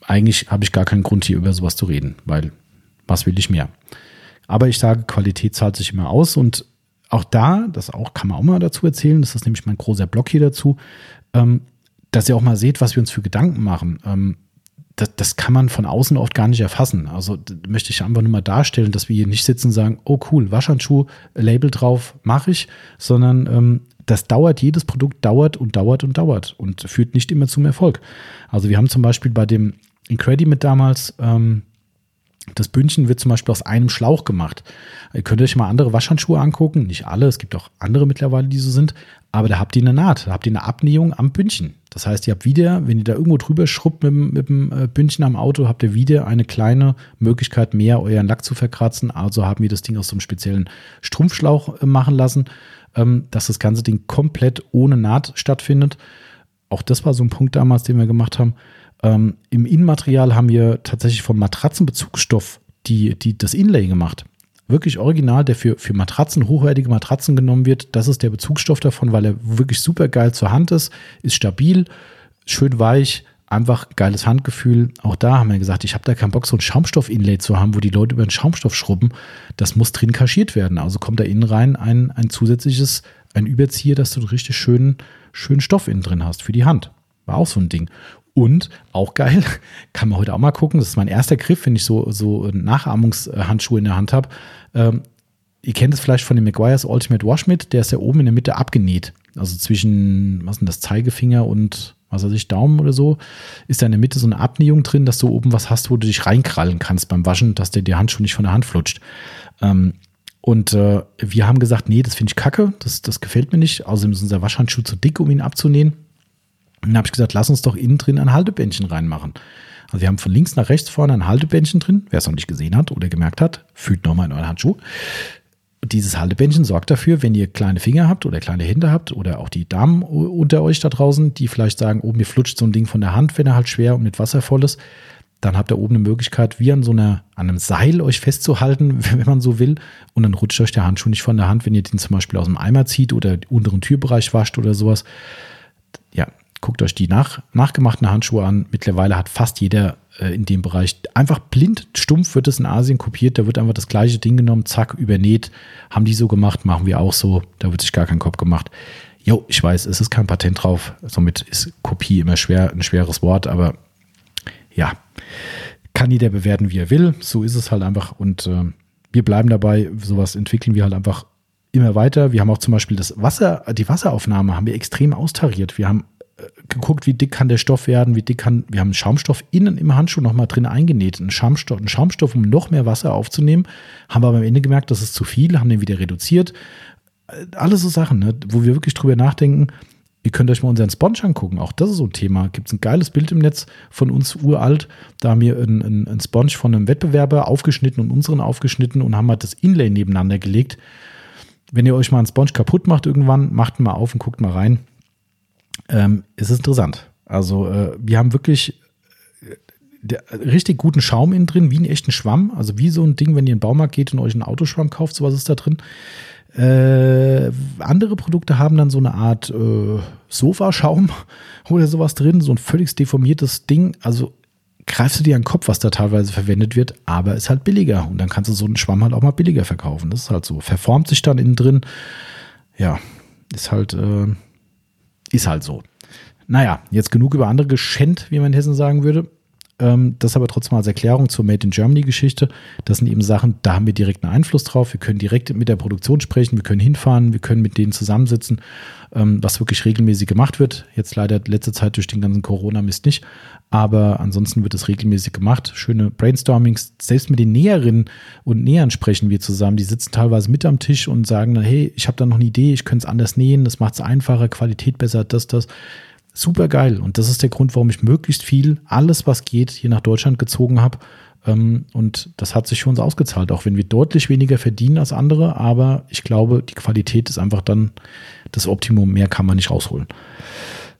S1: Eigentlich habe ich gar keinen Grund, hier über sowas zu reden, weil was will ich mehr? Aber ich sage, Qualität zahlt sich immer aus und auch da, das auch kann man auch mal dazu erzählen, das ist nämlich mein großer Block hier dazu, ähm, dass ihr auch mal seht, was wir uns für Gedanken machen. Ähm, das, das kann man von außen oft gar nicht erfassen. Also möchte ich einfach nur mal darstellen, dass wir hier nicht sitzen und sagen, oh cool, Waschhandschuh, Label drauf, mache ich, sondern ähm, das dauert, jedes Produkt dauert und dauert und dauert und führt nicht immer zum Erfolg. Also wir haben zum Beispiel bei dem Incredimate damals, ähm, das Bündchen wird zum Beispiel aus einem Schlauch gemacht. Ihr könnt euch mal andere Waschhandschuhe angucken. Nicht alle, es gibt auch andere mittlerweile, die so sind. Aber da habt ihr eine Naht, da habt ihr eine Abnähung am Bündchen. Das heißt, ihr habt wieder, wenn ihr da irgendwo drüber schrubbt mit, mit dem äh, Bündchen am Auto, habt ihr wieder eine kleine Möglichkeit mehr, euren Lack zu verkratzen. Also haben wir das Ding aus so einem speziellen Strumpfschlauch äh, machen lassen ähm, dass das ganze Ding komplett ohne Naht stattfindet. Auch das war so ein Punkt damals, den wir gemacht haben. Ähm, Im Innenmaterial haben wir tatsächlich vom Matratzenbezugsstoff die, die, das Inlay gemacht. Wirklich original, der für, für Matratzen, hochwertige Matratzen genommen wird. Das ist der Bezugsstoff davon, weil er wirklich super geil zur Hand ist, ist stabil, schön weich, einfach geiles Handgefühl. Auch da haben wir gesagt, ich habe da keinen Bock, so ein Schaumstoff-Inlay zu haben, wo die Leute über den Schaumstoff schrubben. Das muss drin kaschiert werden. Also kommt da innen rein ein, ein zusätzliches, ein Überzieher, dass du einen richtig schönen, schönen Stoff innen drin hast für die Hand. War auch so ein Ding. Und auch geil, kann man heute auch mal gucken. Das ist mein erster Griff, wenn ich so, so Nachahmungshandschuhe in der Hand habe. Ähm, ihr kennt es vielleicht von dem Meguiar's Ultimate Wash mit, der ist ja oben in der Mitte abgenäht. Also zwischen, was denn das, Zeigefinger und was weiß ich, Daumen oder so, ist da in der Mitte so eine Abnähung drin, dass du oben was hast, wo du dich reinkrallen kannst beim Waschen, dass der die Handschuh nicht von der Hand flutscht. Ähm, und äh, wir haben gesagt, nee, das finde ich kacke, das, das gefällt mir nicht. Außerdem ist unser Waschhandschuh zu dick, um ihn abzunähen. Und dann habe ich gesagt, lass uns doch innen drin ein Haltebändchen reinmachen. Also wir haben von links nach rechts vorne ein Haltebändchen drin. Wer es noch nicht gesehen hat oder gemerkt hat, fühlt nochmal in euren Handschuh dieses Haltebändchen sorgt dafür, wenn ihr kleine Finger habt oder kleine Hände habt oder auch die Damen unter euch da draußen, die vielleicht sagen, oh, mir flutscht so ein Ding von der Hand, wenn er halt schwer und mit Wasser voll ist, dann habt ihr oben eine Möglichkeit, wie an so einer, an einem Seil euch festzuhalten, wenn man so will. Und dann rutscht euch der Handschuh nicht von der Hand, wenn ihr den zum Beispiel aus dem Eimer zieht oder unteren Türbereich wascht oder sowas. Guckt euch die nach, nachgemachten Handschuhe an. Mittlerweile hat fast jeder äh, in dem Bereich einfach blind, stumpf wird es in Asien kopiert. Da wird einfach das gleiche Ding genommen, zack, übernäht. Haben die so gemacht, machen wir auch so. Da wird sich gar kein Kopf gemacht. Jo, ich weiß, es ist kein Patent drauf. Somit ist Kopie immer schwer, ein schweres Wort, aber ja, kann jeder bewerten, wie er will. So ist es halt einfach. Und äh, wir bleiben dabei. Sowas entwickeln wir halt einfach immer weiter. Wir haben auch zum Beispiel das Wasser, die Wasseraufnahme haben wir extrem austariert. Wir haben geguckt, wie dick kann der Stoff werden, wie dick kann, wir haben Schaumstoff innen im Handschuh nochmal drin eingenäht, einen Schaumstoff, einen Schaumstoff, um noch mehr Wasser aufzunehmen, haben aber am Ende gemerkt, das ist zu viel, haben den wieder reduziert. Alles so Sachen, ne, wo wir wirklich drüber nachdenken. Ihr könnt euch mal unseren Sponge angucken, auch das ist so ein Thema. Gibt es ein geiles Bild im Netz von uns uralt, da haben wir einen, einen, einen Sponge von einem Wettbewerber aufgeschnitten und unseren aufgeschnitten und haben halt das Inlay nebeneinander gelegt. Wenn ihr euch mal einen Sponge kaputt macht irgendwann, macht ihn mal auf und guckt mal rein ähm, ist es interessant. Also äh, wir haben wirklich äh, der, richtig guten Schaum innen drin, wie einen echten Schwamm. Also wie so ein Ding, wenn ihr in den Baumarkt geht und euch einen Autoschwamm kauft, sowas ist da drin. Äh, andere Produkte haben dann so eine Art äh, Sofaschaum oder sowas drin, so ein völlig deformiertes Ding. Also greifst du dir an den Kopf, was da teilweise verwendet wird, aber ist halt billiger. Und dann kannst du so einen Schwamm halt auch mal billiger verkaufen. Das ist halt so. Verformt sich dann innen drin. Ja, ist halt, äh, ist halt so. Naja, jetzt genug über andere geschenkt, wie man in Hessen sagen würde. Ähm, das aber trotzdem als Erklärung zur Made in Germany Geschichte. Das sind eben Sachen, da haben wir direkt einen Einfluss drauf. Wir können direkt mit der Produktion sprechen, wir können hinfahren, wir können mit denen zusammensitzen, ähm, was wirklich regelmäßig gemacht wird. Jetzt leider letzte Zeit durch den ganzen Corona-Mist nicht. Aber ansonsten wird es regelmäßig gemacht. Schöne Brainstormings. Selbst mit den Näherinnen und Nähern sprechen wir zusammen. Die sitzen teilweise mit am Tisch und sagen dann, hey, ich habe da noch eine Idee, ich könnte es anders nähen, das macht es einfacher, Qualität besser, das, das super geil. Und das ist der Grund, warum ich möglichst viel, alles was geht, hier nach Deutschland gezogen habe. Ähm, und das hat sich für uns ausgezahlt, auch wenn wir deutlich weniger verdienen als andere. Aber ich glaube, die Qualität ist einfach dann das Optimum. Mehr kann man nicht rausholen.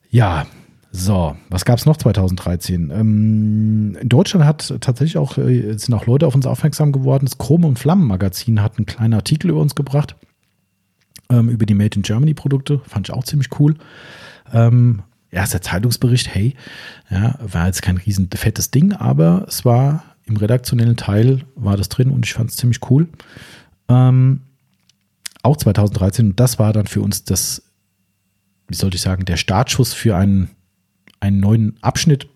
S1: Ja, so, was gab es noch 2013? Ähm, in Deutschland hat tatsächlich auch, äh, sind auch Leute auf uns aufmerksam geworden. Das Chrome und Flammen Magazin hat einen kleinen Artikel über uns gebracht, ähm, über die Made in Germany Produkte. Fand ich auch ziemlich cool. Ähm, erster Zeitungsbericht, hey, ja, war jetzt kein riesen fettes Ding, aber es war im redaktionellen Teil war das drin und ich fand es ziemlich cool. Ähm, auch 2013, und das war dann für uns das, wie sollte ich sagen, der Startschuss für einen, einen neuen Abschnitt,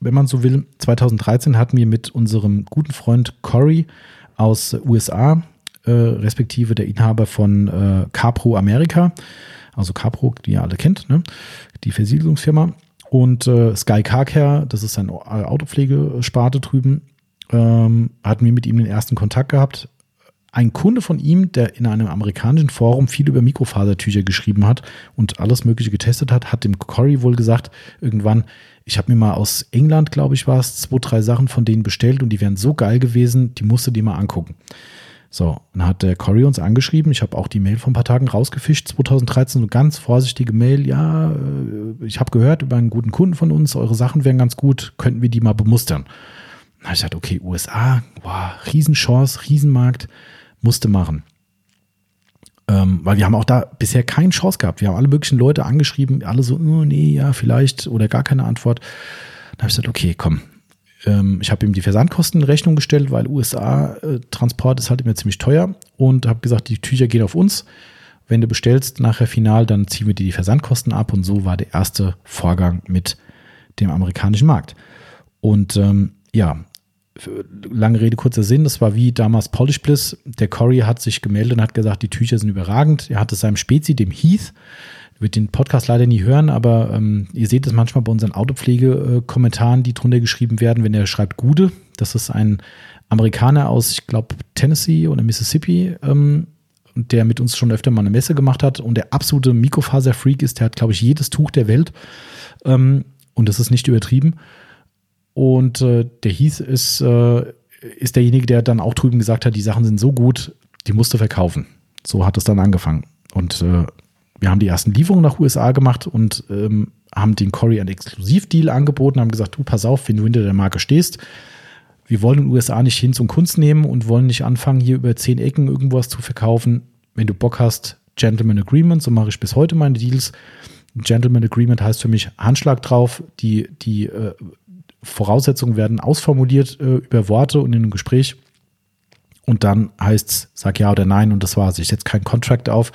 S1: wenn man so will. 2013 hatten wir mit unserem guten Freund Corey aus USA, äh, respektive der Inhaber von äh, Capro America, also Capro, die ihr alle kennt, ne? die Versiegelungsfirma. Und äh, Sky Car Care, das ist ein Autopflegesparte drüben, ähm, hatten wir mit ihm den ersten Kontakt gehabt. Ein Kunde von ihm, der in einem amerikanischen Forum viel über Mikrofasertücher geschrieben hat und alles Mögliche getestet hat, hat dem Cory wohl gesagt, irgendwann, ich habe mir mal aus England, glaube ich, war es, zwei, drei Sachen von denen bestellt und die wären so geil gewesen, die musste die mal angucken. So, dann hat der Cory uns angeschrieben. Ich habe auch die Mail vor ein paar Tagen rausgefischt. 2013 so ganz vorsichtige Mail. Ja, äh, ich habe gehört über einen guten Kunden von uns. Eure Sachen wären ganz gut. Könnten wir die mal bemustern? Dann habe ich gesagt, okay, USA, wow, Riesenchance, Riesenmarkt, musste machen. Ähm, weil wir haben auch da bisher keine Chance gehabt. Wir haben alle möglichen Leute angeschrieben, alle so, oh, nee, ja, vielleicht oder gar keine Antwort. Dann habe ich gesagt, okay, komm, ich habe ihm die Versandkosten in Rechnung gestellt, weil USA-Transport äh, ist halt immer ziemlich teuer und habe gesagt, die Tücher gehen auf uns. Wenn du bestellst nachher final, dann ziehen wir dir die Versandkosten ab und so war der erste Vorgang mit dem amerikanischen Markt. Und ähm, ja, lange Rede, kurzer Sinn, das war wie damals Polish Bliss. Der Cory hat sich gemeldet und hat gesagt, die Tücher sind überragend. Er hat es seinem Spezi, dem Heath, wird den Podcast leider nie hören, aber ähm, ihr seht es manchmal bei unseren Autopflege-Kommentaren, die drunter geschrieben werden, wenn er schreibt Gude. Das ist ein Amerikaner aus, ich glaube, Tennessee oder Mississippi, ähm, der mit uns schon öfter mal eine Messe gemacht hat und der absolute Mikrofaser-Freak ist. Der hat, glaube ich, jedes Tuch der Welt. Ähm, und das ist nicht übertrieben. Und äh, der Heath ist, äh, ist derjenige, der dann auch drüben gesagt hat, die Sachen sind so gut, die musst du verkaufen. So hat es dann angefangen. Und äh, wir haben die ersten Lieferungen nach USA gemacht und ähm, haben den Corey einen Exklusivdeal angeboten, haben gesagt, du pass auf, wenn du hinter der Marke stehst, wir wollen in den USA nicht hin zum Kunst nehmen und wollen nicht anfangen, hier über zehn Ecken irgendwas zu verkaufen. Wenn du Bock hast, Gentleman Agreement, so mache ich bis heute meine Deals. Gentleman Agreement heißt für mich Handschlag drauf, die, die äh, Voraussetzungen werden ausformuliert äh, über Worte und in einem Gespräch. Und dann heißt es, sag ja oder nein und das war's. Ich setze keinen Contract auf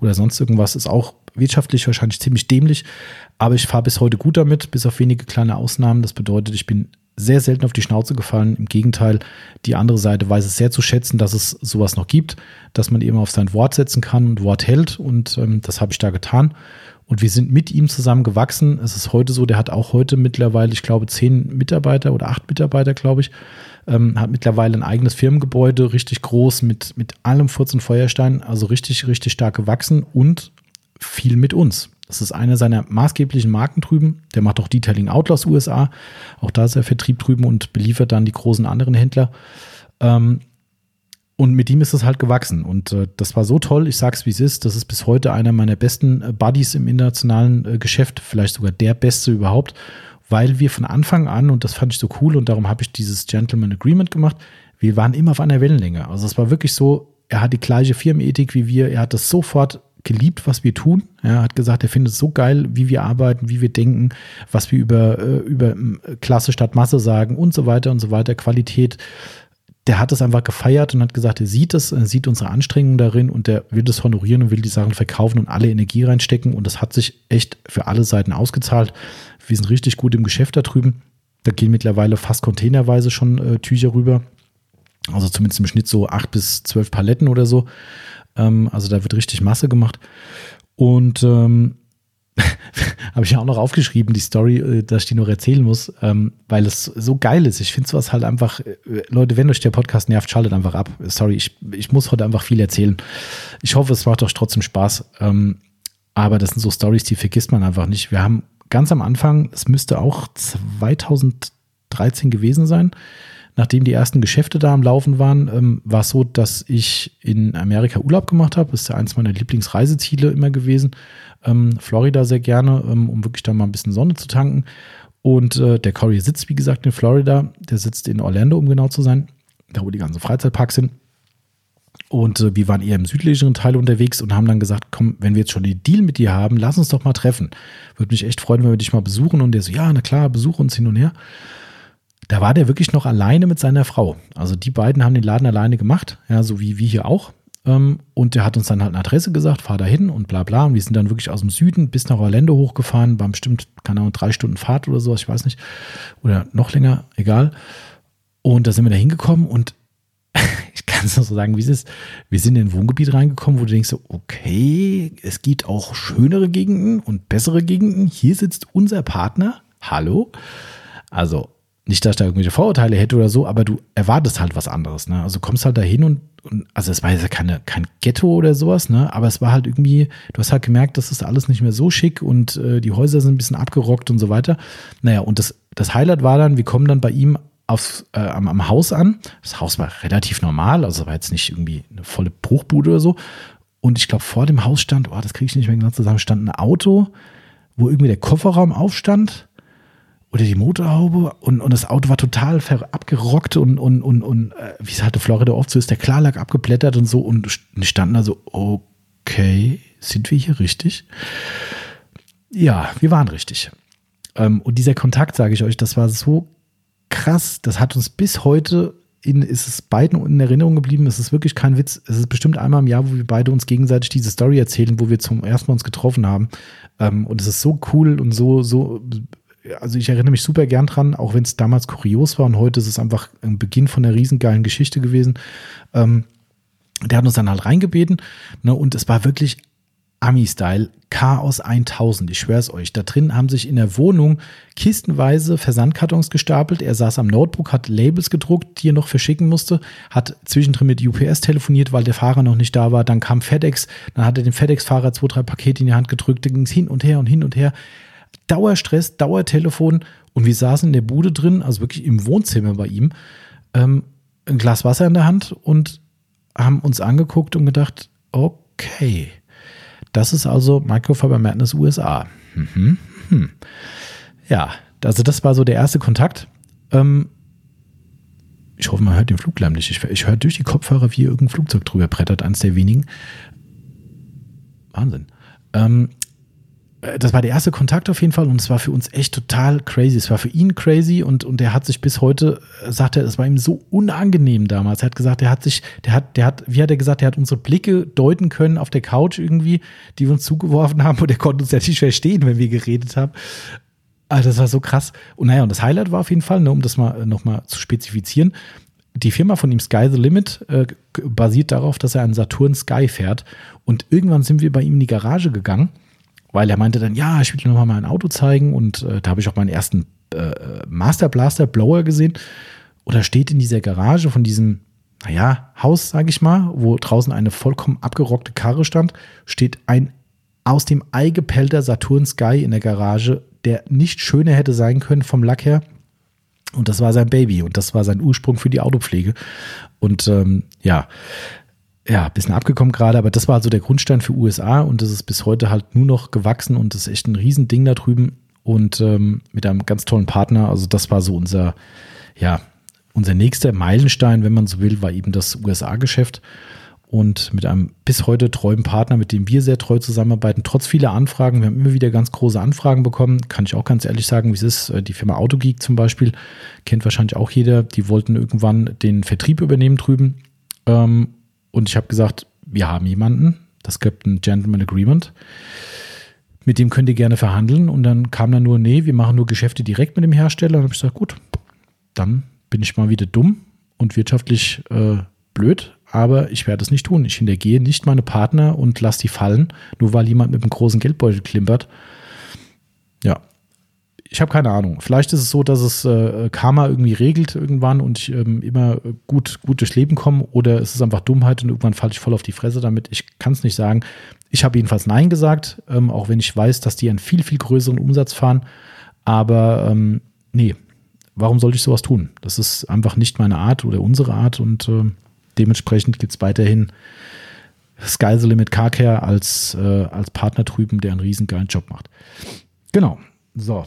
S1: oder sonst irgendwas. Ist auch wirtschaftlich wahrscheinlich ziemlich dämlich. Aber ich fahre bis heute gut damit, bis auf wenige kleine Ausnahmen. Das bedeutet, ich bin sehr selten auf die Schnauze gefallen. Im Gegenteil, die andere Seite weiß es sehr zu schätzen, dass es sowas noch gibt, dass man eben auf sein Wort setzen kann und Wort hält. Und ähm, das habe ich da getan. Und wir sind mit ihm zusammen gewachsen. Es ist heute so, der hat auch heute mittlerweile, ich glaube, zehn Mitarbeiter oder acht Mitarbeiter, glaube ich. Ähm, hat mittlerweile ein eigenes Firmengebäude, richtig groß, mit, mit allem Furz und Feuerstein, also richtig, richtig stark gewachsen und viel mit uns. Das ist einer seiner maßgeblichen Marken drüben. Der macht auch Detailing Outlaws USA. Auch da ist er Vertrieb drüben und beliefert dann die großen anderen Händler. Ähm, und mit ihm ist es halt gewachsen. Und äh, das war so toll. Ich sag's wie es ist. Das ist bis heute einer meiner besten äh, Buddies im internationalen äh, Geschäft, vielleicht sogar der beste überhaupt, weil wir von Anfang an, und das fand ich so cool, und darum habe ich dieses Gentleman Agreement gemacht, wir waren immer auf einer Wellenlänge. Also es war wirklich so, er hat die gleiche Firmenethik wie wir, er hat das sofort geliebt, was wir tun. Er hat gesagt, er findet es so geil, wie wir arbeiten, wie wir denken, was wir über, äh, über Klasse statt Masse sagen und so weiter und so weiter, Qualität der hat es einfach gefeiert und hat gesagt, er sieht es, er sieht unsere Anstrengungen darin und der will das honorieren und will die Sachen verkaufen und alle Energie reinstecken. Und das hat sich echt für alle Seiten ausgezahlt. Wir sind richtig gut im Geschäft da drüben. Da gehen mittlerweile fast containerweise schon äh, Tücher rüber. Also zumindest im Schnitt so acht bis zwölf Paletten oder so. Ähm, also da wird richtig Masse gemacht. Und ähm, habe ich ja auch noch aufgeschrieben, die Story, äh, dass ich die noch erzählen muss, ähm, weil es so geil ist. Ich finde sowas halt einfach, äh, Leute, wenn euch der Podcast nervt, schaltet einfach ab. Sorry, ich, ich muss heute einfach viel erzählen. Ich hoffe, es macht euch trotzdem Spaß. Ähm, aber das sind so Stories, die vergisst man einfach nicht. Wir haben ganz am Anfang, es müsste auch 2013 gewesen sein, nachdem die ersten Geschäfte da am Laufen waren, ähm, war es so, dass ich in Amerika Urlaub gemacht habe. Ist ja eins meiner Lieblingsreiseziele immer gewesen. Ähm, Florida sehr gerne, ähm, um wirklich da mal ein bisschen Sonne zu tanken. Und äh, der Corey sitzt, wie gesagt, in Florida. Der sitzt in Orlando, um genau zu sein, da wo die ganzen Freizeitparks sind. Und äh, wir waren eher im südlicheren Teil unterwegs und haben dann gesagt, komm, wenn wir jetzt schon den Deal mit dir haben, lass uns doch mal treffen. Würde mich echt freuen, wenn wir dich mal besuchen. Und der so, ja, na klar, besuch uns hin und her. Da war der wirklich noch alleine mit seiner Frau. Also die beiden haben den Laden alleine gemacht, ja, so wie wir hier auch. Ähm, und der hat uns dann halt eine Adresse gesagt, fahr da hin und bla bla. Und wir sind dann wirklich aus dem Süden bis nach Orlando hochgefahren, waren bestimmt, keine Ahnung, drei Stunden Fahrt oder so, ich weiß nicht. Oder noch länger, egal. Und da sind wir da hingekommen und ich kann es nur so sagen, wie es ist. Wir sind in ein Wohngebiet reingekommen, wo du denkst, okay, es gibt auch schönere Gegenden und bessere Gegenden. Hier sitzt unser Partner. Hallo. Also nicht, dass ich da irgendwelche Vorurteile hätte oder so, aber du erwartest halt was anderes. Ne? Also kommst halt da hin und, und, also es war ja keine, kein Ghetto oder sowas, ne? aber es war halt irgendwie, du hast halt gemerkt, das ist alles nicht mehr so schick und äh, die Häuser sind ein bisschen abgerockt und so weiter. Naja, und das, das Highlight war dann, wir kommen dann bei ihm aufs, äh, am, am Haus an. Das Haus war relativ normal, also war jetzt nicht irgendwie eine volle Bruchbude oder so. Und ich glaube, vor dem Haus stand, oh, das kriege ich nicht mehr genau zusammen, stand ein Auto, wo irgendwie der Kofferraum aufstand oder die Motorhaube und, und das Auto war total abgerockt und, und, und, und äh, wie es halt in Florida oft so ist, der Klarlack abgeblättert und so und standen da so, okay, sind wir hier richtig? Ja, wir waren richtig. Ähm, und dieser Kontakt, sage ich euch, das war so krass. Das hat uns bis heute in, ist es beiden in Erinnerung geblieben. Es ist wirklich kein Witz. Es ist bestimmt einmal im Jahr, wo wir beide uns gegenseitig diese Story erzählen, wo wir zum ersten Mal uns getroffen haben. Ähm, und es ist so cool und so, so, also ich erinnere mich super gern dran, auch wenn es damals kurios war und heute ist es einfach ein Beginn von einer riesengeilen Geschichte gewesen. Ähm, der hat uns dann halt reingebeten ne, und es war wirklich Ami-Style, Chaos 1000, ich schwör's euch. Da drin haben sich in der Wohnung kistenweise Versandkartons gestapelt. Er saß am Notebook, hat Labels gedruckt, die er noch verschicken musste, hat zwischendrin mit UPS telefoniert, weil der Fahrer noch nicht da war. Dann kam FedEx, dann hat er dem FedEx-Fahrer zwei, drei Pakete in die Hand gedrückt, da ging's hin und her und hin und her. Dauerstress, Dauertelefon und wir saßen in der Bude drin, also wirklich im Wohnzimmer bei ihm, ähm, ein Glas Wasser in der Hand und haben uns angeguckt und gedacht, okay das ist also Microfiber Madness USA. Mhm. Mhm. Ja, also das war so der erste Kontakt. Ähm, ich hoffe, man hört den Fluglärm nicht. Ich, ich höre durch die Kopfhörer, wie irgendein Flugzeug drüber brettert, eins der wenigen. Wahnsinn. Ähm, äh, das war der erste Kontakt auf jeden Fall und es war für uns echt total crazy. Es war für ihn crazy und, und er hat sich bis heute, äh, sagt er, es war ihm so unangenehm damals. Er hat gesagt, er hat sich, der hat, der hat, wie hat er gesagt, er hat unsere Blicke deuten können auf der Couch irgendwie, die wir uns zugeworfen haben und er konnte uns ja nicht verstehen, wenn wir geredet haben. Also das war so krass. Und naja, und das Highlight war auf jeden Fall, ne, um das mal äh, nochmal zu spezifizieren, die Firma von ihm Sky the Limit äh, basiert darauf, dass er einen Saturn Sky fährt. Und irgendwann sind wir bei ihm in die Garage gegangen weil er meinte dann, ja, ich will dir nochmal mein Auto zeigen und äh, da habe ich auch meinen ersten äh, Master Blaster Blower gesehen. Oder steht in dieser Garage von diesem, naja, Haus, sage ich mal, wo draußen eine vollkommen abgerockte Karre stand, steht ein aus dem Ei gepellter Saturn Sky in der Garage, der nicht schöner hätte sein können vom Lack her. Und das war sein Baby und das war sein Ursprung für die Autopflege. Und ähm, ja, ja, ein bisschen abgekommen gerade, aber das war also der Grundstein für USA und das ist bis heute halt nur noch gewachsen und das ist echt ein Riesending da drüben und ähm, mit einem ganz tollen Partner. Also das war so unser, ja, unser nächster Meilenstein, wenn man so will, war eben das USA-Geschäft und mit einem bis heute treuen Partner, mit dem wir sehr treu zusammenarbeiten, trotz vieler Anfragen. Wir haben immer wieder ganz große Anfragen bekommen. Kann ich auch ganz ehrlich sagen, wie es ist. Äh, die Firma Autogeek zum Beispiel, kennt wahrscheinlich auch jeder. Die wollten irgendwann den Vertrieb übernehmen drüben. Ähm, und ich habe gesagt, wir haben jemanden, das gibt ein Gentleman Agreement. Mit dem könnt ihr gerne verhandeln. Und dann kam dann nur, nee, wir machen nur Geschäfte direkt mit dem Hersteller. Und habe ich gesagt, gut, dann bin ich mal wieder dumm und wirtschaftlich äh, blöd, aber ich werde es nicht tun. Ich hintergehe nicht meine Partner und lasse die fallen, nur weil jemand mit einem großen Geldbeutel klimpert. Ja, ich habe keine Ahnung. Vielleicht ist es so, dass es äh, Karma irgendwie regelt irgendwann und ich ähm, immer gut, gut durchs Leben komme oder es ist einfach Dummheit und irgendwann falle ich voll auf die Fresse damit. Ich kann es nicht sagen. Ich habe jedenfalls Nein gesagt, ähm, auch wenn ich weiß, dass die einen viel, viel größeren Umsatz fahren. Aber ähm, nee, warum sollte ich sowas tun? Das ist einfach nicht meine Art oder unsere Art und äh, dementsprechend gibt es weiterhin Sky the Limit Car als, äh, als Partner drüben, der einen riesen geilen Job macht. Genau. So,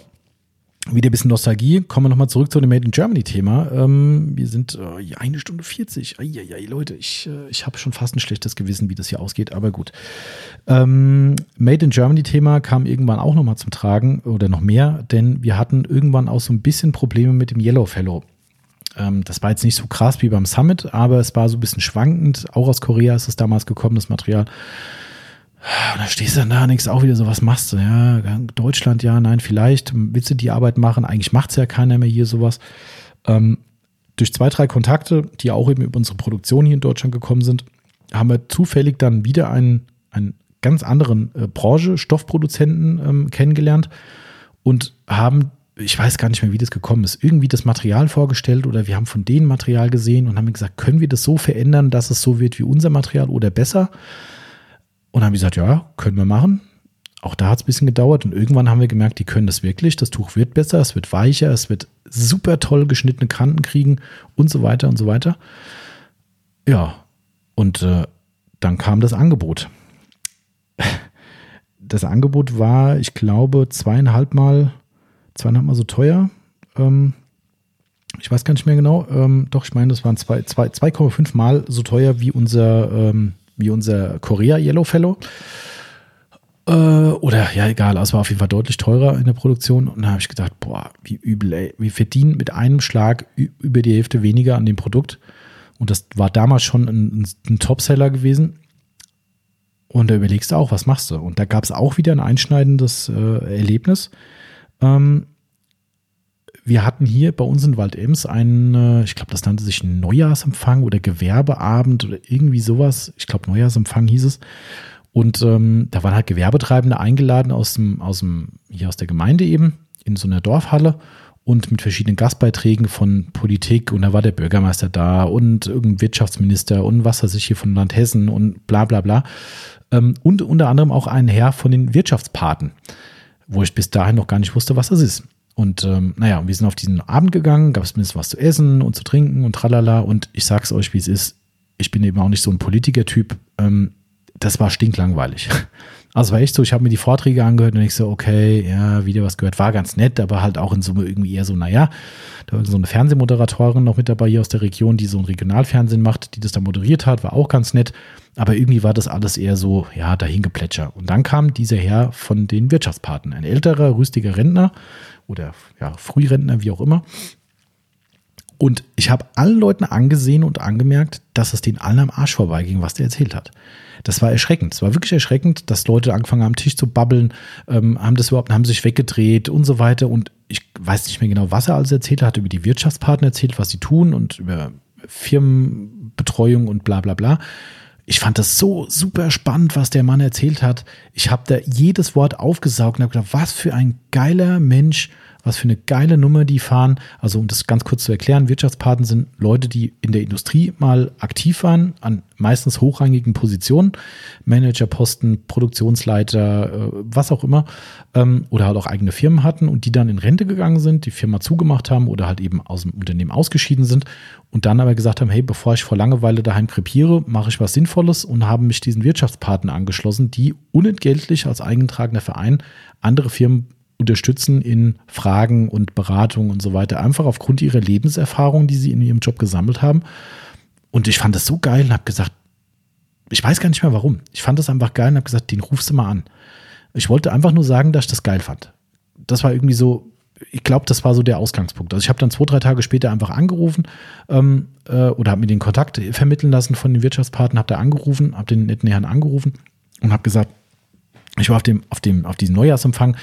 S1: wieder ein bisschen Nostalgie. Kommen wir nochmal zurück zu dem Made in Germany Thema. Ähm, wir sind äh, eine Stunde 40. Eieiei, Leute, ich, äh, ich habe schon fast ein schlechtes Gewissen, wie das hier ausgeht, aber gut. Ähm, Made in Germany Thema kam irgendwann auch nochmal zum Tragen oder noch mehr, denn wir hatten irgendwann auch so ein bisschen Probleme mit dem Yellow Fellow. Ähm, das war jetzt nicht so krass wie beim Summit, aber es war so ein bisschen schwankend. Auch aus Korea ist es damals gekommen, das Material. Und da stehst du dann da nichts auch wieder so, was machst du? Ja, Deutschland, ja, nein, vielleicht. Willst du die Arbeit machen? Eigentlich macht es ja keiner mehr hier sowas. Ähm, durch zwei, drei Kontakte, die auch eben über unsere Produktion hier in Deutschland gekommen sind, haben wir zufällig dann wieder einen, einen ganz anderen äh, Branche, Stoffproduzenten ähm, kennengelernt und haben, ich weiß gar nicht mehr, wie das gekommen ist, irgendwie das Material vorgestellt oder wir haben von denen Material gesehen und haben gesagt, können wir das so verändern, dass es so wird wie unser Material oder besser? Und haben gesagt, ja, können wir machen. Auch da hat es ein bisschen gedauert und irgendwann haben wir gemerkt, die können das wirklich. Das Tuch wird besser, es wird weicher, es wird super toll geschnittene Kanten kriegen und so weiter und so weiter. Ja, und äh, dann kam das Angebot. Das Angebot war, ich glaube, zweieinhalb Mal, zweieinhalb Mal so teuer. Ähm, ich weiß gar nicht mehr genau. Ähm, doch, ich meine, das waren 2,5 zwei, zwei, Mal so teuer wie unser ähm, wie unser Korea Yellow Fellow. Äh, oder ja, egal, also war auf jeden Fall deutlich teurer in der Produktion. Und da habe ich gedacht, boah, wie übel, ey. Wir verdienen mit einem Schlag über die Hälfte weniger an dem Produkt. Und das war damals schon ein, ein Topseller gewesen. Und da überlegst du auch, was machst du? Und da gab es auch wieder ein einschneidendes äh, Erlebnis. Ähm, wir hatten hier bei uns in Waldems einen, äh, ich glaube, das nannte sich Neujahrsempfang oder Gewerbeabend oder irgendwie sowas. Ich glaube, Neujahrsempfang hieß es. Und ähm, da waren halt Gewerbetreibende eingeladen aus dem, aus dem, hier aus der Gemeinde eben, in so einer Dorfhalle und mit verschiedenen Gastbeiträgen von Politik und da war der Bürgermeister da und irgendein Wirtschaftsminister und was weiß ich hier von Land Hessen und bla bla bla. Ähm, und unter anderem auch ein Herr von den Wirtschaftspaten, wo ich bis dahin noch gar nicht wusste, was das ist. Und ähm, naja, wir sind auf diesen Abend gegangen, gab es mindestens was zu essen und zu trinken und tralala. Und ich sag's euch, wie es ist. Ich bin eben auch nicht so ein Politiker-Typ. Ähm, das war stinklangweilig. Also war echt so, ich habe mir die Vorträge angehört und ich so, okay, ja, wieder was gehört, war ganz nett, aber halt auch in Summe irgendwie eher so, naja, da war so eine Fernsehmoderatorin noch mit dabei hier aus der Region, die so ein Regionalfernsehen macht, die das da moderiert hat, war auch ganz nett, aber irgendwie war das alles eher so, ja, dahingeplätscher. Und dann kam dieser Herr von den Wirtschaftspartnern, ein älterer, rüstiger Rentner, oder ja, Frührentner, wie auch immer. Und ich habe allen Leuten angesehen und angemerkt, dass es den allen am Arsch vorbeiging, was der erzählt hat. Das war erschreckend. Es war wirklich erschreckend, dass Leute angefangen haben, am Tisch zu babbeln, ähm, haben das überhaupt, haben sich weggedreht und so weiter. Und ich weiß nicht mehr genau, was er alles erzählt hat, über die Wirtschaftspartner erzählt, was sie tun und über Firmenbetreuung und bla bla bla. Ich fand das so super spannend, was der Mann erzählt hat. Ich habe da jedes Wort aufgesaugt und habe gedacht, was für ein geiler Mensch was für eine geile Nummer die fahren. Also um das ganz kurz zu erklären, Wirtschaftspaten sind Leute, die in der Industrie mal aktiv waren, an meistens hochrangigen Positionen, Managerposten, Produktionsleiter, äh, was auch immer, ähm, oder halt auch eigene Firmen hatten und die dann in Rente gegangen sind, die Firma zugemacht haben oder halt eben aus dem Unternehmen ausgeschieden sind und dann aber gesagt haben, hey, bevor ich vor Langeweile daheim krepiere, mache ich was Sinnvolles und haben mich diesen Wirtschaftspaten angeschlossen, die unentgeltlich als eigentragender Verein andere Firmen unterstützen in Fragen und Beratung und so weiter, einfach aufgrund ihrer Lebenserfahrung, die sie in ihrem Job gesammelt haben. Und ich fand das so geil und habe gesagt, ich weiß gar nicht mehr warum. Ich fand das einfach geil und habe gesagt, den rufst du mal an. Ich wollte einfach nur sagen, dass ich das geil fand. Das war irgendwie so, ich glaube, das war so der Ausgangspunkt. Also ich habe dann zwei, drei Tage später einfach angerufen ähm, äh, oder habe mir den Kontakt vermitteln lassen von den Wirtschaftspartnern, habe da angerufen, habe den netten Herrn angerufen und habe gesagt, ich war auf dem, auf dem, auf diesem Neujahrsempfang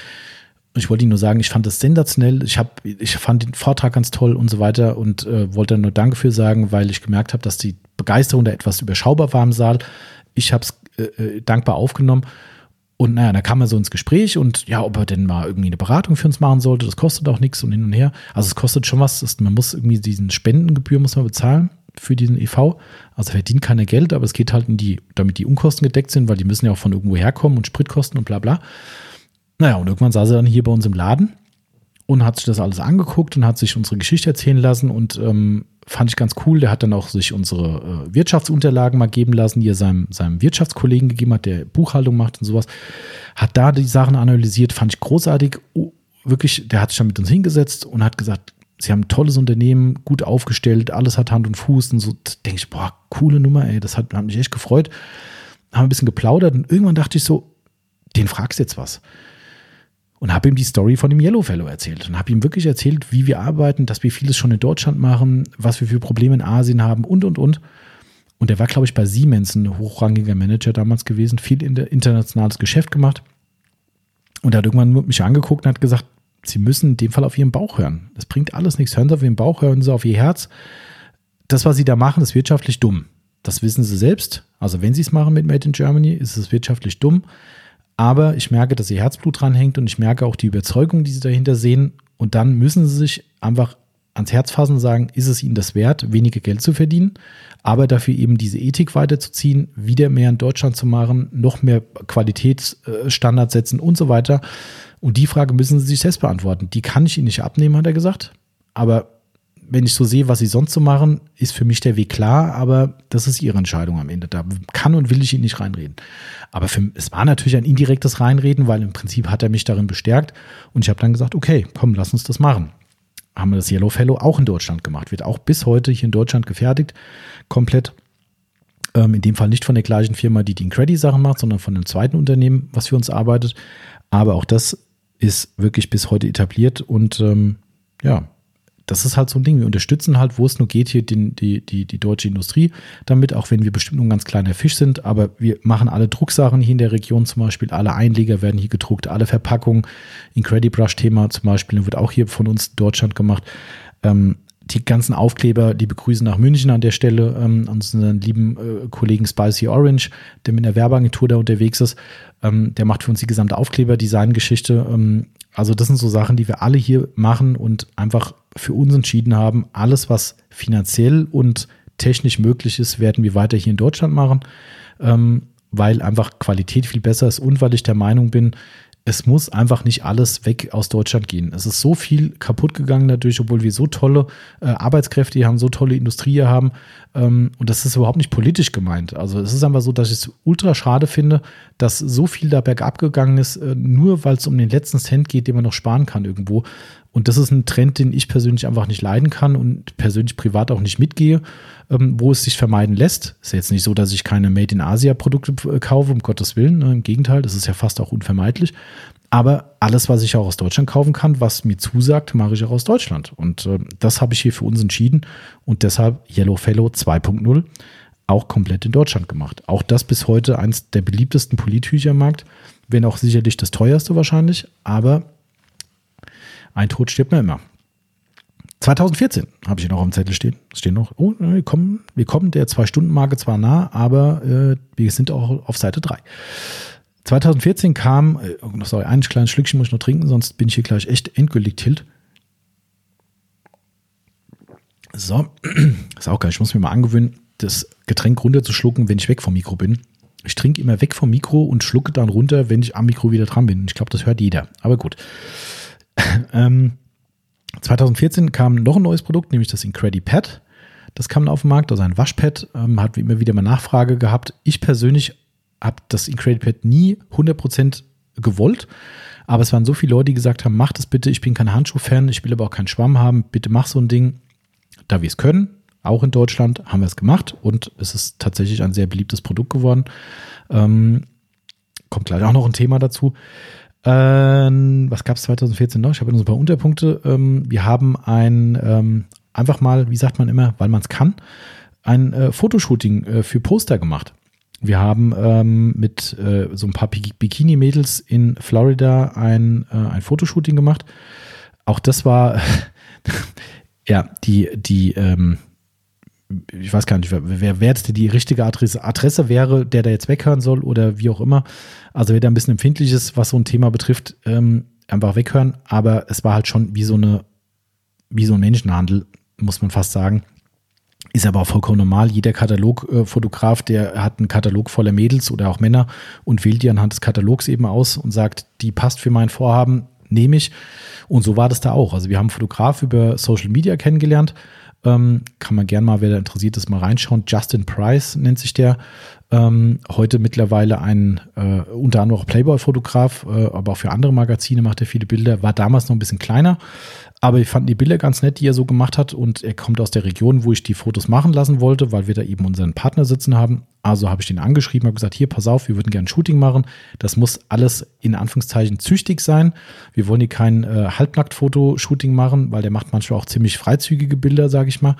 S1: ich wollte Ihnen nur sagen, ich fand das sensationell. Ich, hab, ich fand den Vortrag ganz toll und so weiter und äh, wollte nur Danke für sagen, weil ich gemerkt habe, dass die Begeisterung da etwas überschaubar war im Saal. Ich habe es äh, äh, dankbar aufgenommen Und naja, da kam er so ins Gespräch und ja, ob er denn mal irgendwie eine Beratung für uns machen sollte, das kostet auch nichts und hin und her. Also es kostet schon was, ist, man muss irgendwie diesen Spendengebühr muss man bezahlen für diesen EV. Also verdient keiner Geld, aber es geht halt in die, damit die Unkosten gedeckt sind, weil die müssen ja auch von irgendwo herkommen und Spritkosten und bla bla. Naja, und irgendwann saß er dann hier bei uns im Laden und hat sich das alles angeguckt und hat sich unsere Geschichte erzählen lassen und ähm, fand ich ganz cool. Der hat dann auch sich unsere äh, Wirtschaftsunterlagen mal geben lassen, die er seinem, seinem Wirtschaftskollegen gegeben hat, der Buchhaltung macht und sowas. Hat da die Sachen analysiert, fand ich großartig. Oh, wirklich, der hat sich dann mit uns hingesetzt und hat gesagt, sie haben ein tolles Unternehmen, gut aufgestellt, alles hat Hand und Fuß und so. Denke ich, boah, coole Nummer, ey, das hat, hat mich echt gefreut. Haben ein bisschen geplaudert und irgendwann dachte ich so, den fragst jetzt was und habe ihm die Story von dem Yellow Fellow erzählt und habe ihm wirklich erzählt, wie wir arbeiten, dass wir vieles schon in Deutschland machen, was wir für Probleme in Asien haben und und und. Und er war, glaube ich, bei Siemens ein hochrangiger Manager damals gewesen, viel internationales Geschäft gemacht. Und er hat irgendwann mich angeguckt und hat gesagt, Sie müssen in dem Fall auf Ihren Bauch hören. Das bringt alles nichts. Hören Sie auf Ihren Bauch, hören Sie auf Ihr Herz. Das, was Sie da machen, ist wirtschaftlich dumm. Das wissen Sie selbst. Also wenn Sie es machen mit Made in Germany, ist es wirtschaftlich dumm. Aber ich merke, dass ihr Herzblut dranhängt und ich merke auch die Überzeugung, die sie dahinter sehen. Und dann müssen sie sich einfach ans Herz fassen und sagen, ist es ihnen das wert, weniger Geld zu verdienen, aber dafür eben diese Ethik weiterzuziehen, wieder mehr in Deutschland zu machen, noch mehr Qualitätsstandards setzen und so weiter. Und die Frage müssen sie sich selbst beantworten. Die kann ich ihnen nicht abnehmen, hat er gesagt. Aber wenn ich so sehe, was sie sonst so machen, ist für mich der Weg klar, aber das ist ihre Entscheidung am Ende. Da kann und will ich ihn nicht reinreden. Aber für, es war natürlich ein indirektes Reinreden, weil im Prinzip hat er mich darin bestärkt und ich habe dann gesagt, okay, komm, lass uns das machen. Haben wir das Yellow Fellow auch in Deutschland gemacht, wird auch bis heute hier in Deutschland gefertigt, komplett. Ähm, in dem Fall nicht von der gleichen Firma, die die Incredi-Sachen macht, sondern von einem zweiten Unternehmen, was für uns arbeitet. Aber auch das ist wirklich bis heute etabliert und ähm, ja, das ist halt so ein Ding. Wir unterstützen halt, wo es nur geht, hier den, die, die, die deutsche Industrie damit, auch wenn wir bestimmt nur ein ganz kleiner Fisch sind. Aber wir machen alle Drucksachen hier in der Region zum Beispiel. Alle Einleger werden hier gedruckt, alle Verpackungen. Incredibrush-Thema zum Beispiel wird auch hier von uns in Deutschland gemacht. Ähm, die ganzen Aufkleber, die begrüßen nach München an der Stelle, ähm, unseren lieben äh, Kollegen Spicy Orange, der mit einer Werbeagentur da unterwegs ist. Ähm, der macht für uns die gesamte Aufkleber-Design-Geschichte. Ähm, also das sind so Sachen, die wir alle hier machen und einfach für uns entschieden haben, alles, was finanziell und technisch möglich ist, werden wir weiter hier in Deutschland machen, ähm, weil einfach Qualität viel besser ist. Und weil ich der Meinung bin, es muss einfach nicht alles weg aus Deutschland gehen. Es ist so viel kaputt gegangen dadurch, obwohl wir so tolle äh, Arbeitskräfte hier haben, so tolle Industrie hier haben. Ähm, und das ist überhaupt nicht politisch gemeint. Also es ist einfach so, dass ich es ultra schade finde, dass so viel da bergab gegangen ist, äh, nur weil es um den letzten Cent geht, den man noch sparen kann irgendwo. Und das ist ein Trend, den ich persönlich einfach nicht leiden kann und persönlich privat auch nicht mitgehe, ähm, wo es sich vermeiden lässt. Ist jetzt nicht so, dass ich keine Made in Asia Produkte äh, kaufe, um Gottes Willen. Ne? Im Gegenteil, das ist ja fast auch unvermeidlich. Aber alles, was ich auch aus Deutschland kaufen kann, was mir zusagt, mache ich auch aus Deutschland. Und äh, das habe ich hier für uns entschieden. Und deshalb Yellow Fellow 2.0 auch komplett in Deutschland gemacht. Auch das bis heute eins der beliebtesten Polithücher im Markt, wenn auch sicherlich das teuerste wahrscheinlich, aber ein Tod stirbt man immer. 2014 habe ich noch auf dem Zettel stehen. Stehen noch, oh, wir kommen, wir kommen der Zwei-Stunden-Marke zwar nah, aber äh, wir sind auch auf Seite 3. 2014 kam, äh, oh, sorry, ein kleines Schlückchen muss ich noch trinken, sonst bin ich hier gleich echt endgültig tilt. So, ist auch geil. Ich muss mir mal angewöhnen, das Getränk runterzuschlucken, wenn ich weg vom Mikro bin. Ich trinke immer weg vom Mikro und schlucke dann runter, wenn ich am Mikro wieder dran bin. Ich glaube, das hört jeder. Aber gut. ähm, 2014 kam noch ein neues Produkt, nämlich das IncrediPad. Das kam auf den Markt, also ein Waschpad, ähm, hat immer wieder mal Nachfrage gehabt. Ich persönlich habe das IncrediPad nie 100% gewollt, aber es waren so viele Leute, die gesagt haben, mach das bitte, ich bin kein Handschuh-Fan, ich will aber auch keinen Schwamm haben, bitte mach so ein Ding. Da wir es können, auch in Deutschland, haben wir es gemacht und es ist tatsächlich ein sehr beliebtes Produkt geworden. Ähm, kommt gleich auch noch ein Thema dazu. Ähm, was gab es 2014 noch? Ich habe noch ein paar Unterpunkte. Ähm, wir haben ein, ähm, einfach mal, wie sagt man immer, weil man es kann, ein äh, Fotoshooting äh, für Poster gemacht. Wir haben ähm, mit äh, so ein paar Bikini-Mädels in Florida ein, äh, ein Fotoshooting gemacht. Auch das war, ja, die, die, ähm, ich weiß gar nicht, wer, wer jetzt die richtige Adresse, Adresse wäre, der da jetzt weghören soll oder wie auch immer. Also wer da ein bisschen empfindlich ist, was so ein Thema betrifft, ähm, einfach weghören. Aber es war halt schon wie so eine, wie so ein Menschenhandel, muss man fast sagen. Ist aber auch vollkommen normal. Jeder Katalogfotograf, der hat einen Katalog voller Mädels oder auch Männer und wählt die anhand des Katalogs eben aus und sagt, die passt für mein Vorhaben, nehme ich. Und so war das da auch. Also wir haben einen Fotograf über Social Media kennengelernt. Ähm, kann man gerne mal, wer da interessiert ist, mal reinschauen. Justin Price nennt sich der. Ähm, heute mittlerweile ein äh, unter anderem auch Playboy-Fotograf, äh, aber auch für andere Magazine macht er viele Bilder. War damals noch ein bisschen kleiner, aber ich fand die Bilder ganz nett, die er so gemacht hat. Und er kommt aus der Region, wo ich die Fotos machen lassen wollte, weil wir da eben unseren Partner sitzen haben. Also habe ich den angeschrieben, habe gesagt, hier, pass auf, wir würden gerne ein Shooting machen. Das muss alles in Anführungszeichen züchtig sein. Wir wollen hier kein äh, Halbnackt-Foto-Shooting machen, weil der macht manchmal auch ziemlich freizügige Bilder, sage ich mal.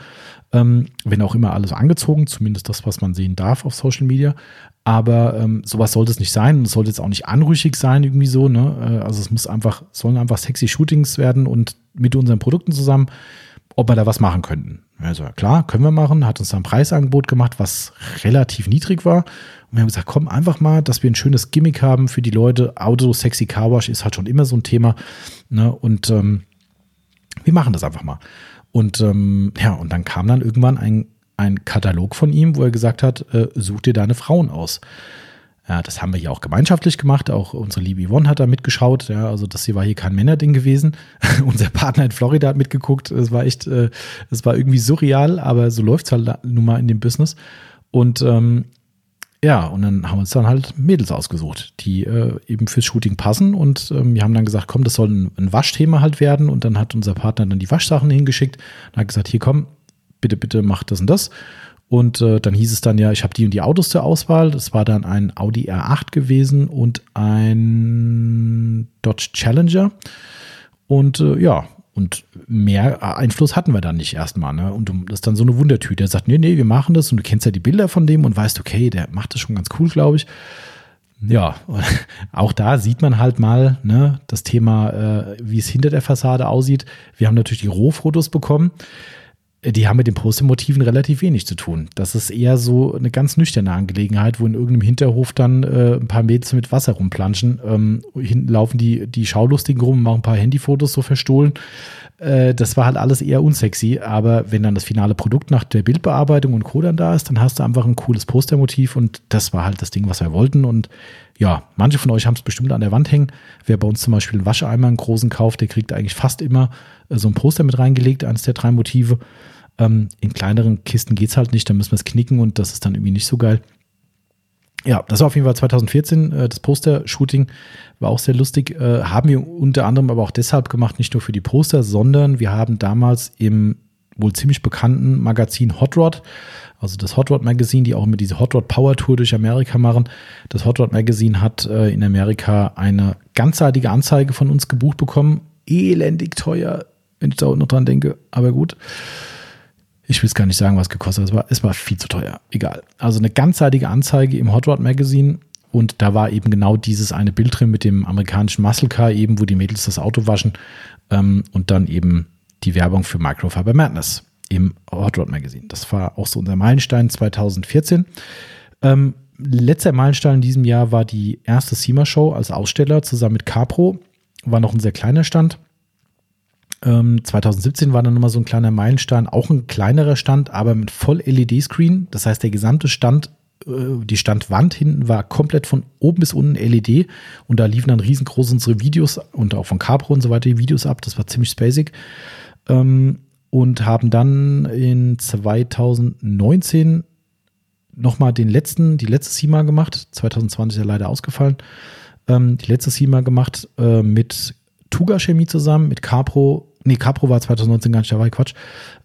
S1: Ähm, wenn auch immer alles angezogen, zumindest das, was man sehen darf auf Social Media. Aber ähm, sowas sollte es nicht sein. Es sollte jetzt auch nicht anrüchig sein, irgendwie so. Ne? Äh, also es muss einfach, sollen einfach sexy Shootings werden und mit unseren Produkten zusammen, ob wir da was machen könnten. Also klar, können wir machen, hat uns da ein Preisangebot gemacht, was relativ niedrig war. Und wir haben gesagt, komm einfach mal, dass wir ein schönes Gimmick haben für die Leute. Auto Sexy Car Wash ist halt schon immer so ein Thema. Ne? Und ähm, wir machen das einfach mal. Und ähm, ja, und dann kam dann irgendwann ein, ein Katalog von ihm, wo er gesagt hat, äh, such dir deine Frauen aus. Ja, das haben wir hier auch gemeinschaftlich gemacht. Auch unsere liebe Yvonne hat da mitgeschaut. Ja, also das hier war hier kein Männerding gewesen. Unser Partner in Florida hat mitgeguckt. Es war echt, äh, es war irgendwie surreal, aber so läuft es halt nun mal in dem Business. Und ähm, ja, und dann haben wir uns dann halt Mädels ausgesucht, die äh, eben fürs Shooting passen. Und ähm, wir haben dann gesagt, komm, das soll ein, ein, Waschthema halt werden. Und dann hat unser Partner dann die Waschsachen hingeschickt und hat gesagt, hier komm, bitte, bitte mach das und das. Und äh, dann hieß es dann ja, ich habe die und die Autos zur Auswahl. Das war dann ein Audi R8 gewesen und ein Dodge Challenger. Und äh, ja, und mehr Einfluss hatten wir dann nicht erstmal. Ne? Und das ist dann so eine Wundertüte. Er sagt, nee, nee, wir machen das. Und du kennst ja die Bilder von dem und weißt, okay, der macht das schon ganz cool, glaube ich. Ja, auch da sieht man halt mal ne, das Thema, äh, wie es hinter der Fassade aussieht. Wir haben natürlich die Rohfotos bekommen die haben mit den Postermotiven relativ wenig zu tun. Das ist eher so eine ganz nüchterne Angelegenheit, wo in irgendeinem Hinterhof dann äh, ein paar Mädels mit Wasser rumplanschen. Ähm, hinten laufen die, die Schaulustigen rum, machen ein paar Handyfotos so verstohlen. Äh, das war halt alles eher unsexy, aber wenn dann das finale Produkt nach der Bildbearbeitung und Co. dann da ist, dann hast du einfach ein cooles Postermotiv und das war halt das Ding, was wir wollten. Und ja, manche von euch haben es bestimmt an der Wand hängen. Wer bei uns zum Beispiel einen Wascheimer, einen großen kauft, der kriegt eigentlich fast immer so ein Poster mit reingelegt, eines der drei Motive. Ähm, in kleineren Kisten geht es halt nicht, da müssen wir es knicken und das ist dann irgendwie nicht so geil. Ja, das war auf jeden Fall 2014. Äh, das Poster-Shooting war auch sehr lustig. Äh, haben wir unter anderem aber auch deshalb gemacht, nicht nur für die Poster, sondern wir haben damals im wohl ziemlich bekannten Magazin Hot Rod, also das Hot Rod Magazine, die auch immer diese Hot Rod Power Tour durch Amerika machen. Das Hot Rod Magazine hat äh, in Amerika eine ganzseitige Anzeige von uns gebucht bekommen. Elendig teuer, wenn ich da noch dran denke, aber gut. Ich will es gar nicht sagen, was gekostet hat. Es war, es war viel zu teuer. Egal. Also eine ganzseitige Anzeige im Hot Rod Magazine. Und da war eben genau dieses eine Bild drin mit dem amerikanischen Muscle Car, eben wo die Mädels das Auto waschen. Ähm, und dann eben die Werbung für Microfiber Madness im Hot Rod Magazine. Das war auch so unser Meilenstein 2014. Ähm, letzter Meilenstein in diesem Jahr war die erste SEMA Show als Aussteller zusammen mit Capro. War noch ein sehr kleiner Stand. Ähm, 2017 war dann nochmal so ein kleiner Meilenstein, auch ein kleinerer Stand, aber mit Voll-LED-Screen. Das heißt, der gesamte Stand, äh, die Standwand hinten war komplett von oben bis unten LED und da liefen dann riesengroß unsere Videos und auch von Capro und so weiter die Videos ab. Das war ziemlich basic. Ähm, und haben dann in 2019 nochmal den letzten, die letzte SEMA gemacht. 2020 ist ja leider ausgefallen. Ähm, die letzte SEMA gemacht äh, mit Tuga Chemie zusammen, mit Capro nee, Capro war 2019 gar nicht dabei, Quatsch,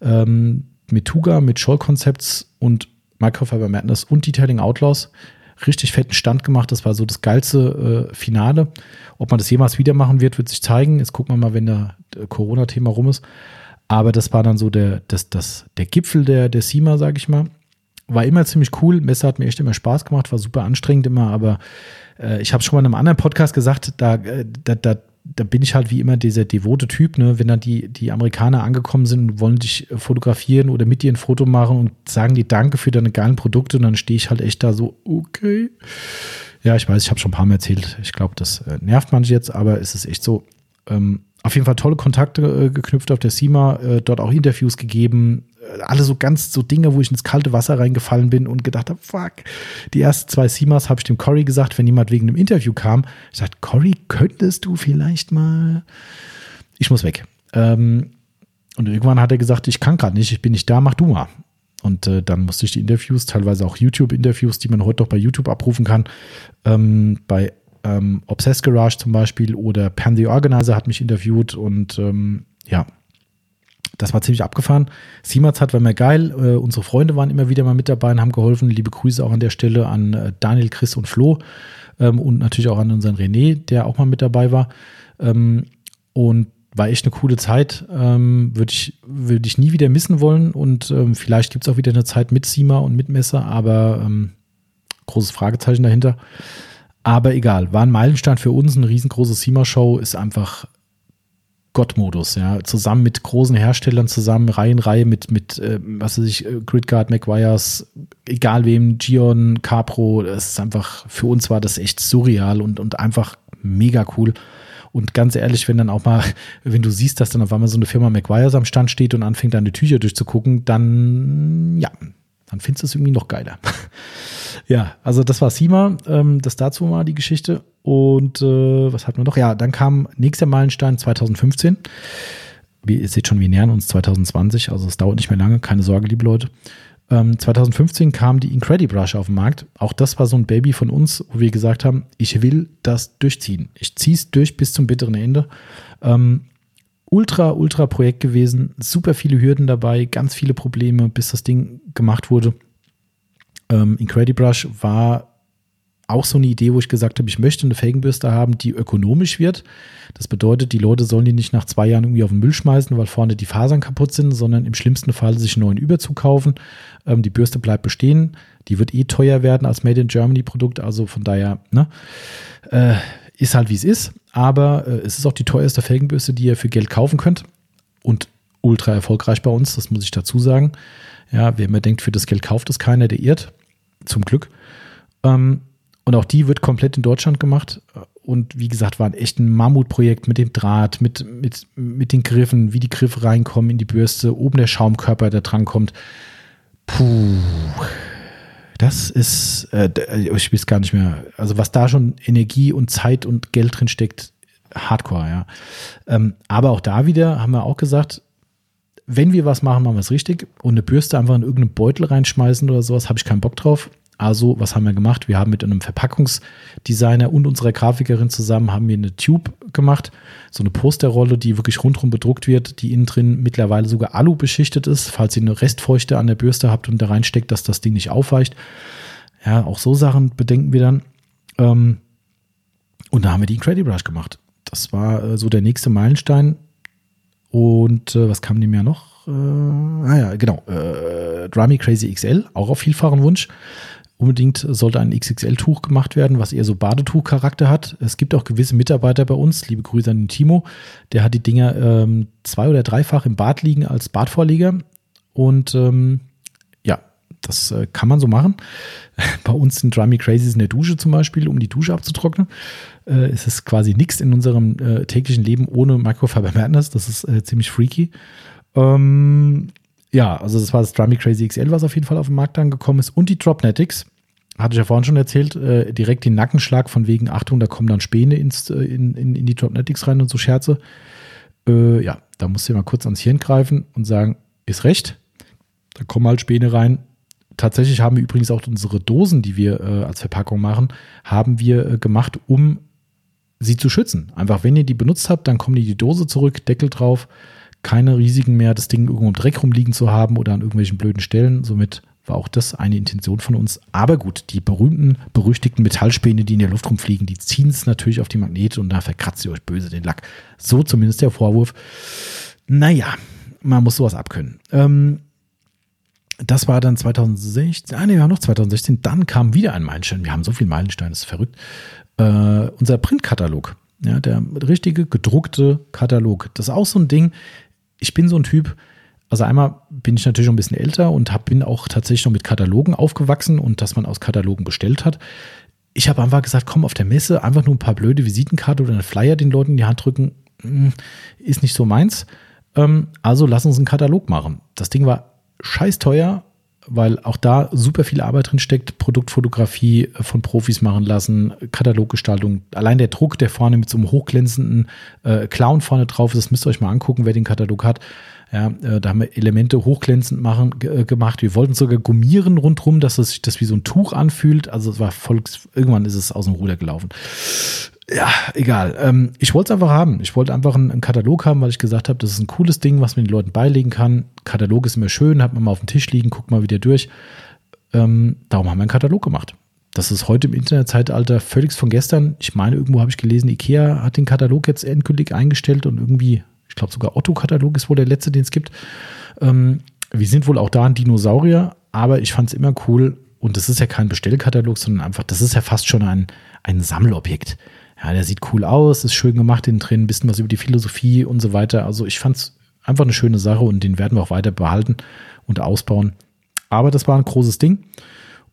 S1: ähm, mit Tuga, mit Scholl Concepts und Microfiber Madness und Detailing Outlaws richtig fetten Stand gemacht. Das war so das geilste äh, Finale. Ob man das jemals wieder machen wird, wird sich zeigen. Jetzt gucken wir mal, wenn der, der Corona-Thema rum ist. Aber das war dann so der, das, das, der Gipfel der, der SEMA, sag ich mal. War immer ziemlich cool. Messe hat mir echt immer Spaß gemacht, war super anstrengend immer, aber äh, ich habe schon mal in einem anderen Podcast gesagt, da, äh, da, da da bin ich halt wie immer dieser devote Typ, ne? wenn dann die, die Amerikaner angekommen sind und wollen dich fotografieren oder mit dir ein Foto machen und sagen dir Danke für deine geilen Produkte und dann stehe ich halt echt da so, okay. Ja, ich weiß, ich habe schon ein paar Mal erzählt. Ich glaube, das äh, nervt manche jetzt, aber es ist echt so. Ähm, auf jeden Fall tolle Kontakte äh, geknüpft auf der CIMA, äh, dort auch Interviews gegeben, alle so ganz so Dinge, wo ich ins kalte Wasser reingefallen bin und gedacht habe, fuck. Die ersten zwei Simas habe ich dem Cory gesagt, wenn jemand wegen einem Interview kam. Ich sagte, Cory, könntest du vielleicht mal. Ich muss weg. Ähm, und irgendwann hat er gesagt, ich kann gerade nicht, ich bin nicht da, mach du mal. Und äh, dann musste ich die Interviews, teilweise auch YouTube-Interviews, die man heute noch bei YouTube abrufen kann, ähm, bei ähm, Obsessed Garage zum Beispiel oder Pan the Organizer hat mich interviewt und ähm, ja, das war ziemlich abgefahren. Siemens war mir geil. Äh, unsere Freunde waren immer wieder mal mit dabei und haben geholfen. Liebe Grüße auch an der Stelle an äh, Daniel, Chris und Flo. Ähm, und natürlich auch an unseren René, der auch mal mit dabei war. Ähm, und war echt eine coole Zeit. Ähm, Würde ich, würd ich nie wieder missen wollen. Und ähm, vielleicht gibt es auch wieder eine Zeit mit Sima und mit Messer, aber ähm, großes Fragezeichen dahinter. Aber egal, war ein Meilenstein für uns, eine riesengroße SEMA-Show, ist einfach Gott-Modus, ja, zusammen mit großen Herstellern, zusammen Reihe Reihe mit, mit äh, was weiß ich, äh, Gridguard, McGuire's, egal wem, Gion, Capro, das ist einfach, für uns war das echt surreal und, und einfach mega cool. Und ganz ehrlich, wenn dann auch mal, wenn du siehst, dass dann auf einmal so eine Firma McGuire's am Stand steht und anfängt, deine Tücher durchzugucken, dann, ja, dann findest du es irgendwie noch geiler. ja, also das war Sima, ähm, das dazu war die Geschte. Und äh, was hatten wir noch? Ja, dann kam nächster Meilenstein 2015. Wie, ihr seht schon, wir nähern uns 2020, also es dauert nicht mehr lange, keine Sorge, liebe Leute. Ähm, 2015 kam die Incredibrush auf den Markt. Auch das war so ein Baby von uns, wo wir gesagt haben, ich will das durchziehen. Ich ziehe es durch bis zum bitteren Ende. Ähm, ultra, ultra Projekt gewesen, super viele Hürden dabei, ganz viele Probleme, bis das Ding gemacht wurde. Ähm, Incredibrush war auch so eine Idee, wo ich gesagt habe, ich möchte eine Felgenbürste haben, die ökonomisch wird. Das bedeutet, die Leute sollen die nicht nach zwei Jahren irgendwie auf den Müll schmeißen, weil vorne die Fasern kaputt sind, sondern im schlimmsten Fall sich einen neuen Überzug kaufen. Ähm, die Bürste bleibt bestehen. Die wird eh teuer werden als Made in Germany Produkt. Also von daher, ne, äh, ist halt wie es ist. Aber äh, es ist auch die teuerste Felgenbürste, die ihr für Geld kaufen könnt. Und ultra erfolgreich bei uns, das muss ich dazu sagen. Ja, wer immer denkt, für das Geld kauft es keiner, der irrt. Zum Glück. Ähm, und auch die wird komplett in Deutschland gemacht. Und wie gesagt, war ein echt ein Mammutprojekt mit dem Draht, mit, mit, mit den Griffen, wie die Griffe reinkommen in die Bürste, oben der Schaumkörper, der drankommt. Puh. Das ist, äh, ich weiß gar nicht mehr, also was da schon Energie und Zeit und Geld drin steckt, hardcore, ja. Ähm, aber auch da wieder haben wir auch gesagt, wenn wir was machen, machen wir es richtig. Und eine Bürste einfach in irgendeinen Beutel reinschmeißen oder sowas, habe ich keinen Bock drauf. Also, was haben wir gemacht? Wir haben mit einem Verpackungsdesigner und unserer Grafikerin zusammen haben wir eine Tube gemacht, so eine Posterrolle, die wirklich rundherum bedruckt wird, die innen drin mittlerweile sogar Alu beschichtet ist, falls ihr eine Restfeuchte an der Bürste habt und da reinsteckt, dass das Ding nicht aufweicht. Ja, auch so Sachen bedenken wir dann. Ähm, und da haben wir die Incredibrush gemacht. Das war äh, so der nächste Meilenstein. Und äh, was kam dem Jahr noch? Äh, ah ja, genau. Äh, Drummy Crazy XL, auch auf vielfachen Wunsch unbedingt sollte ein XXL-Tuch gemacht werden, was eher so Badetuch-Charakter hat. Es gibt auch gewisse Mitarbeiter bei uns, liebe Grüße an den Timo, der hat die Dinger ähm, zwei- oder dreifach im Bad liegen als Badvorleger. Und ähm, ja, das äh, kann man so machen. bei uns sind Drummy Crazies in der Dusche zum Beispiel, um die Dusche abzutrocknen. Äh, es ist quasi nichts in unserem äh, täglichen Leben ohne Microfiber Madness. Das ist äh, ziemlich freaky. Ähm, ja, also das war das Drummy Crazy XL, was auf jeden Fall auf den Markt angekommen ist. Und die Dropnetics, hatte ich ja vorhin schon erzählt, äh, direkt den Nackenschlag von wegen, Achtung, da kommen dann Späne ins, äh, in, in, in die Dropnetics rein und so Scherze. Äh, ja, da musst du mal kurz ans Hirn greifen und sagen, ist recht, da kommen halt Späne rein. Tatsächlich haben wir übrigens auch unsere Dosen, die wir äh, als Verpackung machen, haben wir äh, gemacht, um sie zu schützen. Einfach, wenn ihr die benutzt habt, dann kommen die die Dose zurück, Deckel drauf, keine Risiken mehr, das Ding irgendwo im Dreck rumliegen zu haben oder an irgendwelchen blöden Stellen. Somit war auch das eine Intention von uns. Aber gut, die berühmten, berüchtigten Metallspäne, die in der Luft rumfliegen, die ziehen es natürlich auf die Magnete und da verkratzt ihr euch böse den Lack. So zumindest der Vorwurf. Naja, man muss sowas abkönnen. Ähm, das war dann 2016, ah nee, wir haben noch 2016, dann kam wieder ein Meilenstein. Wir haben so viele Meilensteine, das ist verrückt. Äh, unser Printkatalog Ja, der richtige gedruckte Katalog. Das ist auch so ein Ding. Ich bin so ein Typ, also einmal bin ich natürlich schon ein bisschen älter und hab, bin auch tatsächlich noch mit Katalogen aufgewachsen und dass man aus Katalogen bestellt hat. Ich habe einfach gesagt, komm auf der Messe, einfach nur ein paar blöde Visitenkarte oder einen Flyer den Leuten in die Hand drücken, hm, ist nicht so meins. Ähm, also lass uns einen Katalog machen. Das Ding war scheiß teuer, weil auch da super viel Arbeit drin steckt. Produktfotografie äh, von Profis machen lassen, Kataloggestaltung. Allein der Druck, der vorne mit so einem hochglänzenden äh, Clown vorne drauf ist, das müsst ihr euch mal angucken, wer den Katalog hat. Ja, äh, da haben wir Elemente hochglänzend machen, äh, gemacht. Wir wollten sogar gummieren rundherum, dass es sich das wie so ein Tuch anfühlt. Also es war voll, irgendwann ist es aus dem Ruder gelaufen. Ja, egal. Ähm, ich wollte es einfach haben. Ich wollte einfach einen, einen, Katalog haben, weil ich gesagt habe, das ist ein cooles Ding, was man den Leuten beilegen kann. Katalog ist immer schön, hat man mal auf dem Tisch liegen, guckt mal wieder durch. Ähm, darum haben wir einen Katalog gemacht. Das ist heute im Internetzeitalter völlig von gestern. Ich meine, irgendwo habe ich gelesen, Ikea hat den Katalog jetzt endgültig eingestellt und irgendwie, ich glaube sogar Otto-Katalog ist wohl der letzte, den es gibt. Ähm, wir sind wohl auch da ein Dinosaurier, aber ich fand es immer cool. Und das ist ja kein Bestellkatalog, sondern einfach, das ist ja fast schon ein, ein Sammelobjekt ja, der sieht cool aus, ist schön gemacht innen drin, ein bisschen was über die Philosophie und so weiter. Also ich fand es einfach eine schöne Sache und den werden wir auch weiter behalten und ausbauen. Aber das war ein großes Ding.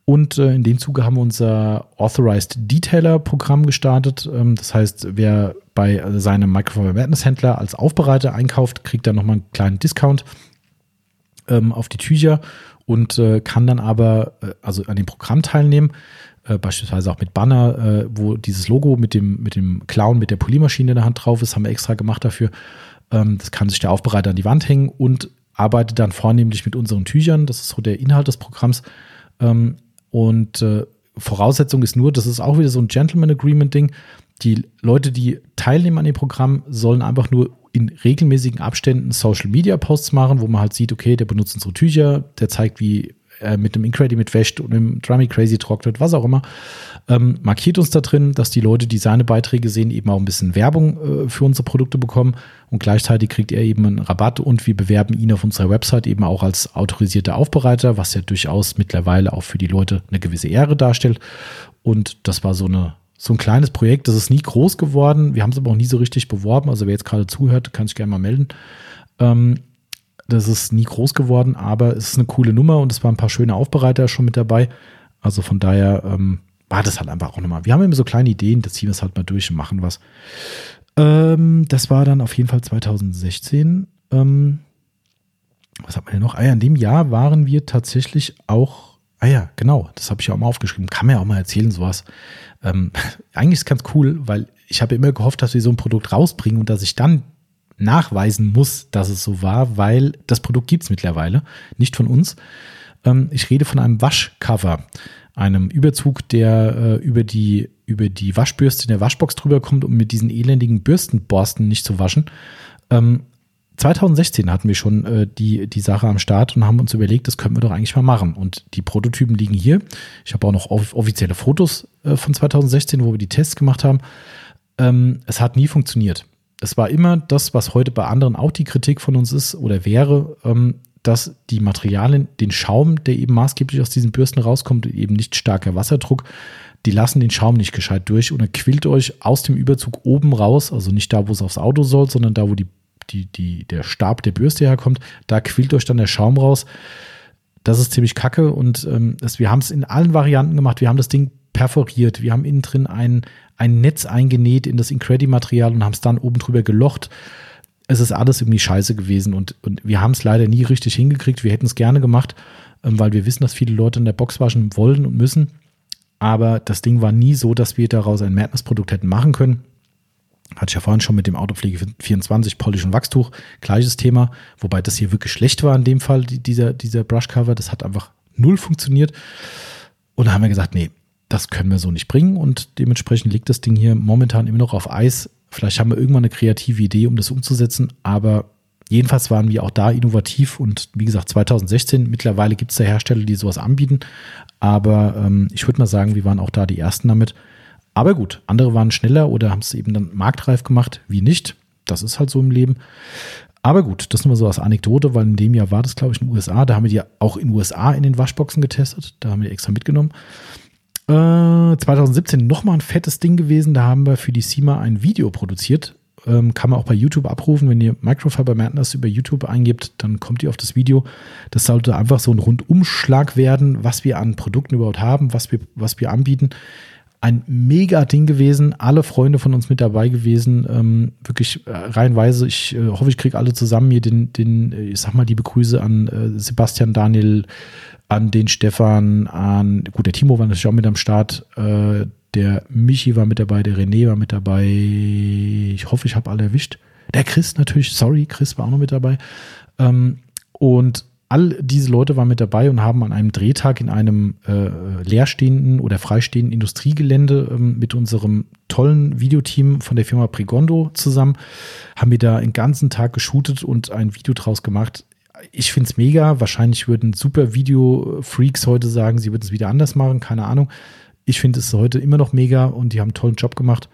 S1: Und äh, in dem Zuge haben wir unser Authorized Detailer Programm gestartet. Ähm, das heißt, wer bei seinem Microphone Madness Händler als Aufbereiter einkauft, kriegt dann nochmal einen kleinen Discount ähm, auf die Tücher und äh, kann dann aber äh, also an dem Programm teilnehmen äh, beispielsweise auch mit Banner, äh, wo dieses Logo mit dem, mit dem Clown, mit der Poliermaschine in der Hand drauf ist, haben wir extra gemacht dafür. Ähm, das kann sich der Aufbereiter an die Wand hängen und arbeitet dann vornehmlich mit unseren Tüchern. Das ist so der Inhalt des Programms. Ähm, und äh, Voraussetzung ist nur, das ist auch wieder so ein Gentleman Agreement Ding. Die Leute, die teilnehmen an dem Programm, sollen einfach nur in regelmäßigen Abständen Social Media Posts machen, wo man halt sieht, okay, der benutzt unsere Tücher, der zeigt, wie äh, mit dem Incredi mit wäscht und dem Drummy Crazy trocknet, was auch immer. Ähm, markiert uns da drin, dass die Leute, die seine Beiträge sehen, eben auch ein bisschen Werbung äh, für unsere Produkte bekommen und gleichzeitig kriegt er eben einen Rabatt und wir bewerben ihn auf unserer Website eben auch als autorisierter Aufbereiter, was ja durchaus mittlerweile auch für die Leute eine gewisse Ehre darstellt. Und das war so eine so ein kleines Projekt, das ist nie groß geworden. Wir haben es aber auch nie so richtig beworben. Also wer jetzt gerade zuhört, kann sich gerne mal melden. Ähm, das ist nie groß geworden, aber es ist eine coole Nummer und es waren ein paar schöne Aufbereiter schon mit dabei. Also von daher ähm, war das halt einfach auch nochmal. Wir haben immer so kleine Ideen, da ziehen wir es halt mal durch und machen was. Ähm, das war dann auf jeden Fall 2016. Ähm, was hat man denn noch? Ah ja, in dem Jahr waren wir tatsächlich auch, ah ja, genau, das habe ich ja auch mal aufgeschrieben. Kann man ja auch mal erzählen, sowas. Ähm, eigentlich ist es ganz cool, weil ich habe immer gehofft, dass wir so ein Produkt rausbringen und dass ich dann nachweisen muss, dass es so war, weil das Produkt gibt es mittlerweile, nicht von uns. Ähm, ich rede von einem Waschcover, einem Überzug, der äh, über, die, über die Waschbürste in der Waschbox drüber kommt, um mit diesen elendigen Bürstenborsten nicht zu waschen. Ähm, 2016 hatten wir schon äh, die, die Sache am Start und haben uns überlegt, das können wir doch eigentlich mal machen. Und die Prototypen liegen hier. Ich habe auch noch offizielle Fotos äh, von 2016, wo wir die Tests gemacht haben. Ähm, es hat nie funktioniert es war immer das, was heute bei anderen auch die Kritik von uns ist oder wäre, ähm, dass die Materialien, den Schaum, der eben maßgeblich aus diesen Bürsten rauskommt, eben nicht starker Wasserdruck, die lassen den Schaum nicht gescheit durch und er quillt euch aus dem Überzug oben raus, also nicht da, wo es aufs Auto soll, sondern da, wo die, die, die, der Stab der Bürste herkommt, da quillt euch dann der Schaum raus. Das ist ziemlich kacke und ähm, das, wir haben es in allen Varianten gemacht. Wir haben das Ding perforiert. Wir haben innen drin ein, ein Netz eingenäht in das Incredi-Material und haben es dann oben drüber gelocht. Es ist alles irgendwie scheiße gewesen und, und wir haben es leider nie richtig hingekriegt. Wir hätten es gerne gemacht, ähm, weil wir wissen, dass viele Leute in der Box waschen wollen und müssen. Aber das Ding war nie so, dass wir daraus ein Madness-Produkt hätten machen können. Hatte ich ja vorhin schon mit dem Autopflege 24 Polish und Wachstuch. Gleiches Thema. Wobei das hier wirklich schlecht war in dem Fall, dieser, dieser Brushcover. Das hat einfach null funktioniert. Und da haben wir gesagt, nee, das können wir so nicht bringen und dementsprechend liegt das Ding hier momentan immer noch auf Eis. Vielleicht haben wir irgendwann eine kreative Idee, um das umzusetzen, aber jedenfalls waren wir auch da innovativ und wie gesagt 2016, mittlerweile gibt es da Hersteller, die sowas anbieten, aber ähm, ich würde mal sagen, wir waren auch da die Ersten damit. Aber gut, andere waren schneller oder haben es eben dann marktreif gemacht, wie nicht. Das ist halt so im Leben. Aber gut, das nur mal so als Anekdote, weil in dem Jahr war das, glaube ich, in den USA. Da haben wir die auch in den USA in den Waschboxen getestet. Da haben wir die extra mitgenommen. Äh, 2017 nochmal ein fettes Ding gewesen. Da haben wir für die SEMA ein Video produziert. Ähm, kann man auch bei YouTube abrufen. Wenn ihr Microfiber Madness über YouTube eingibt, dann kommt ihr auf das Video. Das sollte einfach so ein Rundumschlag werden, was wir an Produkten überhaupt haben, was wir, was wir anbieten ein mega Ding gewesen. Alle Freunde von uns mit dabei gewesen. Ähm, wirklich äh, reihenweise. Ich äh, hoffe, ich kriege alle zusammen hier den, den, äh, ich sag mal, liebe Grüße an äh, Sebastian, Daniel, an den Stefan, an, gut, der Timo war natürlich auch mit am Start. Äh, der Michi war mit dabei, der René war mit dabei. Ich hoffe, ich habe alle erwischt. Der Chris natürlich, sorry, Chris war auch noch mit dabei. Ähm, und all diese Leute waren mit dabei und haben an einem Drehtag in einem äh, leerstehenden oder freistehenden Industriegelände ähm, mit unserem tollen Videoteam von der Firma Prigondo zusammen, haben wir da den ganzen Tag geshootet und ein Video draus gemacht. Ich finde es mega. Wahrscheinlich würden super Video-Freaks heute sagen, sie würden es wieder anders machen, keine Ahnung. Ich finde es heute immer noch mega und die haben einen tollen Job gemacht.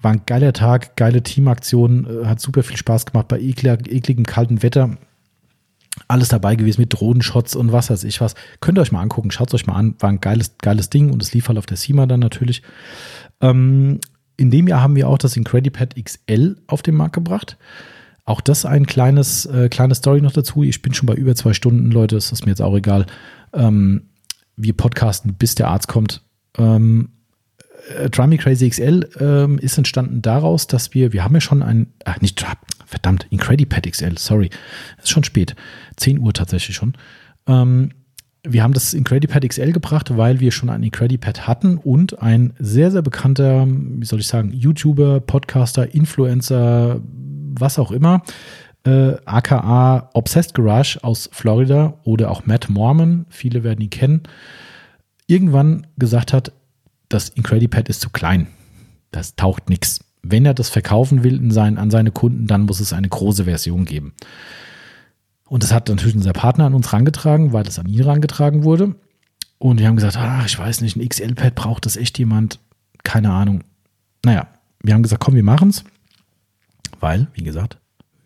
S1: War ein geiler Tag, geile Teamaktion, äh, hat super viel Spaß gemacht bei ekligem kalten Wetter alles dabei gewesen mit Drohnenshots und was weiß ich was. Könnt ihr euch mal angucken, schaut es euch mal an. War ein geiles, geiles Ding und es lief halt auf der SEMA dann natürlich. Ähm, in dem Jahr haben wir auch das Incredipad XL auf den Markt gebracht. Auch das ein kleines, äh, kleine Story noch dazu. Ich bin schon bei über zwei Stunden, Leute, das ist mir jetzt auch egal. Ähm, wir podcasten, bis der Arzt kommt. Ähm, äh, Drummy Crazy XL ähm, ist entstanden daraus, dass wir, wir haben ja schon ein, ach nicht, verdammt, Incredipad XL, sorry, ist schon spät, 10 Uhr tatsächlich schon. Ähm, wir haben das Incredipad XL gebracht, weil wir schon ein Incredipad hatten und ein sehr, sehr bekannter, wie soll ich sagen, YouTuber, Podcaster, Influencer, was auch immer, äh, aka Obsessed Garage aus Florida oder auch Matt Mormon, viele werden ihn kennen, irgendwann gesagt hat, das Incredipad ist zu klein. Das taucht nichts. Wenn er das verkaufen will sein, an seine Kunden, dann muss es eine große Version geben. Und das hat natürlich unser Partner an uns rangetragen, weil es an ihn rangetragen wurde. Und wir haben gesagt, ach, ich weiß nicht, ein XL-Pad braucht das echt jemand? Keine Ahnung. Naja, wir haben gesagt, komm, wir machen es. Weil, wie gesagt,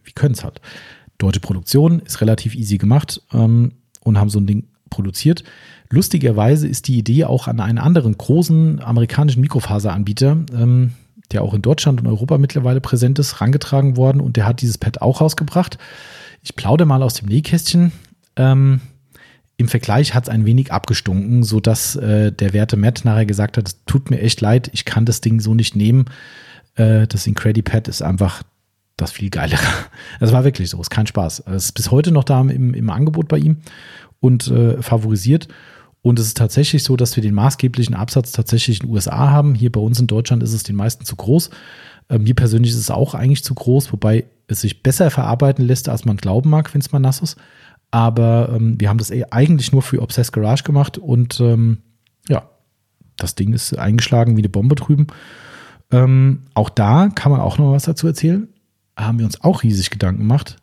S1: wir können es halt. Deutsche Produktion ist relativ easy gemacht ähm, und haben so ein Ding produziert. Lustigerweise ist die Idee auch an einen anderen großen amerikanischen Mikrofaseranbieter, ähm, der auch in Deutschland und Europa mittlerweile präsent ist, rangetragen worden und der hat dieses Pad auch rausgebracht. Ich plaudere mal aus dem Nähkästchen. Ähm, Im Vergleich hat es ein wenig abgestunken, sodass äh, der werte Matt nachher gesagt hat, es tut mir echt leid, ich kann das Ding so nicht nehmen. Äh, das Incredipad ist einfach das viel geilere. Das war wirklich so, ist kein Spaß. Es ist bis heute noch da im, im Angebot bei ihm und äh, favorisiert. Und es ist tatsächlich so, dass wir den maßgeblichen Absatz tatsächlich in den USA haben. Hier bei uns in Deutschland ist es den meisten zu groß. Äh, mir persönlich ist es auch eigentlich zu groß, wobei es sich besser verarbeiten lässt, als man glauben mag, wenn es mal nass ist. Aber ähm, wir haben das eh eigentlich nur für Obsessed Garage gemacht und ähm, ja, das Ding ist eingeschlagen wie eine Bombe drüben. Ähm, auch da kann man auch noch was dazu erzählen. Haben wir uns auch riesig Gedanken gemacht.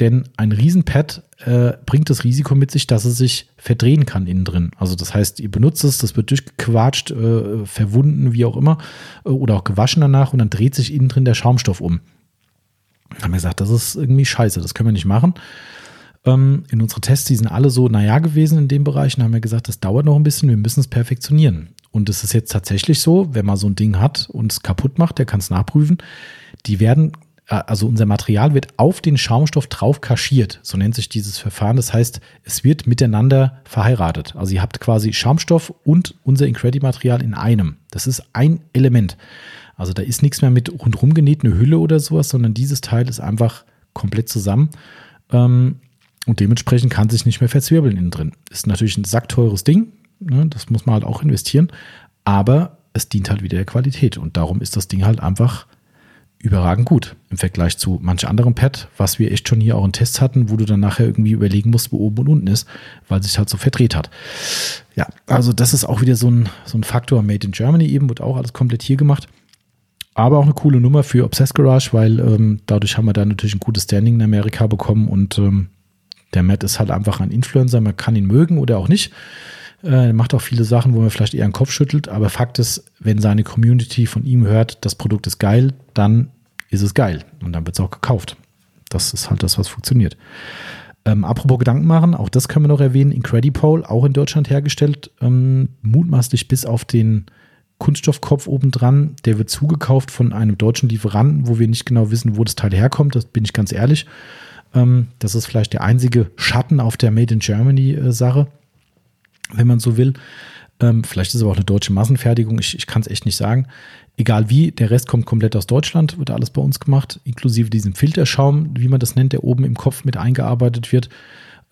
S1: Denn ein Riesenpad äh, bringt das Risiko mit sich, dass es sich verdrehen kann innen drin. Also das heißt, ihr benutzt es, das wird durchgequatscht, äh, verwunden, wie auch immer, äh, oder auch gewaschen danach und dann dreht sich innen drin der Schaumstoff um. Dann haben wir gesagt, das ist irgendwie scheiße, das können wir nicht machen. Ähm, in unsere Tests, die sind alle so, naja gewesen in dem Bereich und haben wir gesagt, das dauert noch ein bisschen, wir müssen es perfektionieren. Und es ist jetzt tatsächlich so, wenn man so ein Ding hat und es kaputt macht, der kann es nachprüfen, die werden also unser Material wird auf den Schaumstoff drauf kaschiert. So nennt sich dieses Verfahren. Das heißt, es wird miteinander verheiratet. Also ihr habt quasi Schaumstoff und unser Incredi-Material in einem. Das ist ein Element. Also da ist nichts mehr mit rundherum genäht, eine Hülle oder sowas, sondern dieses Teil ist einfach komplett zusammen. Ähm, und dementsprechend kann sich nicht mehr verzwirbeln innen drin. Ist natürlich ein sackteures Ding. Ne? Das muss man halt auch investieren. Aber es dient halt wieder der Qualität. Und darum ist das Ding halt einfach überragend gut im Vergleich zu manch anderem Pad, was wir echt schon hier auch in Tests hatten, wo du dann nachher irgendwie überlegen musst, wo oben und unten ist, weil sich halt so verdreht hat. Ja, also das ist auch wieder so ein, so ein Faktor. Made in Germany eben, wird auch alles komplett hier gemacht. Aber auch eine coole Nummer für Obsessed Garage, weil ähm, dadurch haben wir da natürlich ein gutes Standing in Amerika bekommen und ähm, der Matt ist halt einfach ein Influencer, man kann ihn mögen oder auch nicht. Äh, er macht auch viele Sachen, wo man vielleicht eher den Kopf schüttelt, aber Fakt ist, wenn seine Community von ihm hört, das Produkt ist geil, dann ist es geil und dann wird es auch gekauft. Das ist halt das, was funktioniert. Ähm, apropos Gedanken machen, auch das können wir noch erwähnen. Incredipole, auch in Deutschland hergestellt, ähm, mutmaßlich bis auf den Kunststoffkopf obendran. Der wird zugekauft von einem deutschen Lieferanten, wo wir nicht genau wissen, wo das Teil herkommt. Das bin ich ganz ehrlich. Ähm, das ist vielleicht der einzige Schatten auf der Made in Germany-Sache, äh, wenn man so will. Ähm, vielleicht ist es aber auch eine deutsche Massenfertigung. Ich, ich kann es echt nicht sagen. Egal wie, der Rest kommt komplett aus Deutschland, wird alles bei uns gemacht, inklusive diesem Filterschaum, wie man das nennt, der oben im Kopf mit eingearbeitet wird.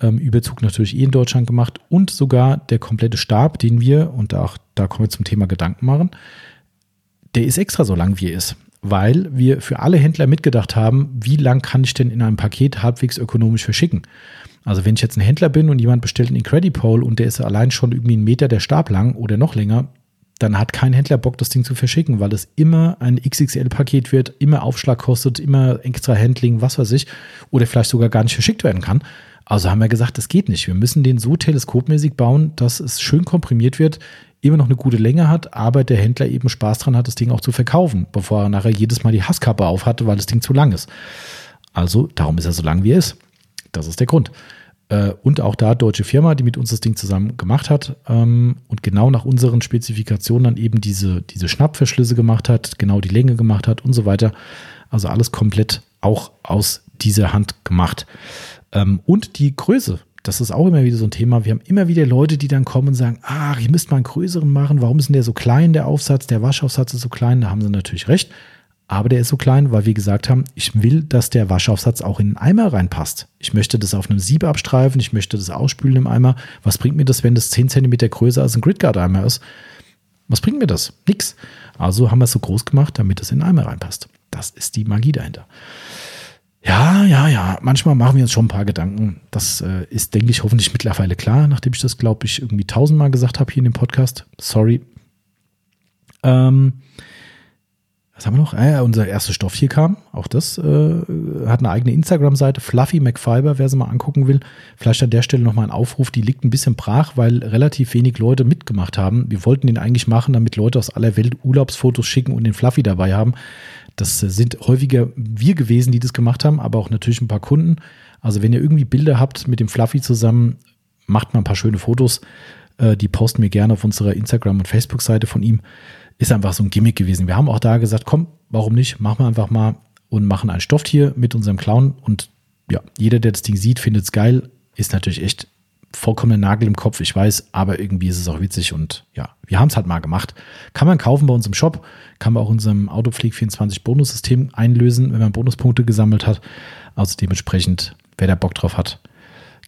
S1: Ähm, Überzug natürlich eh in Deutschland gemacht und sogar der komplette Stab, den wir, und da, da kommen wir zum Thema Gedanken machen, der ist extra so lang, wie er ist weil wir für alle Händler mitgedacht haben, wie lang kann ich denn in einem Paket halbwegs ökonomisch verschicken. Also wenn ich jetzt ein Händler bin und jemand bestellt einen Incredipole und der ist allein schon irgendwie einen Meter der Stab lang oder noch länger, dann hat kein Händler Bock, das Ding zu verschicken, weil es immer ein XXL-Paket wird, immer Aufschlag kostet, immer extra Handling, was weiß ich, oder vielleicht sogar gar nicht verschickt werden kann. Also haben wir gesagt, das geht nicht. Wir müssen den so teleskopmäßig bauen, dass es schön komprimiert wird, immer noch eine gute Länge hat, aber der Händler eben Spaß dran hat, das Ding auch zu verkaufen, bevor er nachher jedes Mal die Hasskappe aufhatte, weil das Ding zu lang ist. Also darum ist er so lang, wie er ist. Das ist der Grund. Äh, und auch da deutsche Firma, die mit uns das Ding zusammen gemacht hat ähm, und genau nach unseren Spezifikationen dann eben diese, diese Schnappverschlüsse gemacht hat, genau die Länge gemacht hat und so weiter. Also alles komplett auch aus dieser Hand gemacht. Ähm, und die Größe das ist auch immer wieder so ein Thema. Wir haben immer wieder Leute, die dann kommen und sagen, ach, ihr müsst mal einen größeren machen. Warum ist denn der so klein, der Aufsatz? Der Waschaufsatz ist so klein. Da haben sie natürlich recht. Aber der ist so klein, weil wir gesagt haben, ich will, dass der Waschaufsatz auch in den Eimer reinpasst. Ich möchte das auf einem Sieb abstreifen. Ich möchte das ausspülen im Eimer. Was bringt mir das, wenn das 10 cm größer als ein Gridguard-Eimer ist? Was bringt mir das? Nix. Also haben wir es so groß gemacht, damit es in den Eimer reinpasst. Das ist die Magie dahinter. Ja, ja, ja. Manchmal machen wir uns schon ein paar Gedanken. Das äh, ist, denke ich, hoffentlich mittlerweile klar, nachdem ich das, glaube ich, irgendwie tausendmal gesagt habe hier in dem Podcast. Sorry. Ähm, was haben wir noch? Ah, unser erster Stoff hier kam. Auch das äh, hat eine eigene Instagram-Seite. Fluffy McFiber, wer sie mal angucken will. Vielleicht an der Stelle nochmal ein Aufruf. Die liegt ein bisschen brach, weil relativ wenig Leute mitgemacht haben. Wir wollten den eigentlich machen, damit Leute aus aller Welt Urlaubsfotos schicken und den Fluffy dabei haben. Das sind häufiger wir gewesen, die das gemacht haben, aber auch natürlich ein paar Kunden. Also wenn ihr irgendwie Bilder habt mit dem Fluffy zusammen, macht mal ein paar schöne Fotos. Äh, die posten wir gerne auf unserer Instagram- und Facebook-Seite von ihm. Ist einfach so ein Gimmick gewesen. Wir haben auch da gesagt, komm, warum nicht? Machen wir einfach mal und machen ein Stofftier mit unserem Clown. Und ja, jeder, der das Ding sieht, findet es geil. Ist natürlich echt vollkommener Nagel im Kopf, ich weiß, aber irgendwie ist es auch witzig und ja, wir haben es halt mal gemacht. Kann man kaufen bei uns im Shop, kann man auch unserem Autopflege 24 Bonussystem einlösen, wenn man Bonuspunkte gesammelt hat. Also dementsprechend, wer da Bock drauf hat.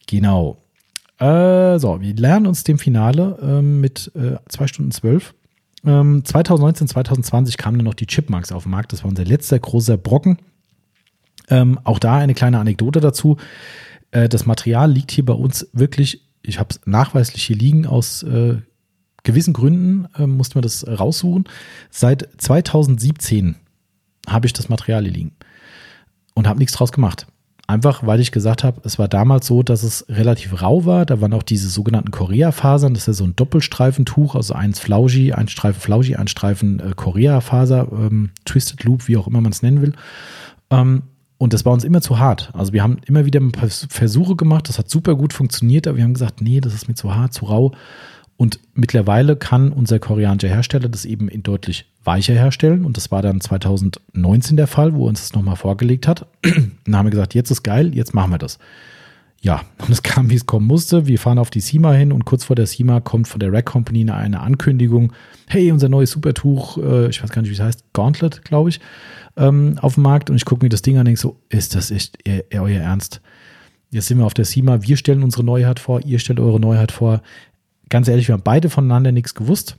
S1: Genau. Äh, so, wir lernen uns dem Finale äh, mit äh, 2 Stunden 12. Ähm, 2019, 2020 kamen dann noch die Chipmarks auf den Markt. Das war unser letzter großer Brocken. Ähm, auch da eine kleine Anekdote dazu. Äh, das Material liegt hier bei uns wirklich, ich habe es nachweislich hier liegen, aus äh, gewissen Gründen äh, musste man das raussuchen. Seit 2017 habe ich das Material hier liegen und habe nichts draus gemacht. Einfach, weil ich gesagt habe, es war damals so, dass es relativ rau war. Da waren auch diese sogenannten Korea-Fasern. Das ist ja so ein Doppelstreifentuch, also eins Flaugi, ein Streifen Flaugi, ein Streifen äh, Korea-Faser, ähm, Twisted Loop, wie auch immer man es nennen will. Ähm, und das war uns immer zu hart. Also wir haben immer wieder ein paar Versuche gemacht, das hat super gut funktioniert, aber wir haben gesagt, nee, das ist mir zu hart, zu rau. Und mittlerweile kann unser koreanischer Hersteller das eben in deutlich weicher herstellen. Und das war dann 2019 der Fall, wo er uns das nochmal vorgelegt hat. dann haben wir gesagt, jetzt ist geil, jetzt machen wir das. Ja, und es kam, wie es kommen musste. Wir fahren auf die SEMA hin und kurz vor der SEMA kommt von der Rack Company eine Ankündigung. Hey, unser neues Supertuch, äh, ich weiß gar nicht, wie es heißt, Gauntlet, glaube ich ähm, auf dem Markt und ich gucke mir das Ding an und denke so, ist das echt ihr, euer Ernst? Jetzt sind wir auf der SEMA, wir stellen unsere Neuheit vor, ihr stellt eure Neuheit vor. Ganz ehrlich, wir haben beide voneinander nichts gewusst.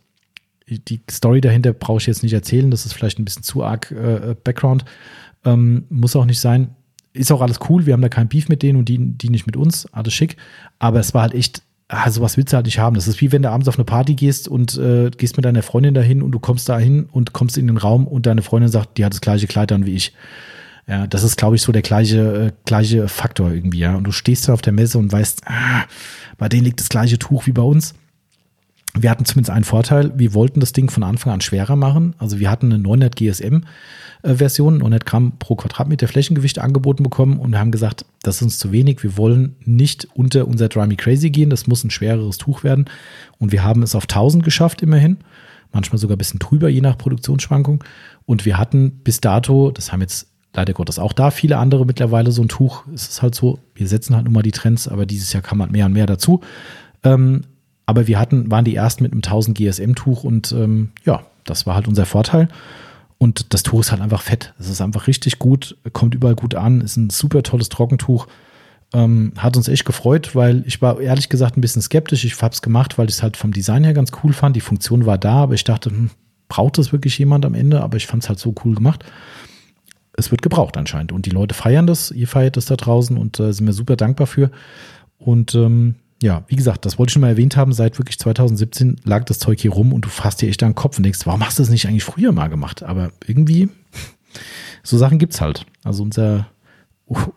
S1: Die Story dahinter brauche ich jetzt nicht erzählen, das ist vielleicht ein bisschen zu arg äh, Background. Ähm, muss auch nicht sein. Ist auch alles cool, wir haben da kein Beef mit denen und die, die nicht mit uns, alles schick. Aber es war halt echt ah, sowas willst du halt nicht haben. Das ist wie wenn du abends auf eine Party gehst und äh, gehst mit deiner Freundin dahin und du kommst da hin und kommst in den Raum und deine Freundin sagt, die hat das gleiche Kleid an wie ich. Ja, das ist, glaube ich, so der gleiche, äh, gleiche Faktor irgendwie, ja. Und du stehst da auf der Messe und weißt, ah, bei denen liegt das gleiche Tuch wie bei uns. wir hatten zumindest einen Vorteil, wir wollten das Ding von Anfang an schwerer machen. Also wir hatten eine 900 GSM äh, Version, 900 Gramm pro Quadratmeter Flächengewicht angeboten bekommen und haben gesagt, das ist uns zu wenig. Wir wollen nicht unter unser Dry Me Crazy gehen. Das muss ein schwereres Tuch werden. Und wir haben es auf 1000 geschafft immerhin. Manchmal sogar ein bisschen drüber, je nach Produktionsschwankung. Und wir hatten bis dato, das haben jetzt leider Gottes auch da viele andere mittlerweile so ein Tuch. Es ist halt so, wir setzen halt nun mal die Trends, aber dieses Jahr kam halt mehr und mehr dazu. Ähm, aber wir hatten, waren die ersten mit einem 1000 GSM-Tuch und ähm, ja, das war halt unser Vorteil. Und das Tuch ist halt einfach fett. Es ist einfach richtig gut, kommt überall gut an, ist ein super tolles Trockentuch. Ähm, hat uns echt gefreut, weil ich war ehrlich gesagt ein bisschen skeptisch. Ich habe es gemacht, weil ich es halt vom Design her ganz cool fand. Die Funktion war da, aber ich dachte, hm, braucht das wirklich jemand am Ende? Aber ich fand es halt so cool gemacht. Es wird gebraucht anscheinend. Und die Leute feiern das, ihr feiert das da draußen und äh, sind mir super dankbar für. Und ähm, ja, wie gesagt, das wollte ich schon mal erwähnt haben, seit wirklich 2017 lag das Zeug hier rum und du fasst dir echt an den Kopf und denkst, warum hast du das nicht eigentlich früher mal gemacht? Aber irgendwie, so Sachen gibt's halt. Also unser,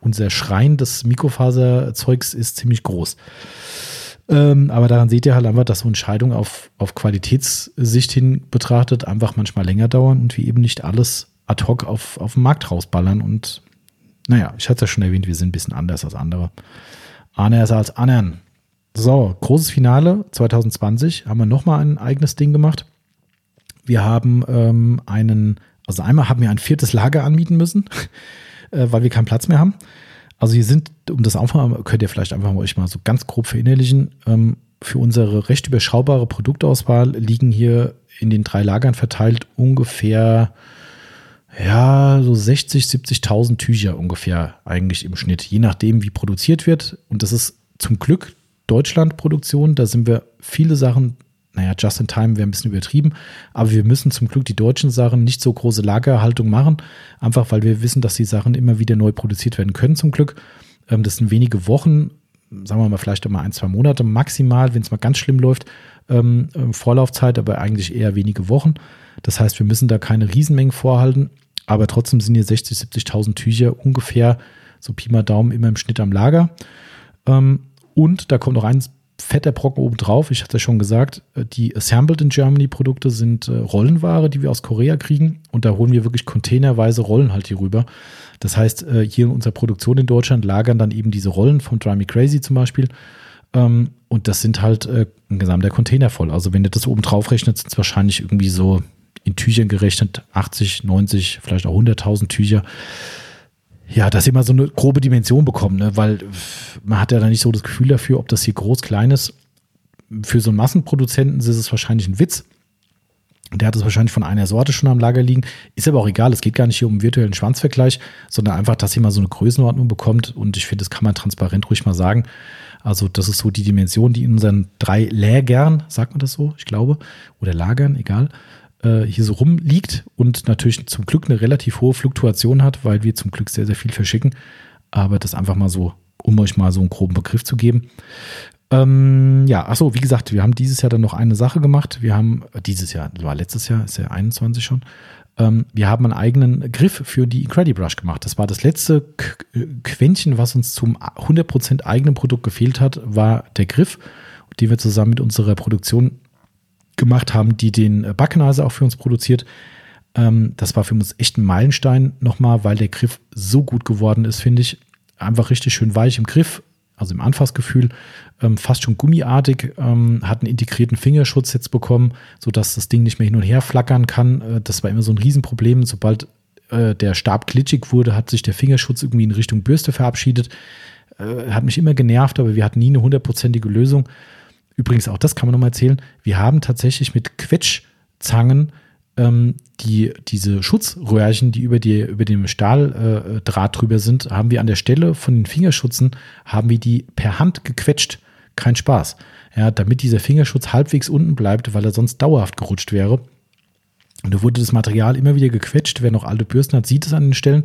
S1: unser Schrein des Mikrofaserzeugs ist ziemlich groß. Ähm, aber daran seht ihr halt einfach, dass so Entscheidungen auf, auf Qualitätssicht hin betrachtet einfach manchmal länger dauern und wir eben nicht alles ad hoc auf, auf den Markt rausballern. Und naja, ich hatte es ja schon erwähnt, wir sind ein bisschen anders als andere. Anders als anderen. So, großes Finale 2020 haben wir nochmal ein eigenes Ding gemacht. Wir haben ähm, einen, also einmal haben wir ein viertes Lager anmieten müssen, äh, weil wir keinen Platz mehr haben. Also hier sind, um das einfach könnt ihr vielleicht einfach mal euch mal so ganz grob verinnerlichen, ähm, für unsere recht überschaubare Produktauswahl liegen hier in den drei Lagern verteilt ungefähr ja, so 60, 70.000 Tücher ungefähr eigentlich im Schnitt, je nachdem, wie produziert wird. Und das ist zum Glück Deutschland-Produktion. Da sind wir viele Sachen, naja, just in time wäre ein bisschen übertrieben, aber wir müssen zum Glück die deutschen Sachen nicht so große Lagerhaltung machen, einfach weil wir wissen, dass die Sachen immer wieder neu produziert werden können, zum Glück. Ähm, das sind wenige Wochen, sagen wir mal vielleicht auch ein, zwei Monate maximal, wenn es mal ganz schlimm läuft, ähm, ähm, Vorlaufzeit, aber eigentlich eher wenige Wochen. Das heißt, wir müssen da keine Riesenmengen vorhalten, aber trotzdem sind hier 60, 70.000 Tücher ungefähr so Pi mal Daumen immer im Schnitt am Lager. Und da kommt noch ein fetter Brocken oben drauf. Ich hatte ja schon gesagt, äh, die Assembled in Germany Produkte sind äh, Rollenware, die wir aus Korea kriegen. Und da holen wir wirklich containerweise Rollen halt hier rüber. Das heißt, äh, hier in unserer Produktion in Deutschland lagern dann eben diese Rollen vom Dry Me Crazy zum Beispiel. Ähm, und das sind halt ein gesamter Container voll. Also wenn ihr das oben drauf rechnet, sind es wahrscheinlich irgendwie so in Tüchern gerechnet 80, 90, vielleicht auch 100.000 Tücher ja, dass sie mal so eine grobe Dimension bekommen, ne? weil man hat ja da nicht so das Gefühl dafür, ob das hier groß, klein ist. Für so einen Massenproduzenten ist es wahrscheinlich ein Witz. Der hat es wahrscheinlich von einer Sorte schon am Lager liegen. Ist aber auch egal. Es geht gar nicht hier um einen virtuellen Schwanzvergleich, sondern einfach, dass ihr mal so eine Größenordnung bekommt. Und ich finde, das kann man transparent ruhig mal sagen. Also, das ist so die Dimension, die in unseren drei Lägern, sagt man das so, ich glaube, oder Lagern, egal, äh, hier so rumliegt und natürlich zum Glück eine relativ hohe Fluktuation hat, weil wir zum Glück sehr, sehr viel verschicken. Aber das einfach mal so, um euch mal so einen groben Begriff zu geben. Ähm, ja, achso, wie gesagt, wir haben dieses Jahr dann noch eine Sache gemacht. Wir haben, äh, dieses Jahr, war letztes Jahr, ist ja 21 schon. Ähm, wir haben einen eigenen Griff für die Incredibrush gemacht. Das war das letzte Quäntchen, was uns zum 100% eigenen Produkt gefehlt hat, war der Griff, den wir zusammen mit unserer Produktion gemacht haben, die den äh, Backnase auch für uns produziert. Ähm, das war für uns echt ein Meilenstein nochmal, weil der Griff so gut geworden ist, finde ich. Einfach richtig schön weich im Griff, also im Anfassgefühl, ähm, fast schon gummiartig, ähm, hat einen integrierten Fingerschutz jetzt bekommen, sodass das Ding nicht mehr hin und her flackern kann. Äh, das war immer so ein Riesenproblem. Sobald äh, der Stab glitschig wurde, hat sich der Fingerschutz irgendwie in Richtung Bürste verabschiedet. Äh, hat mich immer genervt, aber wir hatten nie eine hundertprozentige Lösung. Übrigens, auch das kann man nochmal erzählen. Wir haben tatsächlich mit Quetschzangen ähm, die, diese Schutzröhrchen, die über, die, über dem Stahldraht äh, drüber sind, haben wir an der Stelle von den Fingerschutzen, haben wir die per Hand gequetscht. Kein Spaß. Ja, damit dieser Fingerschutz halbwegs unten bleibt, weil er sonst dauerhaft gerutscht wäre. Und da wurde das Material immer wieder gequetscht. Wer noch alte Bürsten hat, sieht es an den Stellen.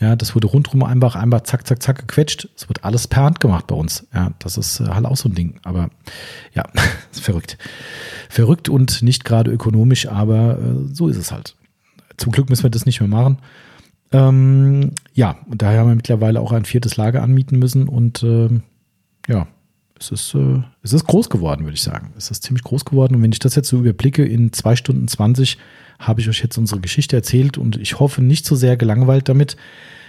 S1: Ja, das wurde rundherum einfach, einfach zack, zack, zack gequetscht. Es wird alles per Hand gemacht bei uns. Ja, das ist äh, halt auch so ein Ding. Aber ja, ist verrückt. Verrückt und nicht gerade ökonomisch, aber äh, so ist es halt. Zum Glück müssen wir das nicht mehr machen. Ähm, ja, und daher haben wir mittlerweile auch ein viertes Lager anmieten müssen und äh, ja, es ist, äh, es ist groß geworden, würde ich sagen. Es ist ziemlich groß geworden. Und wenn ich das jetzt so überblicke, in zwei Stunden 20 habe ich euch jetzt unsere Geschichte erzählt und ich hoffe nicht so sehr gelangweilt damit.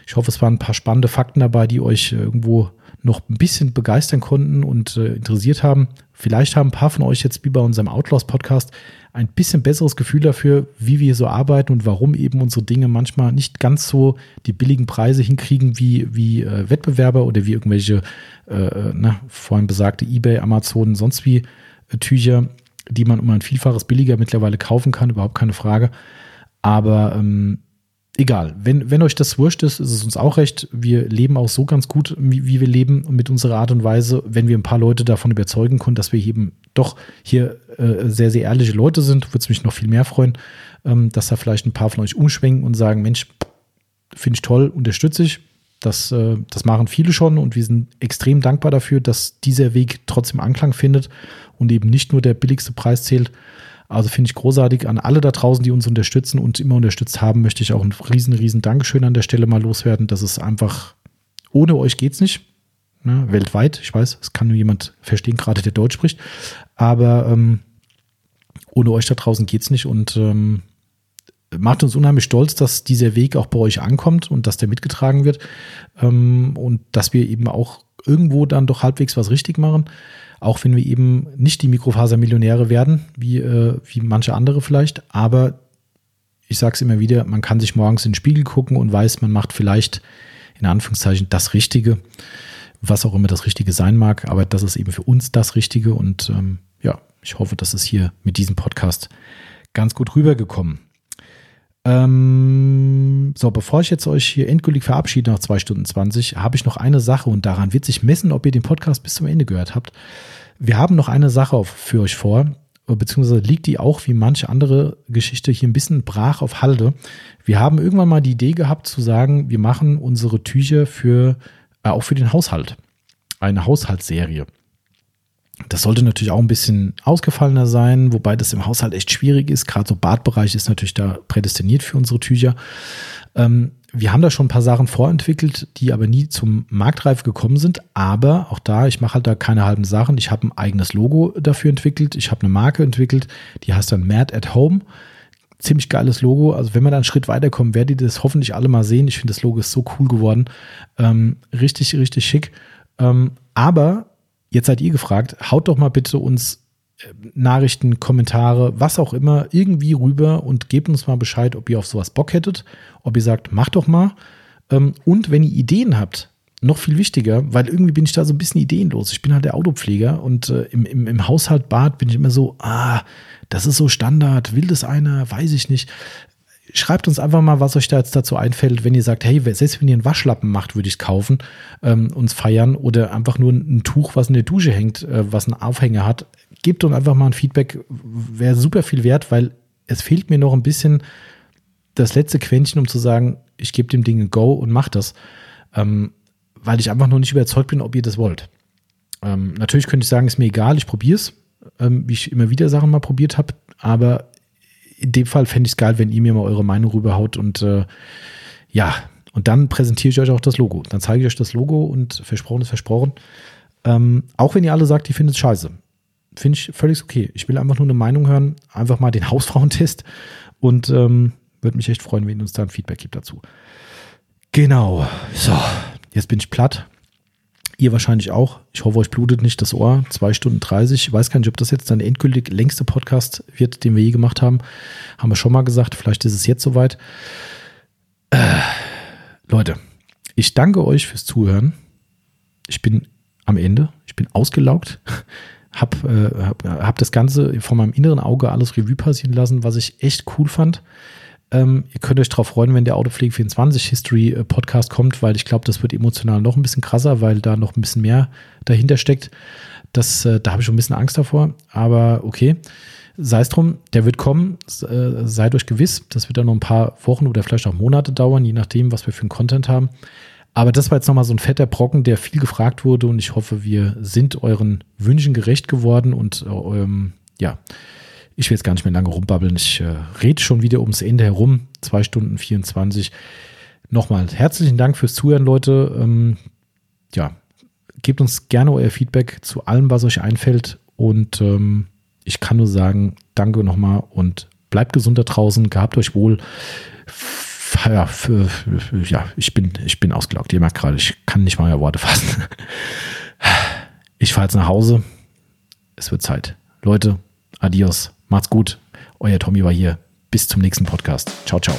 S1: Ich hoffe, es waren ein paar spannende Fakten dabei, die euch irgendwo noch ein bisschen begeistern konnten und äh, interessiert haben. Vielleicht haben ein paar von euch jetzt wie bei unserem Outlaws Podcast ein bisschen besseres Gefühl dafür, wie wir so arbeiten und warum eben unsere Dinge manchmal nicht ganz so die billigen Preise hinkriegen wie, wie äh, Wettbewerber oder wie irgendwelche, äh, äh na, vorhin besagte eBay, Amazon, sonst wie äh, Tücher, die man um ein Vielfaches billiger mittlerweile kaufen kann, überhaupt keine Frage. Aber ähm, egal, wenn, wenn euch das wurscht ist, ist es uns auch recht. Wir leben auch so ganz gut, wie, wie wir leben mit unserer Art und Weise, wenn wir ein paar Leute davon überzeugen können, dass wir eben doch hier äh, sehr, sehr ehrliche Leute sind, würde es mich noch viel mehr freuen, ähm, dass da vielleicht ein paar von euch umschwenken und sagen, Mensch, finde ich toll, unterstütze ich. Das, äh, das machen viele schon und wir sind extrem dankbar dafür, dass dieser Weg trotzdem Anklang findet und eben nicht nur der billigste Preis zählt. Also finde ich großartig an alle da draußen, die uns unterstützen und immer unterstützt haben, möchte ich auch ein riesen, riesen Dankeschön an der Stelle mal loswerden. Das ist einfach, ohne euch geht es nicht. Ne, weltweit, ich weiß, es kann nur jemand verstehen, gerade der Deutsch spricht. Aber ähm, ohne euch da draußen geht es nicht und ähm, macht uns unheimlich stolz, dass dieser Weg auch bei euch ankommt und dass der mitgetragen wird ähm, und dass wir eben auch irgendwo dann doch halbwegs was richtig machen auch wenn wir eben nicht die Mikrofasermillionäre werden, wie, äh, wie manche andere vielleicht. Aber ich sage es immer wieder, man kann sich morgens in den Spiegel gucken und weiß, man macht vielleicht in Anführungszeichen das Richtige, was auch immer das Richtige sein mag. Aber das ist eben für uns das Richtige. Und ähm, ja, ich hoffe, das ist hier mit diesem Podcast ganz gut rübergekommen. Ähm, so, bevor ich jetzt euch hier endgültig verabschiede nach zwei Stunden 20, habe ich noch eine Sache und daran wird sich messen, ob ihr den Podcast bis zum Ende gehört habt. Wir haben noch eine Sache für euch vor, beziehungsweise liegt die auch wie manche andere Geschichte hier ein bisschen brach auf Halde. Wir haben irgendwann mal die Idee gehabt zu sagen, wir machen unsere Tücher für, äh, auch für den Haushalt. Eine Haushaltsserie. Das sollte natürlich auch ein bisschen ausgefallener sein, wobei das im Haushalt echt schwierig ist. Gerade so Badbereich ist natürlich da prädestiniert für unsere Tücher. Ähm, wir haben da schon ein paar Sachen vorentwickelt, die aber nie zum Marktreif gekommen sind. Aber auch da, ich mache halt da keine halben Sachen. Ich habe ein eigenes Logo dafür entwickelt. Ich habe eine Marke entwickelt, die heißt dann Mad at Home. Ziemlich geiles Logo. Also wenn wir da einen Schritt weiterkommen, werdet ihr das hoffentlich alle mal sehen. Ich finde, das Logo ist so cool geworden. Ähm, richtig, richtig schick. Ähm, aber jetzt seid ihr gefragt, haut doch mal bitte uns Nachrichten, Kommentare, was auch immer, irgendwie rüber und gebt uns mal Bescheid, ob ihr auf sowas Bock hättet, ob ihr sagt, macht doch mal. Ähm, und wenn ihr Ideen habt, noch viel wichtiger, weil irgendwie bin ich da so ein bisschen ideenlos. Ich bin halt der Autopfleger und äh, im, im, im Haushalt Bad bin ich immer so, ah, das ist so Standard, will das einer, weiß ich nicht schreibt uns einfach mal, was euch da jetzt dazu einfällt, wenn ihr sagt, hey, selbst wenn ihr einen Waschlappen macht, würde ich es kaufen, ähm, uns feiern oder einfach nur ein, Tuch, was in der Dusche hängt, äh, was einen Aufhänger hat. Gebt uns einfach mal ein Feedback, wäre super viel wert, weil es fehlt mir noch ein bisschen das letzte Quäntchen, um zu sagen, ich gebe dem Ding ein Go und mach das, ähm, weil ich einfach noch nicht überzeugt bin, ob ihr das wollt. Ähm, natürlich könnte ich sagen, ist mir egal, ich probiere es, ähm, wie ich immer wieder Sachen mal probiert habe, aber in dem Fall fände ich es geil, wenn ihr mir mal eure Meinung rüberhaut und äh, ja, und dann präsentiere ich euch auch das Logo. Dann zeige ich euch das Logo und versprochen ist versprochen. Ähm, auch wenn ihr alle sagt, ihr findet es scheiße. Finde ich völlig okay. Ich will einfach nur eine Meinung hören, einfach mal den Hausfrauentest und ähm, würde mich echt freuen, wenn ihr uns da ein Feedback gibt dazu. Genau. So, jetzt bin ich platt. Ihr wahrscheinlich auch. Ich hoffe, euch blutet nicht das Ohr. Zwei Stunden 30. Ich weiß gar nicht, ob das jetzt dann endgültig längste Podcast wird, den wir je gemacht haben. Haben wir schon mal gesagt. Vielleicht ist es jetzt soweit. Äh, Leute, ich danke euch fürs Zuhören. Ich bin am Ende. Ich bin ausgelaugt. Hab, äh, hab, hab das Ganze von meinem inneren Auge alles Revue passieren lassen, was ich echt cool fand. Ähm, ihr könnt euch darauf freuen, wenn der Autopflege 24 History äh, Podcast kommt, weil ich glaube, das wird emotional noch ein bisschen krasser, weil da noch ein bisschen mehr dahinter steckt. Das, äh, da habe ich schon ein bisschen Angst davor, aber okay. Sei es drum, der wird kommen, äh, seid euch gewiss. Das wird dann noch ein paar Wochen oder vielleicht auch Monate dauern, je nachdem, was wir für einen Content haben. Aber das war jetzt nochmal so ein fetter Brocken, der viel gefragt wurde und ich hoffe, wir sind euren Wünschen gerecht geworden und ähm, ja, ich will jetzt gar nicht mehr lange rumbabbeln. Ich äh, rede schon wieder ums Ende herum. Zwei Stunden 24. Nochmal herzlichen Dank fürs Zuhören, Leute. Ähm, ja, gebt uns gerne euer Feedback zu allem, was euch einfällt. Und ähm, ich kann nur sagen, danke nochmal und bleibt gesund da draußen, gehabt euch wohl. Ja, für, ja ich, bin, ich bin ausgelaugt. Ihr merkt gerade, ich kann nicht mal mehr Worte fassen. Ich fahre jetzt nach Hause. Es wird Zeit. Leute, adios. Macht's gut. Euer Tommy war hier. Bis zum nächsten Podcast. Ciao, ciao.